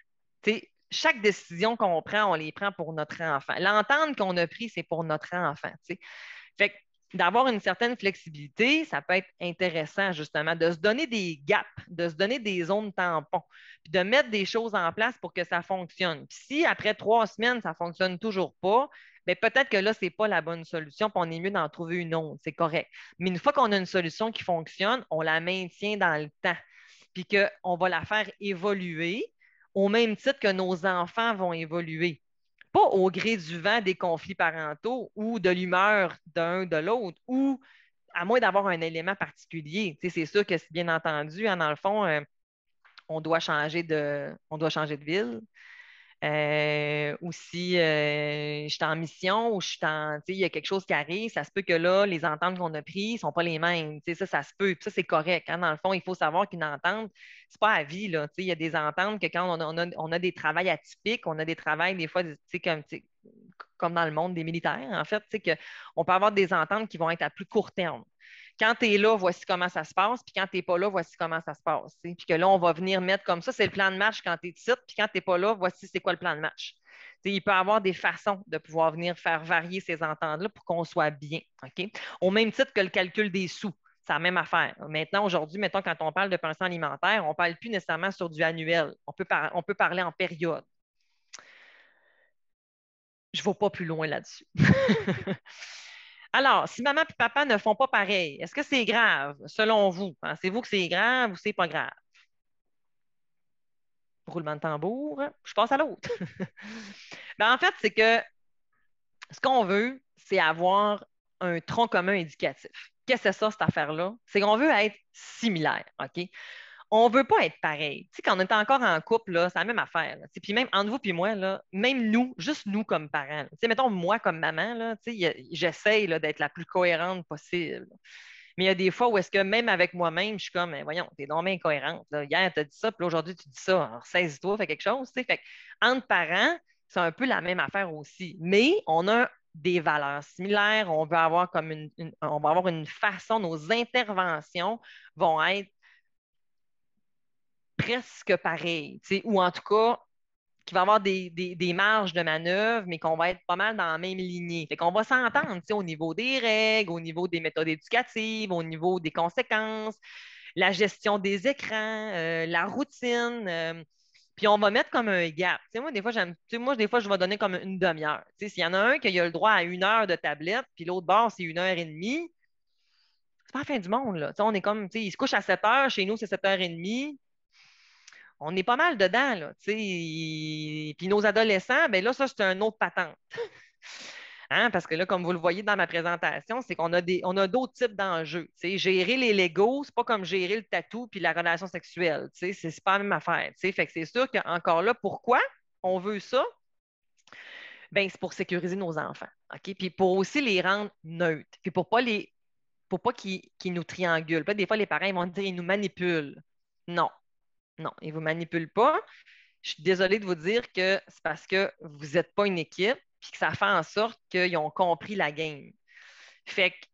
chaque décision qu'on prend, on les prend pour notre enfant. L'entente qu'on a prise, c'est pour notre enfant. Fait d'avoir une certaine flexibilité, ça peut être intéressant justement de se donner des gaps, de se donner des zones tampons, puis de mettre des choses en place pour que ça fonctionne. Puis si après trois semaines, ça ne fonctionne toujours pas, bien, peut-être que là, ce n'est pas la bonne solution, puis on est mieux d'en trouver une autre, c'est correct. Mais une fois qu'on a une solution qui fonctionne, on la maintient dans le temps, puis qu'on va la faire évoluer, au même titre que nos enfants vont évoluer. Pas au gré du vent des conflits parentaux ou de l'humeur d'un de l'autre, ou à moins d'avoir un élément particulier. c'est sûr que, bien entendu, hein, dans le fond, euh, on, doit changer de, on doit changer de ville, euh, ou si euh, je suis en mission ou je suis en, il y a quelque chose qui arrive, ça se peut que là, les ententes qu'on a prises ne sont pas les mêmes. Ça, ça se peut. ça, c'est correct. Hein. Dans le fond, il faut savoir qu'une entente, ce n'est pas à vie. Là. Il y a des ententes que quand on a, des travails atypiques, on a des travails des fois comme, comme dans le monde des militaires, en fait, on peut avoir des ententes qui vont être à plus court terme. Quand tu es là, voici comment ça se passe, puis quand tu n'es pas là, voici comment ça se passe. Puis que là, on va venir mettre comme ça, c'est le plan de match quand tu es titre, puis quand tu n'es pas là, voici c'est quoi le plan de match. il peut y avoir des façons de pouvoir venir faire varier ces ententes-là pour qu'on soit bien. Au même titre que le calcul des sous. C'est la même affaire. Maintenant, aujourd'hui, mettons, quand on parle de pension alimentaire, on ne parle plus nécessairement sur du annuel. On peut, on peut parler en période. Je ne vais pas plus loin là-dessus. Alors, si maman et papa ne font pas pareil, est-ce que c'est grave, selon vous? Pensez-vous que c'est grave ou c'est pas grave? Roulement de tambour, je passe à l'autre. Ben, en fait, c'est que ce qu'on veut, c'est avoir un tronc commun éducatif. Qu'est-ce que c'est ça, cette affaire-là? C'est qu'on veut être similaire, OK? On ne veut pas être pareil. Tu sais, quand on est encore en couple, c'est la même affaire. Puis même entre vous et moi, là, même nous, juste nous comme parents, tu sais, mettons moi comme maman, là, j'essaye d'être la plus cohérente possible. Mais il y a des fois où est-ce que même avec moi-même, je suis comme, voyons, t'es non incohérente. Là. Hier, tu as dit ça, puis aujourd'hui, tu dis ça. Alors, saisis-toi, fais quelque chose. Fait entre parents, c'est un peu la même affaire aussi. Mais on a des valeurs similaires, on veut avoir comme une, on va avoir une façon, nos interventions vont être presque pareilles, ou en tout cas qu'il va avoir des, marges de manœuvre, mais qu'on va être pas mal dans la même lignée. Fait qu'on va s'entendre au niveau des règles, au niveau des méthodes éducatives, au niveau des conséquences, la gestion des écrans, euh, la routine. Euh, puis on va mettre comme un gap. moi, des fois, moi, des fois, je vais donner comme une demi-heure. S'il y en a un qui a le droit à une heure de tablette, puis l'autre bord, c'est une heure et demie, c'est pas la fin du monde. Là. on est comme, il se couche à 7 heures, chez nous, c'est 7 heures et demie. On est pas mal dedans. Là, puis nos adolescents, ben là, ça, c'est un autre patente. Hein, parce que là, comme vous le voyez dans ma présentation, c'est qu'on a des, on a d'autres types d'enjeux. Gérer les Legos, c'est pas comme gérer le tatou puis la relation sexuelle. C'est, c'est pas la même affaire. Fait que c'est sûr qu'encore là, pourquoi on veut ça? Ben, c'est pour sécuriser nos enfants. OK? Puis pour aussi les rendre neutres. Puis pour pas les. Pour pas qu'ils, nous triangulent. des fois, les parents ils vont dire qu'ils nous manipulent. Non. Non, ils ne vous manipulent pas. Je suis désolée de vous dire que c'est parce que vous n'êtes pas une équipe puis que ça fait en sorte qu'ils ont compris la game. Fait qu'ils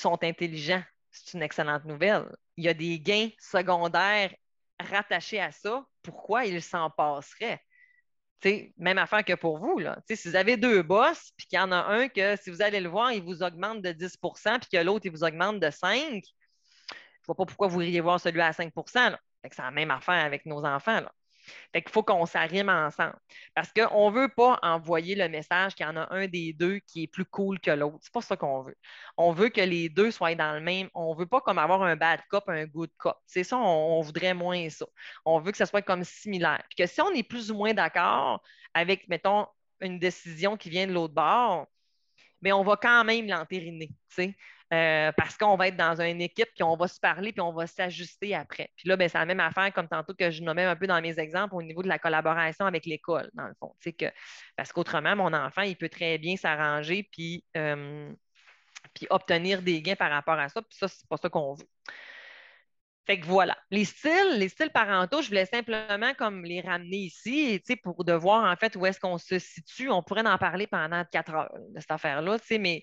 sont intelligents. C'est une excellente nouvelle. Il y a des gains secondaires rattachés à ça. Pourquoi ils s'en passeraient? même affaire que pour vous. Là. si vous avez deux boss, puis qu'il y en a un que, si vous allez le voir, il vous augmente de 10% puis que l'autre, il vous augmente de 5 je ne vois pas pourquoi vous iriez voir celui à 5 C'est la même affaire avec nos enfants. Là. Fait qu'il faut qu'on s'arrime ensemble. Parce qu'on ne veut pas envoyer le message qu'il y en a un des deux qui est plus cool que l'autre. C'est pas ça qu'on veut. On veut que les deux soient dans le même. On ne veut pas comme avoir un bad cop, un good cop. C'est ça, on, voudrait moins ça. On veut que ça soit comme similaire. Puis que si on est plus ou moins d'accord avec, mettons, une décision qui vient de l'autre bord, mais on va quand même l'entériner. Euh, parce qu'on va être dans une équipe, puis on va se parler, puis on va s'ajuster après. Puis là, ben, c'est la même affaire comme tantôt que je nommais un peu dans mes exemples au niveau de la collaboration avec l'école, dans le fond. Que, parce qu'autrement, mon enfant, il peut très bien s'arranger puis, euh, puis obtenir des gains par rapport à ça, puis ça, c'est pas ça qu'on veut. Fait que voilà. Les styles, les styles parentaux, je voulais simplement comme les ramener ici, pour de voir en fait où est-ce qu'on se situe. On pourrait en parler pendant quatre heures de cette affaire-là, mais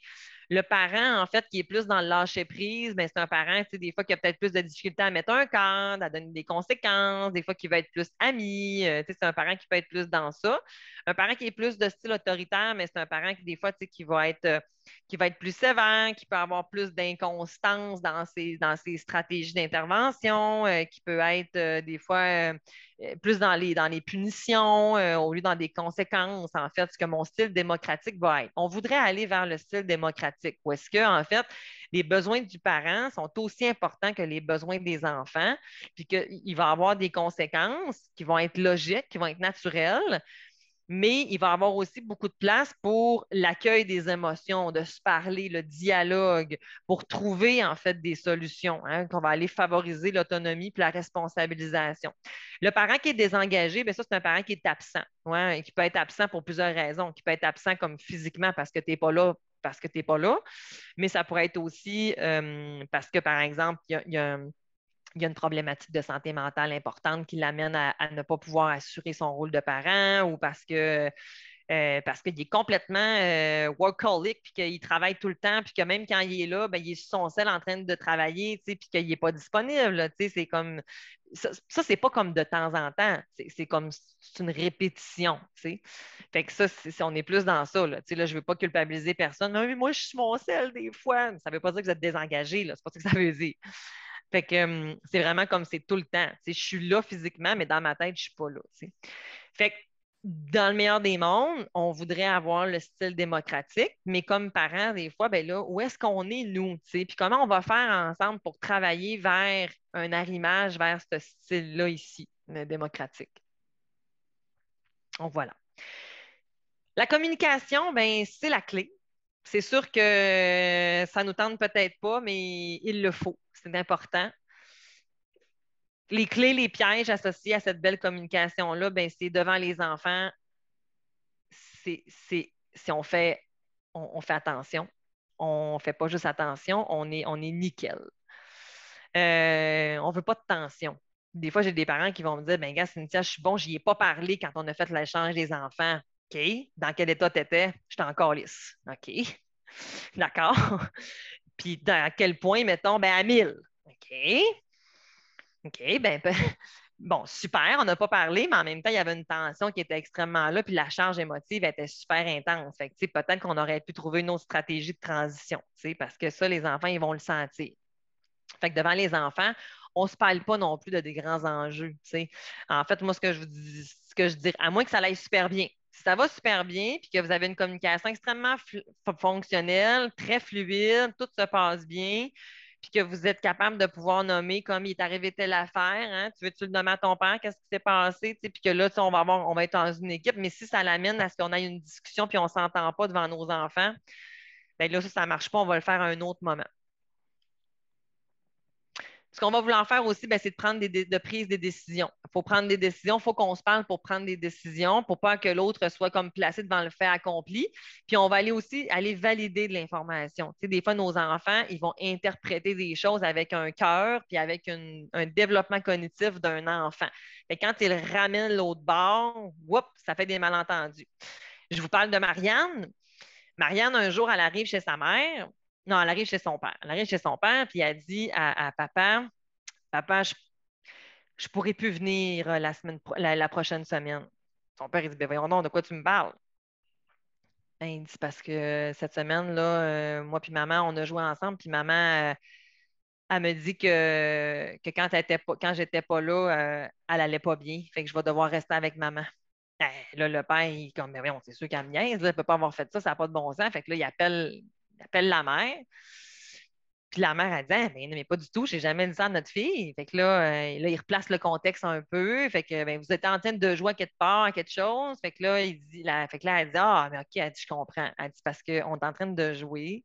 le parent, en fait, qui est plus dans le lâcher prise, ben, c'est un parent, des fois, qui a peut-être plus de difficultés à mettre un cadre, à donner des conséquences, des fois, qui va être plus ami. Euh, c'est un parent qui peut être plus dans ça. Un parent qui est plus de style autoritaire, mais c'est un parent qui, des fois, qui va être. Euh, qui va être plus sévère, qui peut avoir plus d'inconstance dans ses, dans ses stratégies d'intervention, euh, qui peut être des fois plus dans les, dans les punitions au lieu dans des conséquences, en fait, ce que mon style démocratique va être. On voudrait aller vers le style démocratique ou est-ce que, en fait, les besoins du parent sont aussi importants que les besoins des enfants, puis qu'il va avoir des conséquences qui vont être logiques, qui vont être naturelles, mais il va y avoir aussi beaucoup de place pour l'accueil des émotions, de se parler, le dialogue, pour trouver en fait des solutions, hein, qu'on va aller favoriser l'autonomie et la responsabilisation. Le parent qui est désengagé, bien, ça, c'est un parent qui est absent, ouais, qui peut être absent pour plusieurs raisons, qui peut être absent comme physiquement parce que tu n'es pas là parce que tu n'es pas là, mais ça pourrait être aussi euh, parce que, par exemple, il y a, une problématique de santé mentale importante qui l'amène à, ne pas pouvoir assurer son rôle de parent ou parce que euh, parce qu'il est complètement euh, workaholic, puis qu'il travaille tout le temps, puis que même quand il est là, ben, il est sur son sel en train de travailler, puis qu'il n'est pas disponible. C'est comme. Ça, c'est pas comme de temps en temps. C'est comme une répétition. Fait que ça, on est plus dans ça. Là, je ne veux pas culpabiliser personne. Mais moi, je suis mon sel des fois. Ça ne veut pas dire que vous êtes désengagé. C'est pas ça que ça veut dire. Fait que c'est vraiment comme c'est tout le temps. je suis là physiquement, mais dans ma tête, je suis pas là. Fait que dans le meilleur des mondes, on voudrait avoir le style démocratique, mais comme parents, des fois, ben là, où est-ce qu'on est, nous? Puis comment on va faire ensemble pour travailler vers un arrimage vers ce style-là ici, démocratique? Donc voilà. La communication, ben, c'est la clé. C'est sûr que ça ne nous tente peut-être pas, mais il le faut. C'est important les clés, les pièges associés à cette belle communication-là, ben, c'est devant les enfants, c'est, si on fait, on, fait attention. On ne fait pas juste attention, on est, nickel. Euh, on ne veut pas de tension. Des fois, j'ai des parents qui vont me dire Ben, gars, Cynthia, je suis bon, je n'y ai pas parlé quand on a fait l'échange des enfants. OK. Dans quel état tu étais? J'étais encore lisse. OK. D'accord. Puis, à quel point, mettons, ben, à 1000. OK. OK, ben, bon, super, on n'a pas parlé, mais en même temps, il y avait une tension qui était extrêmement là, puis la charge émotive était super intense. Fait que, peut-être qu'on aurait pu trouver une autre stratégie de transition, parce que ça, les enfants, ils vont le sentir. Fait que devant les enfants, on ne se parle pas non plus de des grands enjeux. En fait, moi, ce que je vous dis, ce que je dis, à moins que ça aille super bien. Si ça va super bien, puis que vous avez une communication extrêmement fonctionnelle, très fluide, tout se passe bien, puis que vous êtes capable de pouvoir nommer comme il est arrivé telle affaire, hein, tu veux-tu le nommer à ton père, qu'est-ce qui s'est passé, puis que là, on va, on va être dans une équipe, mais si ça l'amène à ce qu'on ait une discussion puis on ne s'entend pas devant nos enfants, bien là, ça, ça ne marche pas, on va le faire à un autre moment. Ce qu'on va vouloir faire aussi, ben, c'est de prendre des, de prise des décisions. Il faut prendre des décisions, il faut qu'on se parle pour prendre des décisions, pour pas que l'autre soit comme placé devant le fait accompli. Puis on va aller aussi aller valider de l'information. Des fois, nos enfants, ils vont interpréter des choses avec un cœur, puis avec un développement cognitif d'un enfant. Et quand ils ramènent l'autre bord, ça fait des malentendus. Je vous parle de Marianne. Marianne, un jour, elle arrive chez sa mère, non, elle arrive chez son père. Elle arrive chez son père, puis elle dit à, papa Papa, je ne pourrais plus venir euh, la, semaine, la, prochaine semaine. Son père, dit ben, Voyons donc, de quoi tu me parles? Ben, Il dit Parce que cette semaine-là, euh, moi puis maman, on a joué ensemble, puis maman, euh, elle me dit que, que quand, elle pas, quand j'étais pas là, elle allait pas bien. Fait que je vais devoir rester avec maman. Ben, là, le père, il comme, mais c'est sûr qu'elle me niaise, elle ne peut pas avoir fait ça, ça n'a pas de bon sens. Fait que là, il appelle appelle la mère. Puis la mère, a dit ah, mais pas du tout, je n'ai jamais dit ça à notre fille. Fait que là, euh, là, il replace le contexte un peu. Fait que ben, vous êtes en train de jouer à quelque part, à quelque chose. Fait que là, il dit, la, fait que là, elle dit Ah, mais OK, elle dit, je comprends. Elle dit parce qu'on est en train de jouer.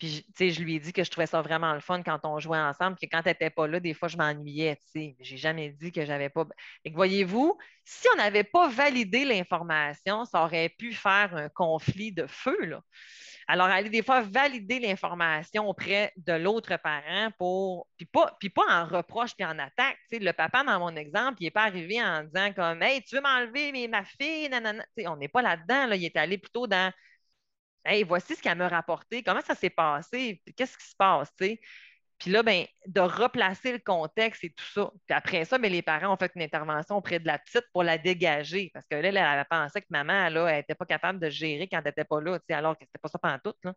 Puis, tu sais, je lui ai dit que je trouvais ça vraiment le fun quand on jouait ensemble, que quand elle n'était pas là, des fois, je m'ennuyais, tu sais. J'ai jamais dit que j'avais pas. Et voyez-vous, si on n'avait pas validé l'information, ça aurait pu faire un conflit de feu, là. Alors, aller des fois valider l'information auprès de l'autre parent pour. Puis pas, en reproche puis en attaque. le papa, dans mon exemple, il n'est pas arrivé en disant comme Hey, tu veux m'enlever ma fille? Nanana. on n'est pas là-dedans. Là. Il est allé plutôt dans Hey, voici ce qu'elle m'a rapporté, comment ça s'est passé, qu'est-ce qui se passe. Puis là, ben, de replacer le contexte et tout ça. Puis après ça, ben, les parents ont fait une intervention auprès de la petite pour la dégager. Parce que là, elle avait pensé que maman, là, elle n'était pas capable de gérer quand elle n'était pas là, alors que c'était pas ça pendant tout. Là.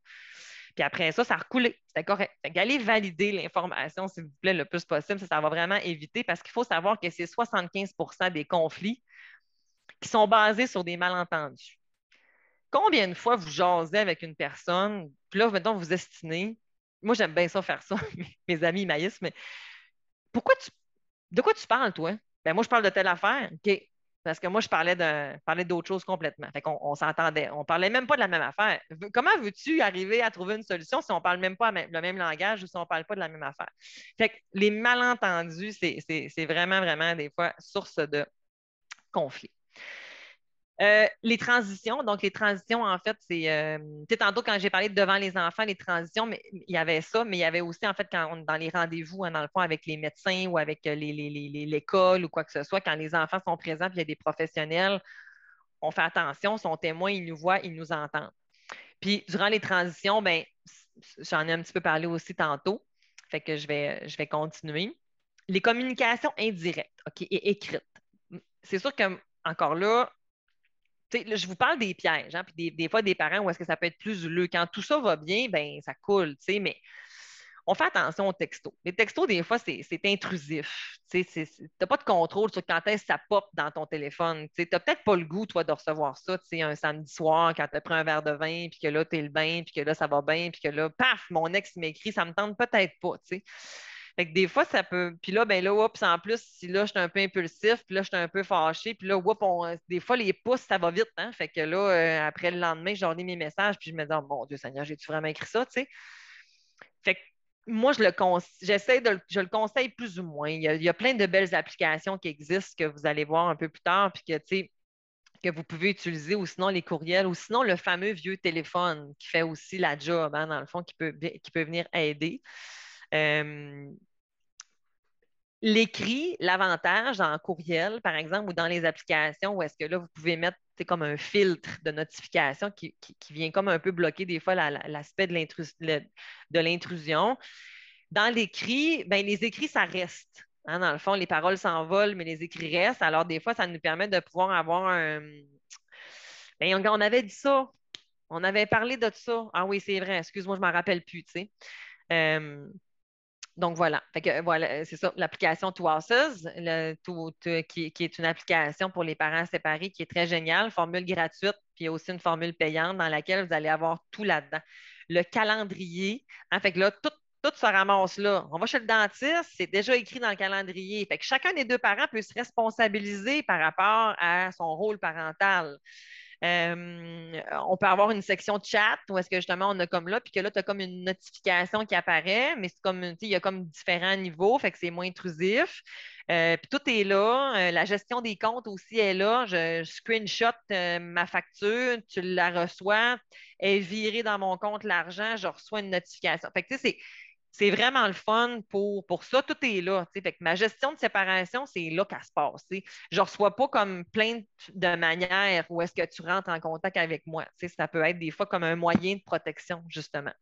Puis après ça, ça a recoulé. C'était correct. Fait allez valider l'information, s'il vous plaît, le plus possible. Ça, ça va vraiment éviter parce qu'il faut savoir que c'est 75% des conflits qui sont basés sur des malentendus. Combien de fois vous jasez avec une personne, puis là, maintenant, vous estimez, moi, j'aime bien ça faire ça. Mes amis maïs, mais pourquoi tu. De quoi tu parles, toi? Ben, moi, je parle de telle affaire. OK? Parce que moi, je parlais d'autre chose complètement. Fait qu'on on, s'entendait. On parlait même pas de la même affaire. Comment veux-tu arriver à trouver une solution si on parle même pas le même langage ou si on parle pas de la même affaire? Fait que les malentendus, c'est vraiment, vraiment des fois source de conflit. Euh, les transitions, donc les transitions, en fait, c'est. Euh, tantôt, quand j'ai parlé de devant les enfants, les transitions, mais il y avait ça, mais il y avait aussi, en fait, quand on, dans les rendez-vous, hein, dans le fond, avec les médecins ou avec euh, l'école ou quoi que ce soit, quand les enfants sont présents puis il y a des professionnels, on fait attention, son témoin, il nous voit, il nous entend. Puis durant les transitions, ben, j'en ai un petit peu parlé aussi tantôt, fait que je vais, je vais continuer. Les communications indirectes, OK, et écrites. C'est sûr que, encore là, je vous parle des pièges, hein, puis des, fois des parents où est-ce que ça peut être plus houleux. Quand tout ça va bien, ben ça coule, mais on fait attention aux textos. Les textos, des fois, c'est intrusif. Tu n'as pas de contrôle sur quand est-ce que ça pop dans ton téléphone. Tu n'as peut-être pas le goût, toi, de recevoir ça un samedi soir quand tu pris un verre de vin, puis que là, tu es le bain, puis que là, ça va bien, puis que là, paf, mon ex m'écrit, ça me tente peut-être pas. Fait que des fois, ça peut. Puis là, ben là, oups, en plus, si là, je suis un peu impulsif, puis là, je suis un peu fâché, puis là, oups, des fois, les pouces, ça va vite, hein? Fait que là, euh, après le lendemain, je mes messages, puis je me dis, oh, mon Dieu Seigneur, j'ai-tu vraiment écrit ça, tu sais? Fait que moi, je le j'essaie de je le conseille plus ou moins. Il y, a, plein de belles applications qui existent que vous allez voir un peu plus tard, puis que, tu sais, que vous pouvez utiliser, ou sinon les courriels, ou sinon le fameux vieux téléphone qui fait aussi la job, hein, dans le fond, qui peut, qui peut venir aider. Euh, l'écrit, l'avantage en courriel, par exemple, ou dans les applications, où est-ce que là, vous pouvez mettre comme un filtre de notification qui, vient comme un peu bloquer des fois l'aspect de l'intrusion. Dans l'écrit, ben, les écrits, ça reste. Hein, dans le fond, les paroles s'envolent, mais les écrits restent. Alors, des fois, ça nous permet de pouvoir avoir un. Ben, on, avait dit ça. On avait parlé de ça. Ah oui, c'est vrai. Excuse-moi, je ne m'en rappelle plus. Tu sais. Euh, donc voilà, voilà, c'est ça, l'application Twosses, qui, qui, est une application pour les parents séparés qui est très géniale, formule gratuite, puis aussi une formule payante dans laquelle vous allez avoir tout là-dedans. Le calendrier, en hein, fait que là, tout, tout se ramasse là. On va chez le dentiste, c'est déjà écrit dans le calendrier. Fait que chacun des deux parents peut se responsabiliser par rapport à son rôle parental. Euh, on peut avoir une section chat où est-ce que justement on a comme là, puis que là, tu as comme une notification qui apparaît, mais c'est comme, il y a comme différents niveaux, fait que c'est moins intrusif. Euh, puis tout est là. Euh, la gestion des comptes aussi est là. Je, screenshot ma facture, tu la reçois, elle est virée dans mon compte l'argent, je reçois une notification. Fait que c'est c'est vraiment le fun pour, pour ça. Tout est là. Ma gestion de séparation, c'est là qu'elle se passe. Je ne reçois pas comme plein de manières où est-ce que tu rentres en contact avec moi. Ça peut être des fois comme un moyen de protection, justement.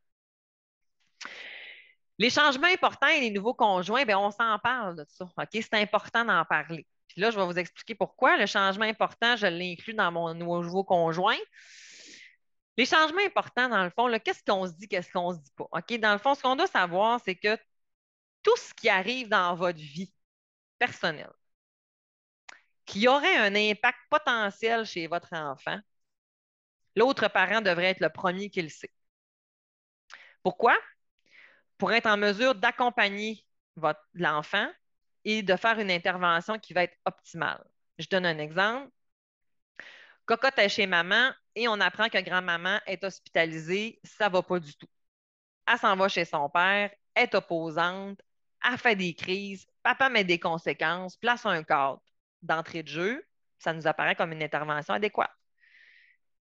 Les changements importants et les nouveaux conjoints, bien, on s'en parle de ça. C'est important d'en parler. Puis là, je vais vous expliquer pourquoi. Le changement important, je l'inclus dans mon nouveau conjoint. Les changements importants, dans le fond, qu'est-ce qu'on se dit, qu'est-ce qu'on ne se dit pas? Dans le fond, ce qu'on doit savoir, c'est que tout ce qui arrive dans votre vie personnelle, qui aurait un impact potentiel chez votre enfant, l'autre parent devrait être le premier qui le sait. Pourquoi? Pour être en mesure d'accompagner l'enfant et de faire une intervention qui va être optimale. Je donne un exemple. Cocotte est chez maman et on apprend que grand-maman est hospitalisée. Ça ne va pas du tout. Elle s'en va chez son père, est opposante, a fait des crises, papa met des conséquences, place un cadre d'entrée de jeu. Ça nous apparaît comme une intervention adéquate.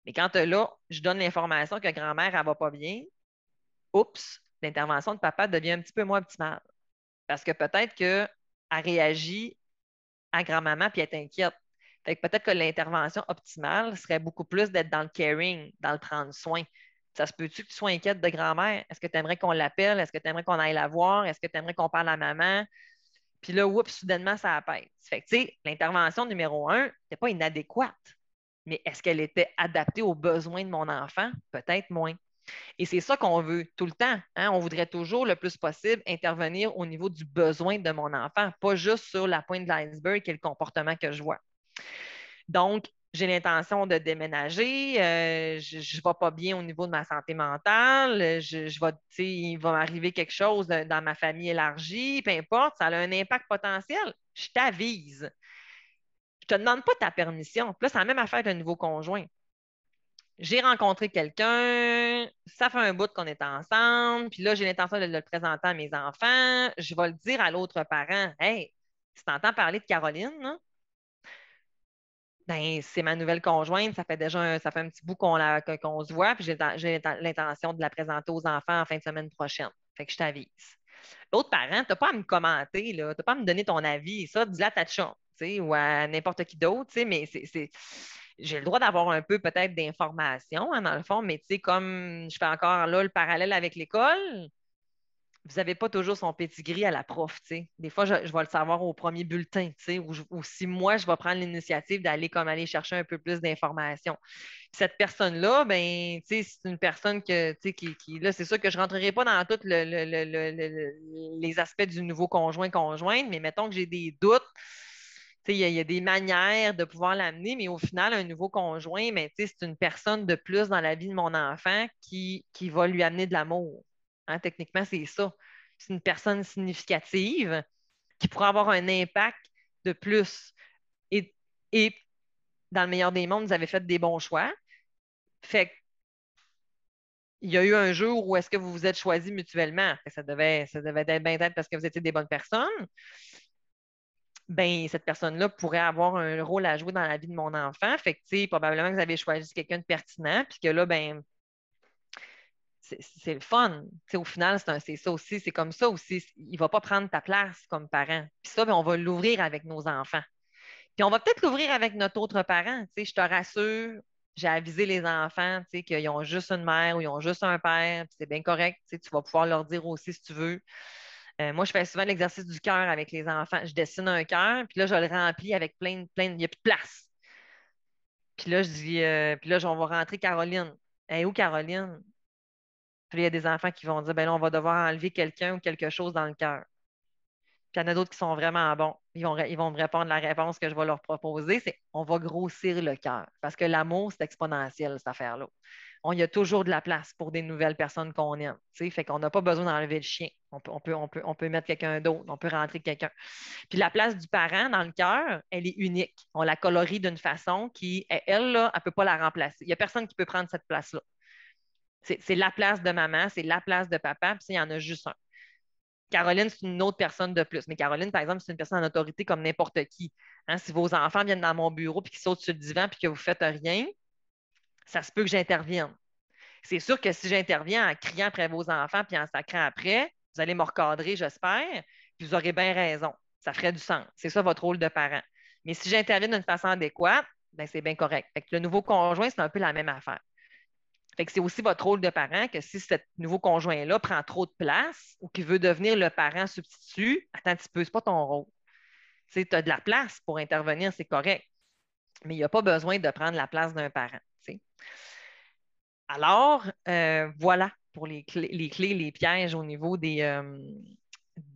Mais quand là, je donne l'information que grand-mère, ne va pas bien, oups, l'intervention de papa devient un petit peu moins optimale. Parce que peut-être qu'elle réagit à grand-maman puis elle est inquiète peut-être que l'intervention optimale serait beaucoup plus d'être dans le caring, dans le prendre soin. Ça se peut-tu que tu sois inquiète de grand-mère? Est-ce que tu aimerais qu'on l'appelle? Est-ce que tu aimerais qu'on aille la voir? Est-ce que tu aimerais qu'on parle à maman? Puis là, oups, soudainement, ça appelle. Fait que, tu sais, l'intervention numéro un n'était pas inadéquate. Mais est-ce qu'elle était adaptée aux besoins de mon enfant? Peut-être moins. Et c'est ça qu'on veut tout le temps. Hein? On voudrait toujours le plus possible intervenir au niveau du besoin de mon enfant, pas juste sur la pointe de l'iceberg qui est le comportement que je vois. Donc, j'ai l'intention de déménager, euh, je ne vais pas bien au niveau de ma santé mentale, je, je il va m'arriver quelque chose dans ma famille élargie, peu importe, ça a un impact potentiel, je t'avise. Je ne te demande pas ta permission. Puis là, c'est la même affaire d'un nouveau conjoint. J'ai rencontré quelqu'un, ça fait un bout qu'on est ensemble, puis là, j'ai l'intention de le présenter à mes enfants. Je vais le dire à l'autre parent Hey, tu t'entends parler de Caroline, non? Ben, c'est ma nouvelle conjointe, ça fait déjà un, ça fait un petit bout qu'on se voit, puis j'ai l'intention de la présenter aux enfants en fin de semaine prochaine. Fait que je t'avise. L'autre parent, tu n'as pas à me commenter, tu n'as pas à me donner ton avis. Ça, dis-le à ta ou à n'importe qui d'autre, mais c'est. j'ai le droit d'avoir un peu peut-être d'informations, hein, dans le fond, mais tu sais, comme je fais encore là le parallèle avec l'école, vous n'avez pas toujours son petit gris à la prof. Des fois, je, vais le savoir au premier bulletin, ou, si moi, je vais prendre l'initiative d'aller comme aller chercher un peu plus d'informations. Cette personne-là, ben, c'est une personne que, qui, qui, là, c'est sûr que je ne rentrerai pas dans tous les aspects du nouveau conjoint-conjointe, mais mettons que j'ai des doutes. Il y, a des manières de pouvoir l'amener, mais au final, un nouveau conjoint, ben, c'est une personne de plus dans la vie de mon enfant qui, qui va lui amener de l'amour. Hein, techniquement, c'est ça. C'est une personne significative qui pourra avoir un impact de plus. Et, dans le meilleur des mondes, vous avez fait des bons choix. Fait il y a eu un jour où est-ce que vous vous êtes choisis mutuellement? Ça devait, ça devait être bien être parce que vous étiez des bonnes personnes. Ben, cette personne-là pourrait avoir un rôle à jouer dans la vie de mon enfant. Fait que, probablement que vous avez choisi quelqu'un de pertinent, puis que là, ben, c'est le fun. au final, c'est ça aussi, c'est comme ça aussi. Il ne va pas prendre ta place comme parent. Puis ça, ben, on va l'ouvrir avec nos enfants. Puis on va peut-être l'ouvrir avec notre autre parent. Je te rassure, j'ai avisé les enfants qu'ils ont juste une mère ou ils ont juste un père, c'est bien correct. Tu vas pouvoir leur dire aussi si tu veux. Euh, moi, je fais souvent l'exercice du cœur avec les enfants. Je dessine un cœur, puis là, je le remplis avec plein, plein, il n'y a plus de place. Puis là, je dis, euh, puis là, on va rentrer Caroline. Où Caroline? Puis il y a des enfants qui vont dire, ben là, on va devoir enlever quelqu'un ou quelque chose dans le cœur. Puis il y en a d'autres qui sont vraiment bons. Ils vont, ils vont me répondre la réponse que je vais leur proposer, c'est on va grossir le cœur. Parce que l'amour, c'est exponentiel, cette affaire-là. On y a toujours de la place pour des nouvelles personnes qu'on aime. Fait qu'on n'a pas besoin d'enlever le chien. On peut, on peut mettre quelqu'un d'autre, on peut rentrer quelqu'un. Puis la place du parent dans le cœur, elle est unique. On la colorie d'une façon qui, elle, là, elle ne peut pas la remplacer. Il n'y a personne qui peut prendre cette place-là. C'est la place de maman, c'est la place de papa, puis il y en a juste un. Caroline, c'est une autre personne de plus. Mais Caroline, par exemple, c'est une personne en autorité comme n'importe qui. Hein, si vos enfants viennent dans mon bureau puis qu'ils sautent sur le divan puis que vous ne faites rien, ça se peut que j'intervienne. C'est sûr que si j'interviens en criant après vos enfants puis en sacrant après, vous allez me recadrer, j'espère, puis vous aurez bien raison. Ça ferait du sens. C'est ça votre rôle de parent. Mais si j'interviens d'une façon adéquate, ben c'est bien correct. le nouveau conjoint, c'est un peu la même affaire c'est aussi votre rôle de parent que si ce nouveau conjoint-là prend trop de place ou qu'il veut devenir le parent substitut, attends un petit peu, pas ton rôle. Tu as de la place pour intervenir, c'est correct. Mais il n'y a pas besoin de prendre la place d'un parent. Alors, euh, voilà pour les clés, les pièges au niveau des, euh,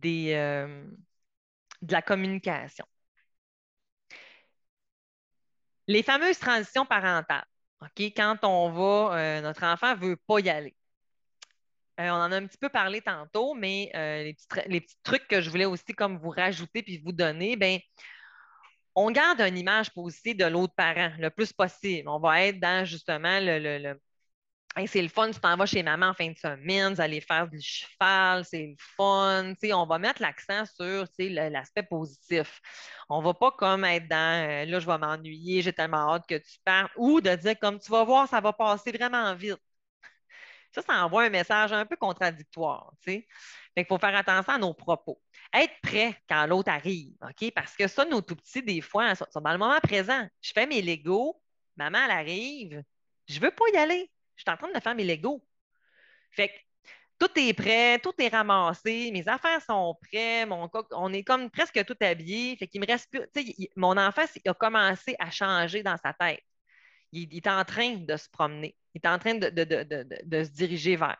euh, de la communication. Les fameuses transitions parentales. Quand on va, euh, notre enfant ne veut pas y aller. Euh, on en a un petit peu parlé tantôt, mais euh, les, petits, trucs que je voulais aussi comme vous rajouter puis vous donner, ben, on garde une image positive de l'autre parent le plus possible. On va être dans justement le, c'est le fun, tu t'en vas chez maman en fin de semaine, vous allez faire du cheval, c'est le fun. on va mettre l'accent sur l'aspect positif. On ne va pas comme être dans euh, là, je vais m'ennuyer, j'ai tellement hâte que tu partes, ou de dire comme tu vas voir, ça va passer vraiment vite. Ça, ça envoie un message un peu contradictoire. Il faut faire attention à nos propos. Être prêt quand l'autre arrive, OK? Parce que ça, nos tout petits, des fois, sont dans le moment présent. Je fais mes Legos, maman, elle arrive, je ne veux pas y aller je suis en train de faire mes Legos. Fait que tout est prêt, tout est ramassé, mes affaires sont prêtes, on est comme presque tout habillé. Fait qu'il me reste plus. mon enfant a commencé à changer dans sa tête. Il, est en train de se promener. Il est en train de, se diriger vers.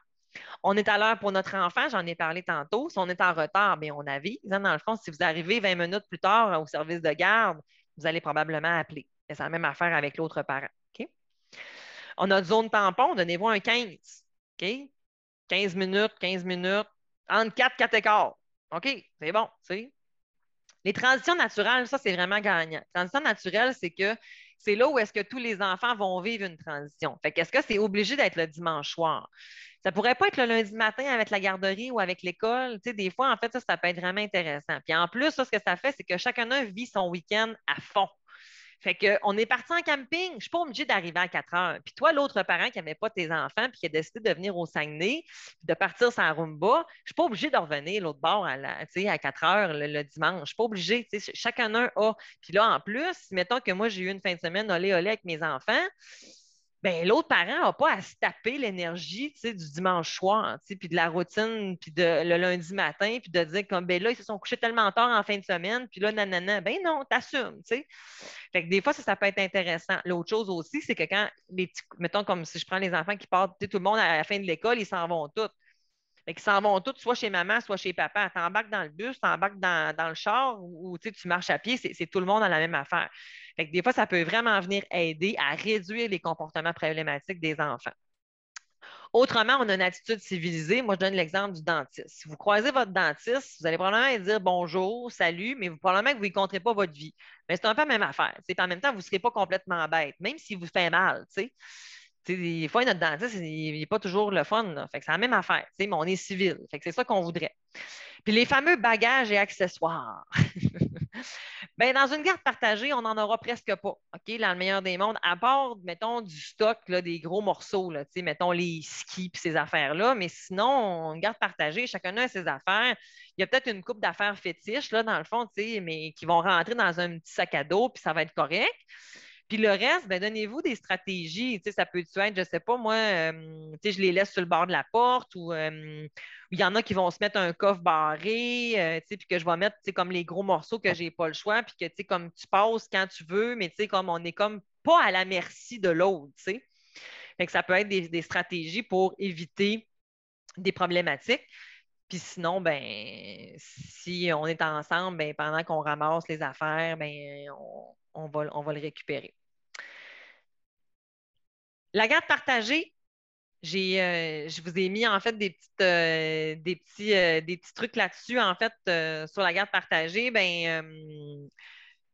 On est à l'heure pour notre enfant, j'en ai parlé tantôt. Si on est en retard, bien, on avise. Hein, dans le fond, si vous arrivez 20 minutes plus tard au service de garde, vous allez probablement appeler. C'est la même affaire avec l'autre parent. On a une zone tampon, donnez-vous un 15. OK? 15 minutes, 15 minutes, entre 4, 4 écarts. OK, c'est bon. Les transitions naturelles, ça, c'est vraiment gagnant. Transition naturelle, c'est que c'est là où est-ce que tous les enfants vont vivre une transition. Fait qu'est-ce que c'est obligé d'être le dimanche soir? Ça pourrait pas être le lundi matin avec la garderie ou avec l'école. Tu des fois, en fait, ça, ça peut être vraiment intéressant. Puis en plus, ce que ça fait, c'est que chacun vit son week-end à fond. Fait qu'on est parti en camping. Je ne suis pas obligée d'arriver à 4 heures. Puis toi, l'autre parent qui n'avait pas tes enfants puis qui a décidé de venir au Saguenay, de partir sans Rumba, je ne suis pas obligée de revenir l'autre bord à, à 4 heures le, dimanche. Je ne suis pas obligée. Chacun un a. Puis là, en plus, mettons que moi, j'ai eu une fin de semaine olé olé avec mes enfants, ben, l'autre parent n'a pas à se taper l'énergie du dimanche soir, puis de la routine, puis le lundi matin, puis de dire comme ben là, ils se sont couchés tellement tard en fin de semaine, puis là, nanana, ben non, t'assumes. Fait que des fois, ça, ça peut être intéressant. L'autre chose aussi, c'est que quand les petits, mettons comme si je prends les enfants qui partent, tout le monde à la fin de l'école, ils s'en vont tous. Fait qu'ils s'en vont tous, soit chez maman, soit chez papa. Tu embarques dans le bus, tu embarques dans, dans, le char ou tu marches à pied, c'est tout le monde à la même affaire. Fait des fois, ça peut vraiment venir aider à réduire les comportements problématiques des enfants. Autrement, on a une attitude civilisée. Moi, je donne l'exemple du dentiste. Si vous croisez votre dentiste, vous allez probablement dire bonjour, salut, mais vous, probablement que vous ne compterez pas votre vie. Mais c'est un peu la même affaire. En même temps, vous ne serez pas complètement bête, même si vous faites mal. Des fois, notre dentiste, il n'est pas toujours le fun. C'est la même affaire, mais on est civil. c'est ça qu'on voudrait. Puis les fameux bagages et accessoires. ben, dans une garde partagée, on n'en aura presque pas, dans le meilleur des mondes, à part, mettons, du stock, des gros morceaux, mettons les skis et ces affaires-là, mais sinon, une garde partagée, chacun a ses affaires. Il y a peut-être une coupe d'affaires fétiches, dans le fond, mais qui vont rentrer dans un petit sac à dos, puis ça va être correct. Puis le reste, ben, donnez-vous des stratégies. ça peut être, je ne sais pas, moi, euh, je les laisse sur le bord de la porte ou euh, il y en a qui vont se mettre un coffre barré, euh, puis que je vais mettre comme les gros morceaux que je n'ai pas le choix, puis que comme tu passes quand tu veux, mais comme on n'est comme pas à la merci de l'autre. ça peut être des, stratégies pour éviter des problématiques. Puis sinon, ben, si on est ensemble, ben, pendant qu'on ramasse les affaires, ben, on, on va, on va le récupérer. La garde partagée, euh, je vous ai mis en fait des, euh, euh, petits trucs là-dessus, en fait, sur la garde partagée. Ben,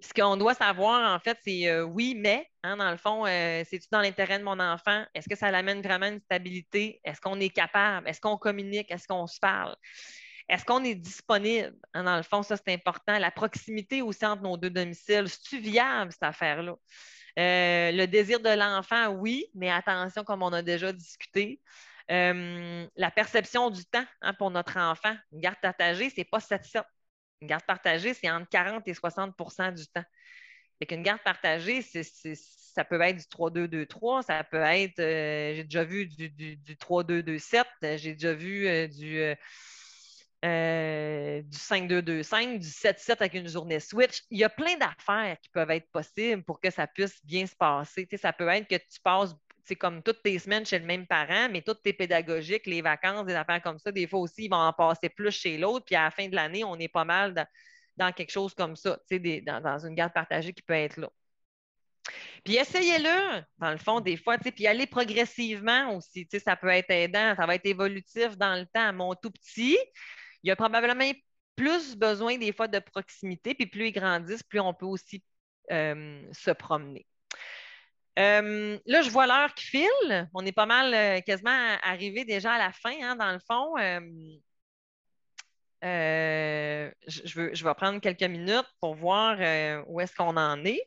ce qu'on doit savoir, en fait, c'est oui, mais, hein, dans le fond, c'est-tu dans l'intérêt de mon enfant? Est-ce que ça l'amène vraiment une stabilité? Est-ce qu'on est capable? Est-ce qu'on communique? Est-ce qu'on se parle? Est-ce qu'on est disponible? Hein, dans le fond, ça, c'est important. La proximité aussi entre nos deux domiciles, c'est-tu viable, cette affaire-là? Euh, le désir de l'enfant, oui, mais attention, comme on a déjà discuté. Euh, la perception du temps hein, pour notre enfant. Une garde partagée, ce n'est pas 7-7. Une garde partagée, c'est entre 40 et 60% du temps. Fait qu'une garde partagée, ça peut être du 3-2-2-3, ça peut être, euh, j'ai déjà vu du 3-2-2-7, j'ai déjà vu du euh, du 5-2-2-5, du 7-7 avec une journée switch. Il y a plein d'affaires qui peuvent être possibles pour que ça puisse bien se passer. ça peut être que tu passes comme toutes tes semaines chez le même parent, mais toutes tes pédagogiques, les vacances, des affaires comme ça, des fois aussi, ils vont en passer plus chez l'autre, puis à la fin de l'année, on est pas mal dans, quelque chose comme ça, dans, dans une garde partagée qui peut être là. Puis essayez-le, dans le fond, des fois, puis aller progressivement aussi. Ça peut être aidant, ça va être évolutif dans le temps. Mon tout petit, il y a probablement plus besoin des fois de proximité, puis plus ils grandissent, plus on peut aussi euh, se promener. Euh, là, je vois l'heure qui file. On est pas mal euh, quasiment arrivé déjà à la fin, hein, dans le fond. je, vais prendre quelques minutes pour voir où est-ce qu'on en est.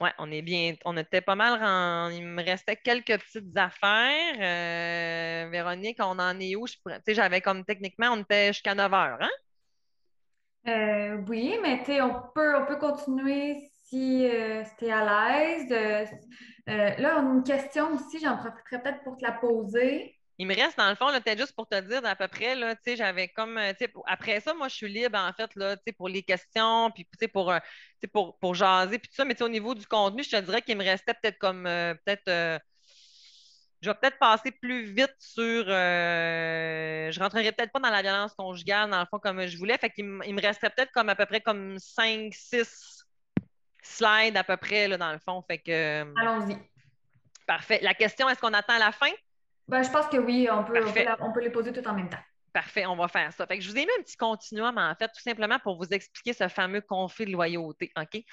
Oui, on est bien. On était pas mal. Il me restait quelques petites affaires. Euh, Véronique, on en est où? Tu sais, j'avais comme techniquement, on était jusqu'à 9 heures, hein? Euh, oui, mais on peut, on peut continuer si, euh, tu es à l'aise. là, on a une question aussi, j'en profiterai peut-être pour te la poser. Il me reste, dans le fond, peut-être juste pour te dire à peu près, là, j'avais comme, euh, après ça, moi, je suis libre, en fait, là, pour les questions, puis pour, euh, pour, pour jaser, puis tout ça, mais au niveau du contenu, je te dirais qu'il me restait peut-être comme, euh, peut-être, je vais peut-être passer plus vite sur, je rentrerai peut-être pas dans la violence conjugale, dans le fond, comme je voulais, fait qu'il me, il me resterait peut-être comme à peu près comme 5, 6 slides à peu près, là, dans le fond, fait que... Allons-y. Parfait. La question, est-ce qu'on attend la fin? Ben, je pense que oui, on peut, on peut, les poser tout en même temps. Parfait, on va faire ça. Fait que je vous ai mis un petit continuum, en fait, tout simplement pour vous expliquer ce fameux conflit de loyauté. OK?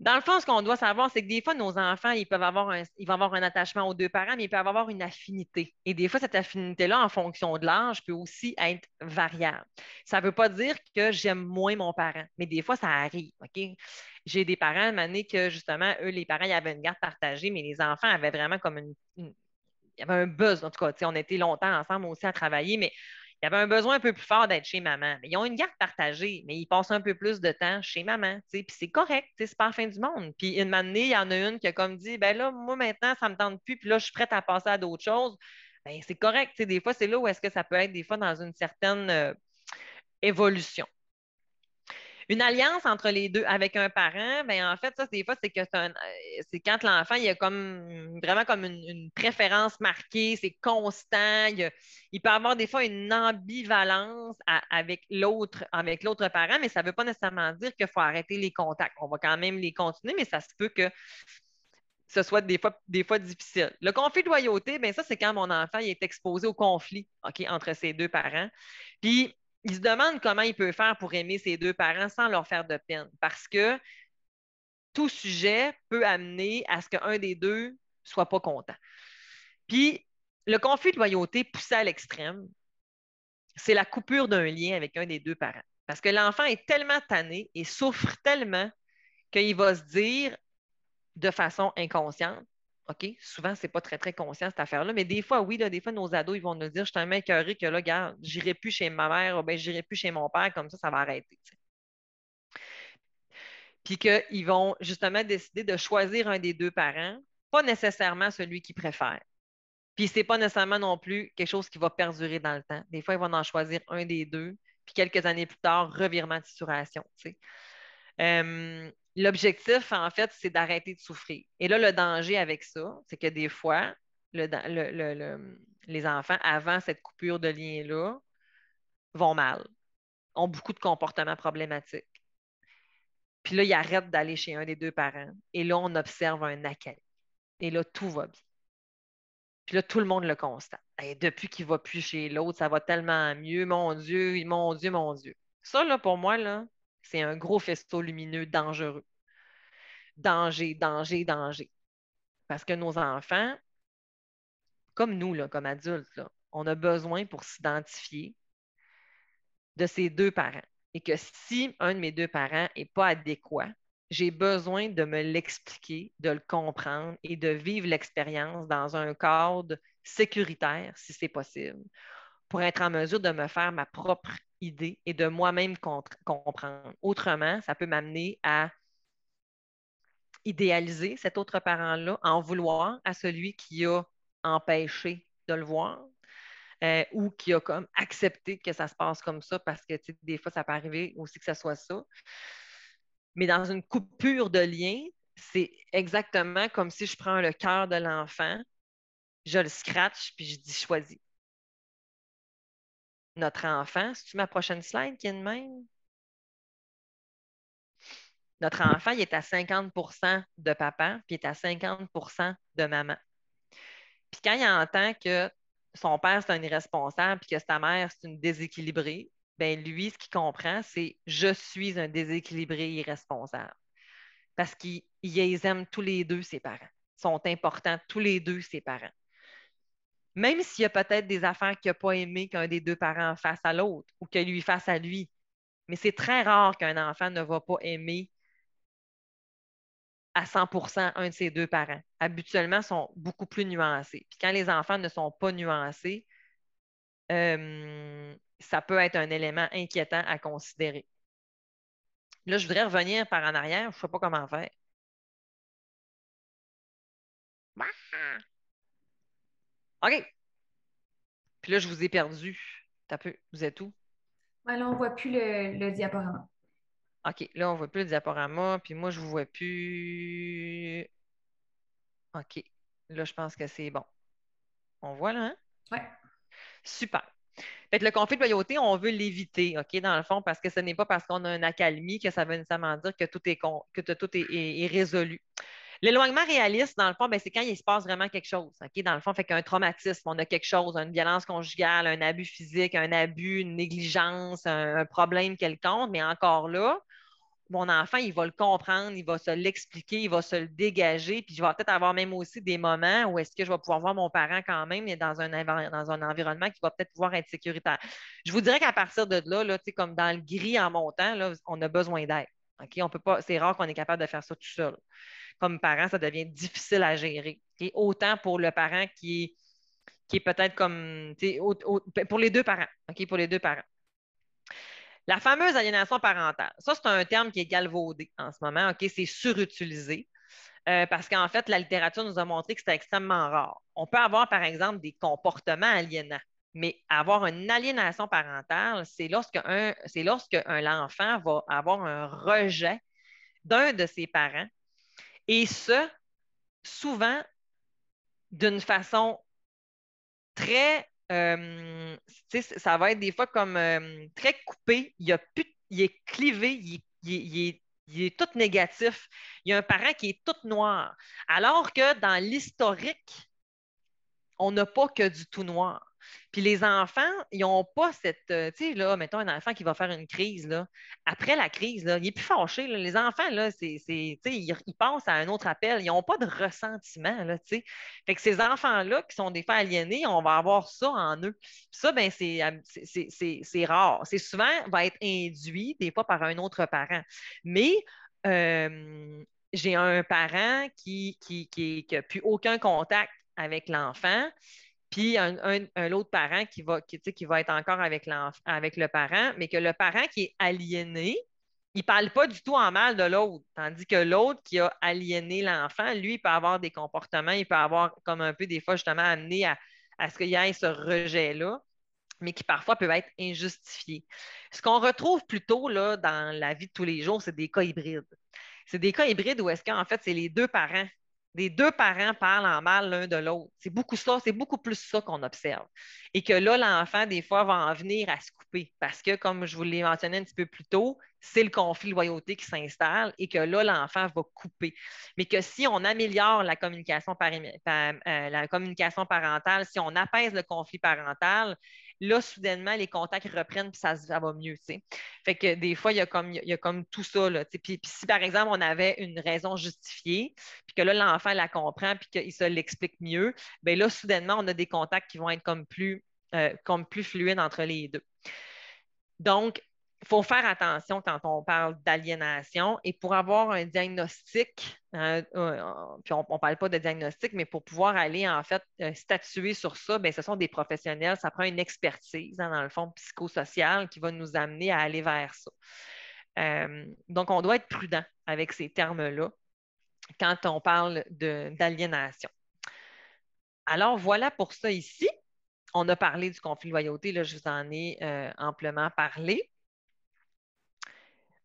Dans le fond, ce qu'on doit savoir, c'est que des fois, nos enfants, ils peuvent avoir un, ils vont avoir un attachement aux deux parents, mais ils peuvent avoir une affinité. Et des fois, cette affinité-là, en fonction de l'âge, peut aussi être variable. Ça ne veut pas dire que j'aime moins mon parent, mais des fois, ça arrive. OK? J'ai des parents, année que justement, eux, les parents, il y avait une garde partagée, mais les enfants avaient vraiment comme une, il y avait un buzz, en tout cas. On était longtemps ensemble aussi à travailler, mais il y avait un besoin un peu plus fort d'être chez maman. Mais ils ont une garde partagée, mais ils passent un peu plus de temps chez maman. Puis c'est correct, c'est pas la fin du monde. Puis une année, il y en a une qui a comme dit ben là, moi maintenant, ça me tente plus, puis là, je suis prête à passer à d'autres choses. Ben, c'est correct. Des fois, c'est là où est-ce que ça peut être des fois dans une certaine euh, évolution. Une alliance entre les deux avec un parent, ben en fait, ça, des fois, c'est que c'est quand l'enfant, il a comme vraiment comme une, préférence marquée, c'est constant, il, peut avoir des fois une ambivalence avec l'autre, avec l'autre parent, mais ça ne veut pas nécessairement dire qu'il faut arrêter les contacts. On va quand même les continuer, mais ça se peut que ce soit des fois, des fois difficile. Le conflit de loyauté, bien ça, c'est quand mon enfant est exposé au conflit entre ses deux parents. Puis, il se demande comment il peut faire pour aimer ses deux parents sans leur faire de peine. Parce que tout sujet peut amener à ce qu'un des deux soit pas content. Puis, le conflit de loyauté poussé à l'extrême, c'est la coupure d'un lien avec un des deux parents. Parce que l'enfant est tellement tanné et souffre tellement qu'il va se dire de façon inconsciente OK, souvent, ce n'est pas très, très conscient cette affaire-là, mais des fois, oui, des fois, nos ados, ils vont nous dire Je suis tellement écœuré que là, regarde, j'irai plus chez ma mère, ou bien j'irai plus chez mon père, comme ça, ça va arrêter. Puis qu'ils vont justement décider de choisir un des deux parents, pas nécessairement celui qu'ils préfèrent. Puis ce n'est pas nécessairement non plus quelque chose qui va perdurer dans le temps. Des fois, ils vont en choisir un des deux, puis quelques années plus tard, revirement de situation. Euh, L'objectif, en fait, c'est d'arrêter de souffrir. Et là, le danger avec ça, c'est que des fois, les enfants, avant cette coupure de lien-là, vont mal, ont beaucoup de comportements problématiques. Puis là, ils arrêtent d'aller chez un des deux parents. Et là, on observe un accueil. Et là, tout va bien. Puis là, tout le monde le constate. Et depuis qu'il ne va plus chez l'autre, ça va tellement mieux. Mon Dieu, mon Dieu, mon Dieu. Ça, là, pour moi, là, c'est un gros faisceau lumineux dangereux. Danger, danger, danger. Parce que nos enfants, comme nous, comme adultes, on a besoin pour s'identifier de ces deux parents. Et que si un de mes deux parents n'est pas adéquat, j'ai besoin de me l'expliquer, de le comprendre et de vivre l'expérience dans un cadre sécuritaire, si c'est possible, pour être en mesure de me faire ma propre idée et de moi-même comprendre. Autrement, ça peut m'amener à idéaliser cet autre parent-là, en vouloir à celui qui a empêché de le voir euh, ou qui a comme accepté que ça se passe comme ça parce que des fois, ça peut arriver aussi que ce soit ça. Mais dans une coupure de lien, c'est exactement comme si je prends le cœur de l'enfant, je le scratch puis je dis choisis notre enfant. C'est-tu ma prochaine slide qui est de même? Notre enfant, il est à 50% de papa, puis il est à 50% de maman. Puis quand il entend que son père, c'est un irresponsable, puis que sa mère, c'est une déséquilibrée, ben lui, ce qu'il comprend, c'est je suis un déséquilibré irresponsable. Parce qu'ils aiment tous les deux, ses parents. Ils sont importants tous les deux, ses parents même s'il y a peut-être des affaires qu'il n'a pas aimé qu'un des deux parents fasse à l'autre ou qu'il lui fasse à lui. Mais c'est très rare qu'un enfant ne va pas aimer à 100% un de ses deux parents. Habituellement, ils sont beaucoup plus nuancés. Puis quand les enfants ne sont pas nuancés, euh, ça peut être un élément inquiétant à considérer. Là, je voudrais revenir par en arrière. Je ne sais pas comment faire. OK. Puis là, je vous ai perdu. T'as peu. Vous êtes où? là, on ne voit plus le, diaporama. OK. Là, on ne voit plus le diaporama. Puis moi, je ne vous vois plus. OK. Là, je pense que c'est bon. On voit là, hein? Oui. Super. Fait le conflit de loyauté, on veut l'éviter, OK, dans le fond, parce que ce n'est pas parce qu'on a une accalmie que ça veut nécessairement dire que tout est, que tout est résolu. L'éloignement réaliste, dans le fond, ben, c'est quand il se passe vraiment quelque chose. Dans le fond, fait qu'un traumatisme, on a quelque chose, une violence conjugale, un abus physique, un abus, une négligence, un, problème quelconque, mais encore là, mon enfant, il va le comprendre, il va se l'expliquer, il va se le dégager, puis je vais peut-être avoir même aussi des moments où est-ce que je vais pouvoir voir mon parent quand même, mais dans un, environnement qui va peut-être pouvoir être sécuritaire. Je vous dirais qu'à partir de là, là comme dans le gris en montant, on a besoin d'aide. On peut pas, c'est rare qu'on est capable de faire ça tout seul. Comme parent, ça devient difficile à gérer. Autant pour le parent qui est, peut-être comme pour les deux parents. Pour les deux parents. La fameuse aliénation parentale, ça, c'est un terme qui est galvaudé en ce moment. C'est surutilisé. Euh, parce qu'en fait, la littérature nous a montré que c'est extrêmement rare. On peut avoir, par exemple, des comportements aliénants, mais avoir une aliénation parentale, c'est lorsque, c'est l'enfant va avoir un rejet d'un de ses parents, et ce, souvent d'une façon très ça va être des fois comme très coupé. Il, a il est clivé, il, est, tout négatif. Il y a un parent qui est tout noir. Alors que dans l'historique, on n'a pas que du tout noir. Puis les enfants, ils n'ont pas cette. Euh, tu sais, là, mettons un enfant qui va faire une crise, là. Après la crise, là, il est plus fâché. Les enfants, là, c'est, ils, ils pensent à un autre appel. Ils n'ont pas de ressentiment, là, tu sais. Fait que ces enfants-là, qui sont des fois aliénés, on va avoir ça en eux. ça, ben, c'est, c'est, rare. C'est souvent, va être induit, des fois, par un autre parent. Mais euh, j'ai un parent qui n'a qui, qui, plus aucun contact avec l'enfant puis un, autre parent qui va, qui, qui va être encore avec, avec le parent, mais que le parent qui est aliéné, il ne parle pas du tout en mal de l'autre. Tandis que l'autre qui a aliéné l'enfant, lui, il peut avoir des comportements, il peut avoir comme un peu des fois justement amené à, ce qu'il y ait ce rejet-là, mais qui parfois peuvent être injustifiés. Ce qu'on retrouve plutôt là, dans la vie de tous les jours, c'est des cas hybrides. C'est des cas hybrides où est-ce qu'en fait, c'est les deux parents les deux parents parlent en mal l'un de l'autre. C'est beaucoup ça, c'est beaucoup plus ça qu'on observe. Et que là, l'enfant, des fois, va en venir à se couper parce que, comme je vous l'ai mentionné un petit peu plus tôt, c'est le conflit de loyauté qui s'installe et que là, l'enfant va couper. Mais que si on améliore la communication, euh, la communication parentale, si on apaise le conflit parental, Là, soudainement, les contacts reprennent puis ça, va mieux. Fait que des fois, il y a comme, tout ça. Puis, si, par exemple, on avait une raison justifiée, puis que là, l'enfant la comprend puis qu'il se l'explique mieux, bien là, soudainement, on a des contacts qui vont être comme plus, euh, comme plus fluides entre les deux. Donc, il faut faire attention quand on parle d'aliénation et pour avoir un diagnostic, hein, euh, puis on ne parle pas de diagnostic, mais pour pouvoir aller en fait euh, statuer sur ça, bien, ce sont des professionnels, ça prend une expertise hein, dans le fond psychosocial qui va nous amener à aller vers ça. Euh, donc, on doit être prudent avec ces termes-là quand on parle d'aliénation. Alors, voilà pour ça ici. On a parlé du conflit de loyauté, là, je vous en ai amplement parlé.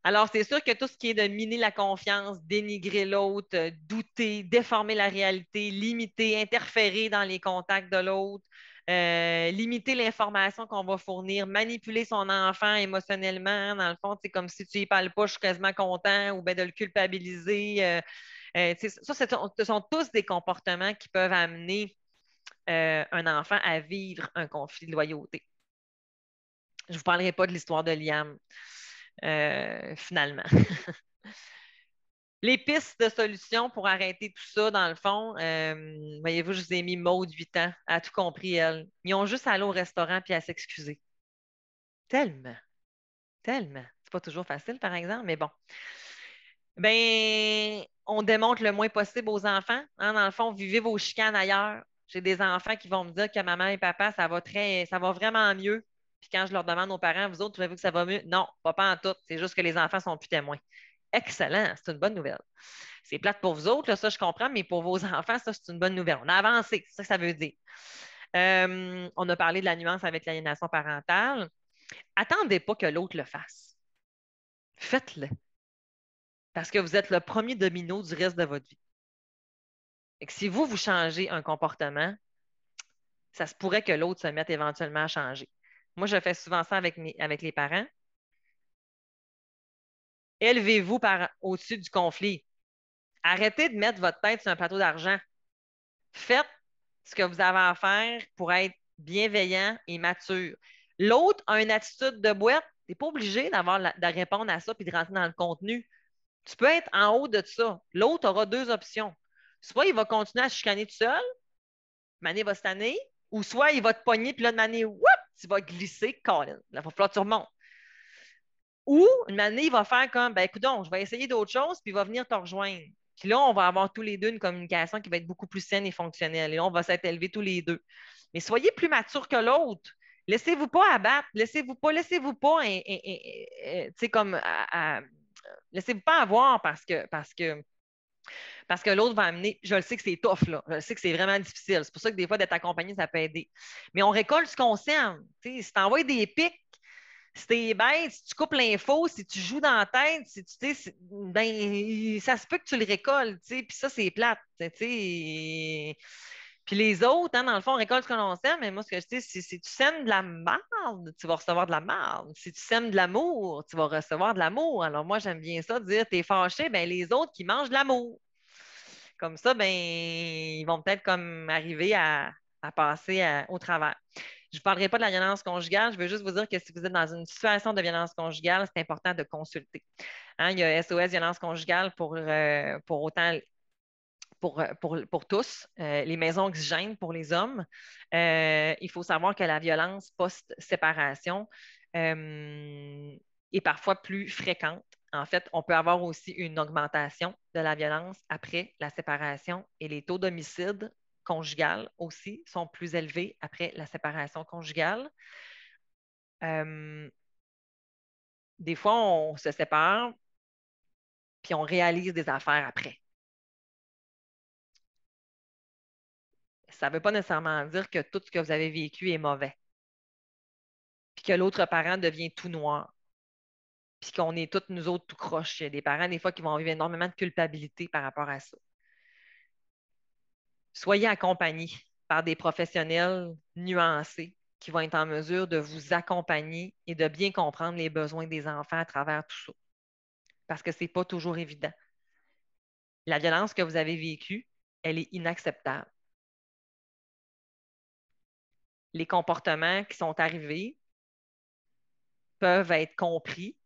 Alors, c'est sûr que tout ce qui est de miner la confiance, dénigrer l'autre, euh, douter, déformer la réalité, limiter, interférer dans les contacts de l'autre, euh, limiter l'information qu'on va fournir, manipuler son enfant émotionnellement, dans le fond, c'est comme si tu n'y parles pas, je suis quasiment content, ou bien de le culpabiliser. Euh, ça, ce sont tous des comportements qui peuvent amener un enfant à vivre un conflit de loyauté. Je ne vous parlerai pas de l'histoire de Liam. Euh, finalement. Les pistes de solutions pour arrêter tout ça, dans le fond, euh, voyez-vous, je vous ai mis Maude, 8 ans, a tout compris, elle. Ils ont juste à aller au restaurant puis à s'excuser. Tellement. Tellement. C'est pas toujours facile, par exemple, mais bon. Ben, on démontre le moins possible aux enfants. Hein, dans le fond, vivez vos chicanes ailleurs. J'ai des enfants qui vont me dire que maman et papa, ça va très, ça va vraiment mieux. Puis quand je leur demande aux parents, vous autres, trouvez-vous que ça va mieux? Non, pas, en tout. C'est juste que les enfants sont plus témoins. Excellent, c'est une bonne nouvelle. C'est plate pour vous autres, ça je comprends, mais pour vos enfants, ça c'est une bonne nouvelle. On a avancé, c'est ça que ça veut dire. Euh, on a parlé de la nuance avec l'aliénation parentale. Attendez pas que l'autre le fasse. Faites-le. Parce que vous êtes le premier domino du reste de votre vie. Et que si vous, vous changez un comportement, ça se pourrait que l'autre se mette éventuellement à changer. Moi, je fais souvent ça avec, les parents. Élevez-vous au-dessus du conflit. Arrêtez de mettre votre tête sur un plateau d'argent. Faites ce que vous avez à faire pour être bienveillant et mature. L'autre a une attitude de boîte. Tu n'es pas obligé d'avoir de répondre à ça et de rentrer dans le contenu. Tu peux être en haut de ça. L'autre aura deux options. Soit il va continuer à se chicaner tout seul, Mané va se tanner, ou soit il va te pogner, puis là, Mané, whoop, tu vas glisser, Colin. Il va falloir que tu remontes. Ou une année, il va faire comme, ben écoute, je vais essayer d'autres choses, puis il va venir te rejoindre. Puis là, on va avoir tous les deux une communication qui va être beaucoup plus saine et fonctionnelle. Et là, on va s'être élevés tous les deux. Mais soyez plus matures que l'autre. Laissez-vous pas abattre. Laissez-vous pas, laissez-vous pas, tu sais, comme, laissez-vous pas avoir parce que, parce que, parce que l'autre va amener. Je le sais que c'est tough, là. Je le sais que c'est vraiment difficile. C'est pour ça que des fois, d'être accompagné, ça peut aider. Mais on récolte ce qu'on sème. si tu envoies des pics, si t'es bête, si tu coupes l'info, si tu joues dans la tête, si tu ben, ça se peut que tu le récoltes, puis ça, c'est plate. Puis les autres, hein, dans le fond, on récolte ce que l'on sème, mais moi, ce que je dis, si, si tu sèmes de la merde, tu vas recevoir de la merde. Si tu sèmes de l'amour, tu vas recevoir de l'amour. Alors moi, j'aime bien ça, dire t'es fâché, ben les autres qui mangent de l'amour. Comme ça, ben, ils vont peut-être comme arriver à, passer au travers. Je ne parlerai pas de la violence conjugale. Je veux juste vous dire que si vous êtes dans une situation de violence conjugale, c'est important de consulter. Hein, il y a SOS violence conjugale pour, euh, pour autant pour, pour, tous, euh, les maisons oxygènes pour les hommes. Euh, il faut savoir que la violence post-séparation est parfois plus fréquente. En fait, on peut avoir aussi une augmentation de la violence après la séparation et les taux d'homicide conjugales aussi sont plus élevées après la séparation conjugale. Euh, des fois, on se sépare, puis on réalise des affaires après. Ça ne veut pas nécessairement dire que tout ce que vous avez vécu est mauvais, puis que l'autre parent devient tout noir, puis qu'on est toutes nous autres tout croches. Il y a des parents, des fois, qui vont vivre énormément de culpabilité par rapport à ça soyez accompagnés par des professionnels nuancés qui vont être en mesure de vous accompagner et de bien comprendre les besoins des enfants à travers tout ça. Parce que ce n'est pas toujours évident. La violence que vous avez vécue, elle est inacceptable. Les comportements qui sont arrivés peuvent être compris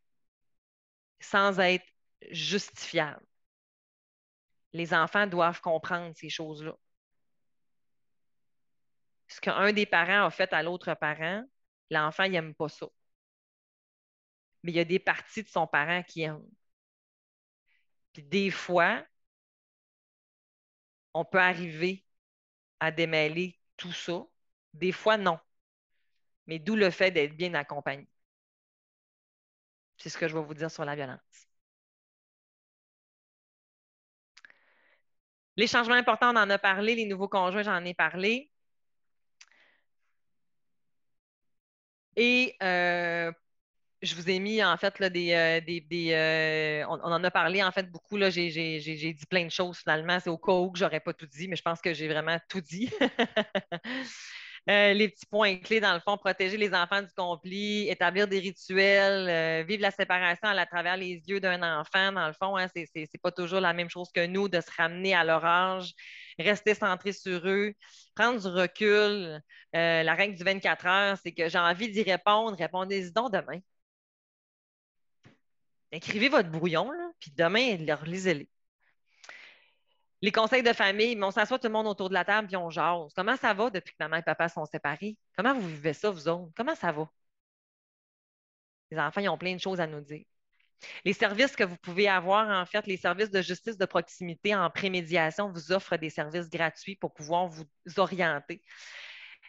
sans être justifiables. Les enfants doivent comprendre ces choses-là ce qu'un des parents a fait à l'autre parent, l'enfant, n'aime pas ça. Mais il y a des parties de son parent qui aiment. Puis des fois, on peut arriver à démêler tout ça. Des fois, non. Mais d'où le fait d'être bien accompagné. C'est ce que je vais vous dire sur la violence. Les changements importants, on en a parlé. Les nouveaux conjoints, j'en ai parlé. Et euh, je vous ai mis en fait là, des. Euh, euh, on, en a parlé en fait beaucoup. J'ai dit plein de choses finalement. C'est au cas où que j'aurais pas tout dit, mais je pense que j'ai vraiment tout dit. Euh, les petits points clés, dans le fond, protéger les enfants du conflit, établir des rituels, euh, vivre la séparation à travers les yeux d'un enfant, dans le fond, hein, ce n'est pas toujours la même chose que nous de se ramener à leur âge, rester centré sur eux, prendre du recul. Euh, la règle du 24 heures, c'est que j'ai envie d'y répondre, répondez-y donc demain. Écrivez votre brouillon, puis demain, relisez-les les conseils de famille, on s'assoit tout le monde autour de la table puis on jase. Comment ça va depuis que maman et papa sont séparés? Comment vous vivez ça, vous autres? Comment ça va? Les enfants, ils ont plein de choses à nous dire. Les services que vous pouvez avoir, en fait, les services de justice de proximité en prémédiation vous offrent des services gratuits pour pouvoir vous orienter.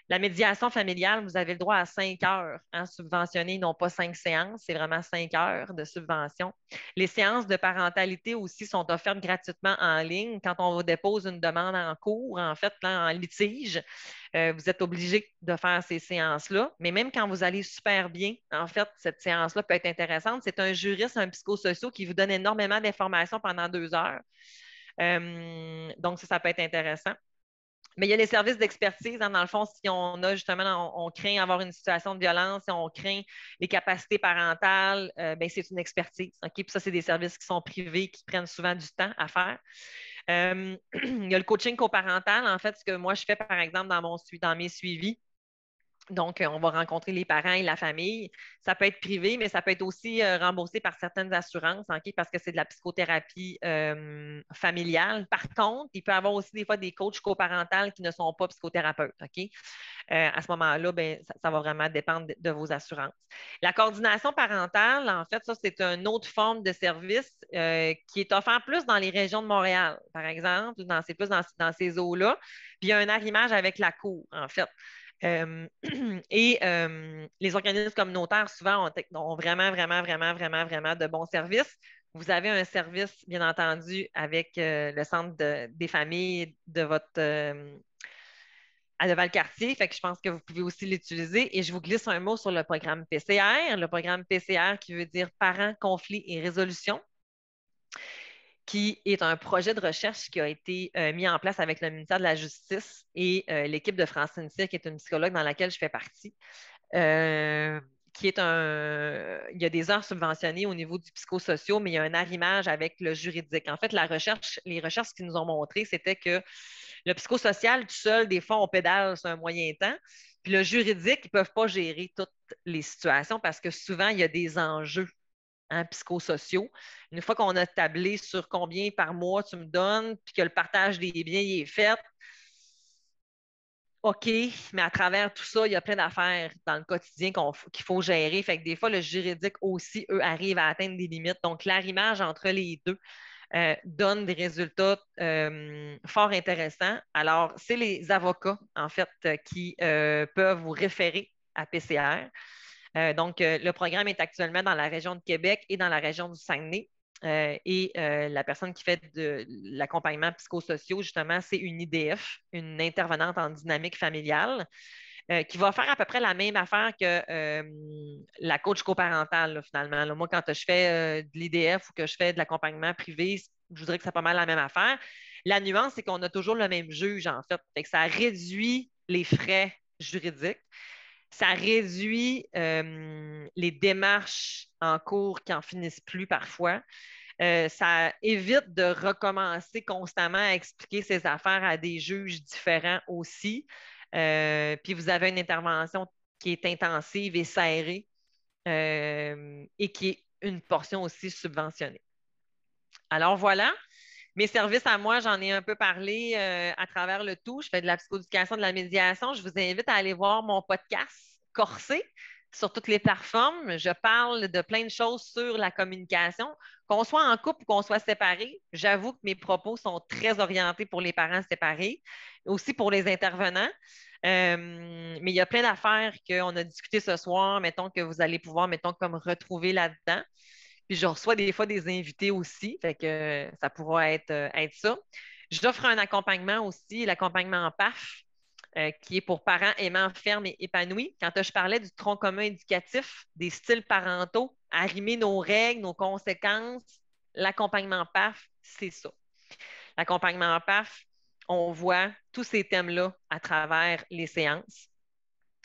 La médiation familiale, vous avez le droit à cinq heures hein, subventionnées, non pas cinq séances, c'est vraiment cinq heures de subvention. Les séances de parentalité aussi sont offertes gratuitement en ligne. Quand on vous dépose une demande en cours, en fait, en litige, euh, vous êtes obligé de faire ces séances-là. Mais même quand vous allez super bien, en fait, cette séance-là peut être intéressante. C'est un juriste, un psychosocial qui vous donne énormément d'informations pendant deux heures. Euh, donc, ça, ça peut être intéressant. Mais il y a les services d'expertise. Hein, dans le fond, si on a justement, on, craint avoir une situation de violence, si on craint les capacités parentales, euh, ben, c'est une expertise. Puis ça, c'est des services qui sont privés, qui prennent souvent du temps à faire. Euh, il y a le coaching coparental, en fait, ce que moi je fais, par exemple, dans, mon, dans mes suivis. Donc, on va rencontrer les parents et la famille. Ça peut être privé, mais ça peut être aussi remboursé par certaines assurances, parce que c'est de la psychothérapie familiale. Par contre, il peut y avoir aussi des fois des coachs coparentales qui ne sont pas psychothérapeutes. OK? Euh, à ce moment-là, ben, ça, va vraiment dépendre de, vos assurances. La coordination parentale, en fait, ça, c'est une autre forme de service euh, qui est offert plus dans les régions de Montréal, par exemple, dans, c'est plus dans, ces eaux-là. Puis il y a un arrimage avec la cour, en fait. Euh, et les organismes communautaires, souvent, ont, vraiment, vraiment, vraiment, vraiment, vraiment de bons services. Vous avez un service, bien entendu, avec le centre des familles de votre, à Leval-Cartier, je pense que vous pouvez aussi l'utiliser. Et je vous glisse un mot sur le programme PCR, le programme PCR qui veut dire Parents, conflits et résolution, qui est un projet de recherche qui a été euh, mis en place avec le ministère de la Justice et euh, l'équipe de Francine Cyr, qui est une psychologue dans laquelle je fais partie. Euh, qui est un. Il y a des heures subventionnées au niveau du psychosocial, mais il y a un arrimage avec le juridique. En fait, la recherche, les recherches qui nous ont montré, c'était que le psychosocial, tout seul, des fois, on pédale sur un moyen temps. Puis le juridique, ils ne peuvent pas gérer toutes les situations parce que souvent, il y a des enjeux hein, psychosociaux. Une fois qu'on a tablé sur combien par mois tu me donnes, puis que le partage des biens est fait, OK, mais à travers tout ça, il y a plein d'affaires dans le quotidien qu'il faut gérer. Fait que des fois, le juridique aussi, eux, arrivent à atteindre des limites. Donc, l'arrimage entre les deux, euh, donne des résultats euh, fort intéressants. Alors, c'est les avocats, en fait, qui euh, peuvent vous référer à PCR. Donc, le programme est actuellement dans la région de Québec et dans la région du Saguenay. et la personne qui fait de l'accompagnement psychosocial, justement, c'est une IDF, une intervenante en dynamique familiale. Euh, qui va faire à peu près la même affaire que euh, la coach coparentale, finalement. Moi, quand je fais euh, de l'IDF ou que je fais de l'accompagnement privé, je voudrais que c'est pas mal la même affaire. La nuance, c'est qu'on a toujours le même juge, en fait. ça réduit les frais juridiques. Ça réduit les démarches en cours qui n'en finissent plus parfois. ça évite de recommencer constamment à expliquer ses affaires à des juges différents aussi. Euh, puis vous avez une intervention qui est intensive et serrée euh, et qui est une portion aussi subventionnée. Alors voilà, mes services à moi, j'en ai un peu parlé euh, à travers le tout. Je fais de la psychoéducation, de la médiation. Je vous invite à aller voir mon podcast Corsé sur toutes les plateformes. Je parle de plein de choses sur la communication. Qu'on soit en couple ou qu'on soit séparés, j'avoue que mes propos sont très orientés pour les parents séparés, aussi pour les intervenants. Euh, mais il y a plein d'affaires qu'on a discutées ce soir, mettons que vous allez pouvoir, mettons, comme retrouver là-dedans. Puis je reçois des fois des invités aussi, fait que ça pourra être, euh, être ça. J'offre un accompagnement aussi, l'accompagnement en PAF, euh, qui est pour parents aimants, fermes et épanouis. Quand je parlais du tronc commun éducatif, des styles parentaux, arrimer nos règles, nos conséquences, l'accompagnement PAF, c'est ça. L'accompagnement PAF, on voit tous ces thèmes-là à travers les séances.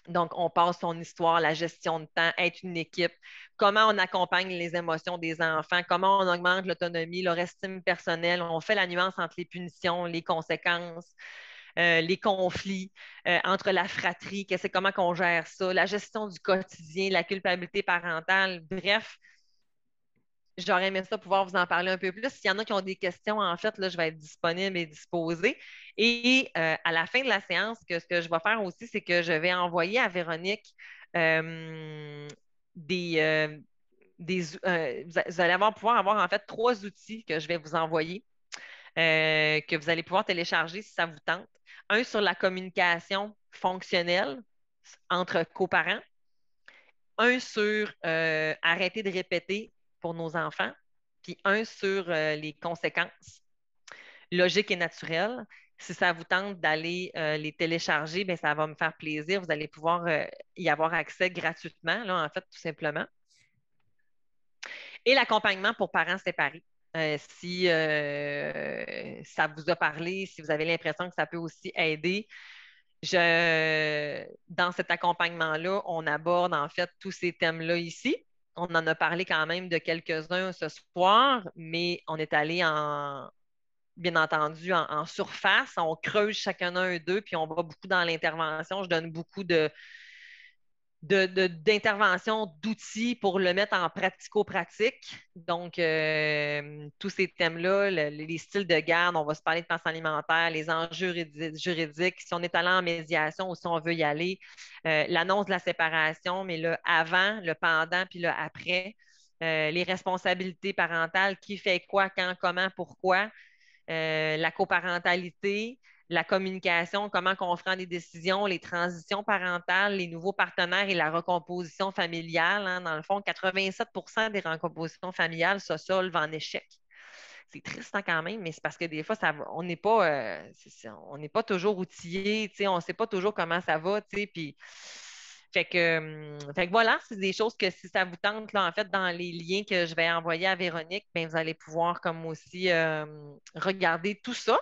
Donc, on passe son histoire, la gestion de temps, être une équipe, comment on accompagne les émotions des enfants, comment on augmente l'autonomie, leur estime personnelle. On fait la nuance entre les punitions, les conséquences, euh, les conflits euh, entre la fratrie, c'est comment on gère ça, la gestion du quotidien, la culpabilité parentale. Bref, j'aurais aimé ça pouvoir vous en parler un peu plus. S'il y en a qui ont des questions, en fait, là, je vais être disponible et disposée. Et euh, à la fin de la séance, ce que je vais faire aussi, c'est que je vais envoyer à Véronique des. des vous allez pouvoir avoir en fait trois outils que je vais vous envoyer, que vous allez pouvoir télécharger si ça vous tente un sur la communication fonctionnelle entre coparents, un sur euh, arrêter de répéter pour nos enfants, puis un sur euh, les conséquences logiques et naturelles. Si ça vous tente d'aller euh, les télécharger, bien, ça va me faire plaisir. Vous allez pouvoir y avoir accès gratuitement, là, en fait, tout simplement. Et l'accompagnement pour parents séparés. Euh, si euh, ça vous a parlé, si vous avez l'impression que ça peut aussi aider. Je, dans cet accompagnement-là, on aborde en fait tous ces thèmes-là ici. On en a parlé quand même de quelques-uns ce soir, mais on est allé en, bien entendu, en, surface. On creuse chacun un d'eux, puis on va beaucoup dans l'intervention. Je donne beaucoup de, d'intervention, d'outils pour le mettre en pratico-pratique. Donc, euh, tous ces thèmes-là, les styles de garde, on va se parler de pensée alimentaire, les enjeux juridiques, si on est allé en médiation ou si on veut y aller, euh, l'annonce de la séparation, mais le avant, le pendant, puis le après, euh, les responsabilités parentales, qui fait quoi, quand, comment, pourquoi, la coparentalité, la communication, comment on prend des décisions, les transitions parentales, les nouveaux partenaires et la recomposition familiale. Hein. Dans le fond, 87% des recompositions familiales se solvent en échec. C'est triste hein, quand même, mais c'est parce que des fois, on n'est pas, euh, pas toujours outillé, on ne sait pas toujours comment ça va, puis fait que, hum, fait que voilà, c'est des choses que si ça vous tente, là, en fait, dans les liens que je vais envoyer à Véronique, bien, vous allez pouvoir comme aussi euh, regarder tout ça.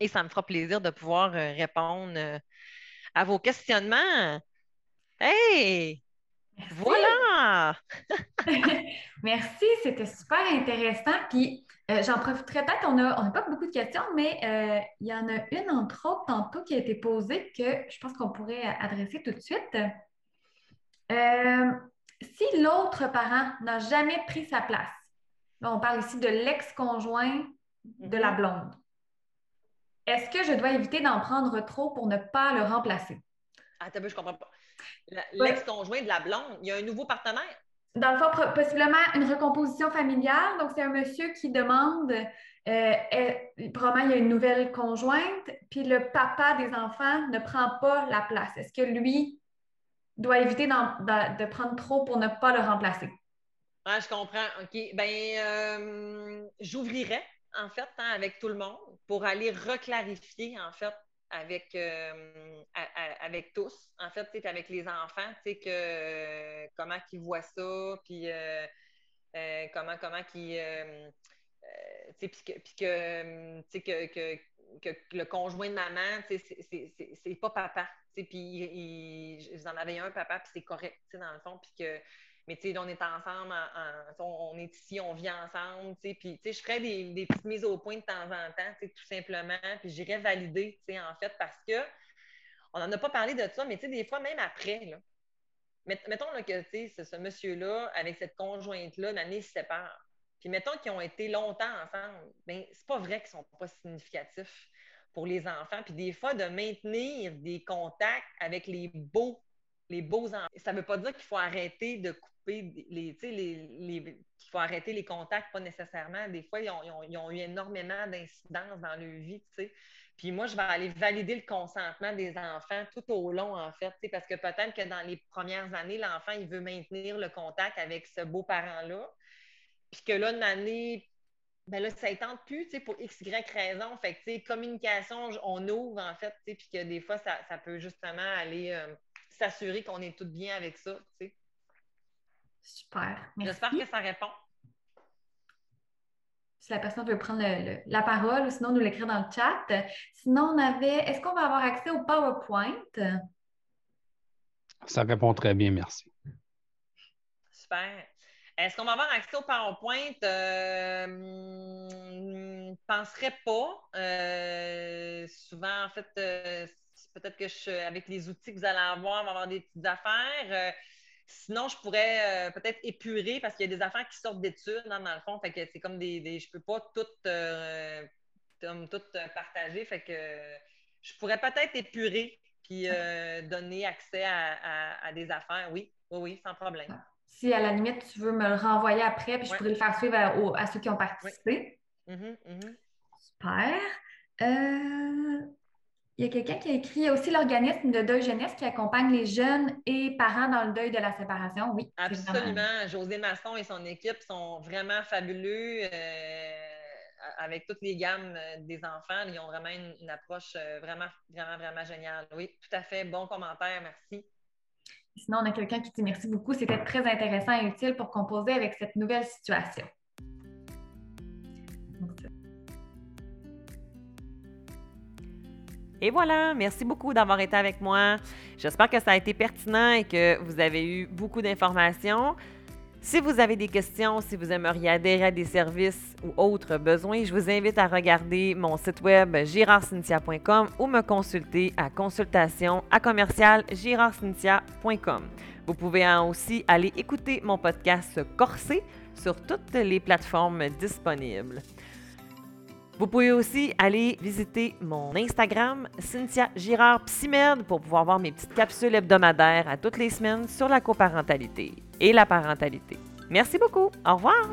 Et ça me fera plaisir de pouvoir euh, répondre euh, à vos questionnements. Hey! Voilà! Merci, c'était super intéressant. Puis euh, j'en profiterai peut-être, on n'a on pas beaucoup de questions, mais il y en a une, entre autres, tantôt qui a été posée que je pense qu'on pourrait adresser tout de suite. si l'autre parent n'a jamais pris sa place, on parle ici de l'ex-conjoint de la mm-hmm. blonde. Est-ce que je dois éviter d'en prendre trop pour ne pas le remplacer? Ah, t'as vu, je comprends pas. L'ex-conjoint de la blonde, il y a un nouveau partenaire? Dans le fond, possiblement une recomposition familiale. Donc, c'est un monsieur qui demande, euh, probablement il y a une nouvelle conjointe, puis le papa des enfants ne prend pas la place. Est-ce que lui doit éviter de prendre trop pour ne pas le remplacer? Ah, je comprends. OK. Ben, euh, j'ouvrirais en fait, hein, avec tout le monde pour aller reclarifier, en fait, avec, euh, avec tous, en fait, avec les enfants, que comment ils voient ça, puis euh, euh, comment, comment qu'ils. puis que, que, que, que, le conjoint de maman, c'est pas papa. Puis vous en avez un papa, puis c'est correct, dans le fond, puis que mais tu sais, on est ensemble, on, est ici, on vit ensemble, tu sais, puis tu sais, je ferais des, petites mises au point de temps en temps, tu sais, tout simplement, puis j'irais valider, tu sais, en fait, parce que on n'en a pas parlé de ça, mais tu sais, des fois, même après, là, mettons que, tu sais, ce, monsieur-là, avec cette conjointe-là, l'année se sépare. Puis mettons qu'ils ont été longtemps ensemble, bien, c'est pas vrai qu'ils sont pas significatifs pour les enfants. Puis des fois, de maintenir des contacts avec les beaux les beaux enfants. Ça ne veut pas dire qu'il faut arrêter de couper les, les, qu'il faut arrêter les contacts, pas nécessairement. Des fois, ils ont, eu énormément d'incidences dans leur vie, Puis moi, je vais aller valider le consentement des enfants tout au long, en fait, parce que peut-être que dans les premières années, l'enfant, il veut maintenir le contact avec ce beau-parent-là. Puis que là, une année, ben là, ça ne tente plus, pour X, Y raison. Fait que, communication, on ouvre, en fait, puis que des fois, ça, peut justement aller... Euh, s'assurer qu'on est toutes bien avec ça. Tu sais. Super. J'espère que ça répond. Si la personne veut prendre la parole ou sinon nous l'écrire dans le chat. Sinon, on avait. Est-ce qu'on va avoir accès au PowerPoint? Ça répond très bien, merci. Super. Est-ce qu'on va avoir accès au PowerPoint? Euh, ne penserais pas. Euh, souvent, en fait, euh, peut-être que je, avec les outils que vous allez avoir, on va avoir des petites affaires. Euh, sinon, je pourrais euh, peut-être épurer parce qu'il y a des affaires qui sortent d'études, hein, dans le fond. Fait que c'est comme des, des, Je peux pas toutes, euh, partager. Fait que je pourrais peut-être épurer puis donner accès à, des affaires. Oui, oui, oui, sans problème. Si à la limite, tu veux me le renvoyer après, puis je pourrais le faire suivre à, ceux qui ont participé. Mm-hmm, mm-hmm. Super. Il y a quelqu'un qui a écrit, aussi l'organisme de deuil jeunesse qui accompagne les jeunes et parents dans le deuil de la séparation. Oui. Absolument. José Masson et son équipe sont vraiment fabuleux euh, avec toutes les gammes euh, des enfants. Ils ont vraiment une, approche euh, vraiment, vraiment, vraiment géniale. Oui, tout à fait. Bon commentaire. Merci. Sinon, on a quelqu'un qui dit merci beaucoup. C'était très intéressant et utile pour composer avec cette nouvelle situation. Et voilà, merci beaucoup d'avoir été avec moi. J'espère que ça a été pertinent et que vous avez eu beaucoup d'informations. Si vous avez des questions, si vous aimeriez adhérer à des services ou autres besoins, je vous invite à regarder mon site web girardcynthia.com ou me consulter à consultation à commercial Vous pouvez aussi aller écouter mon podcast Corsé sur toutes les plateformes disponibles. Vous pouvez aussi aller visiter mon Instagram, Cynthia Girard Psymed, pour pouvoir voir mes petites capsules hebdomadaires à toutes les semaines sur la coparentalité et la parentalité. Merci beaucoup. Au revoir.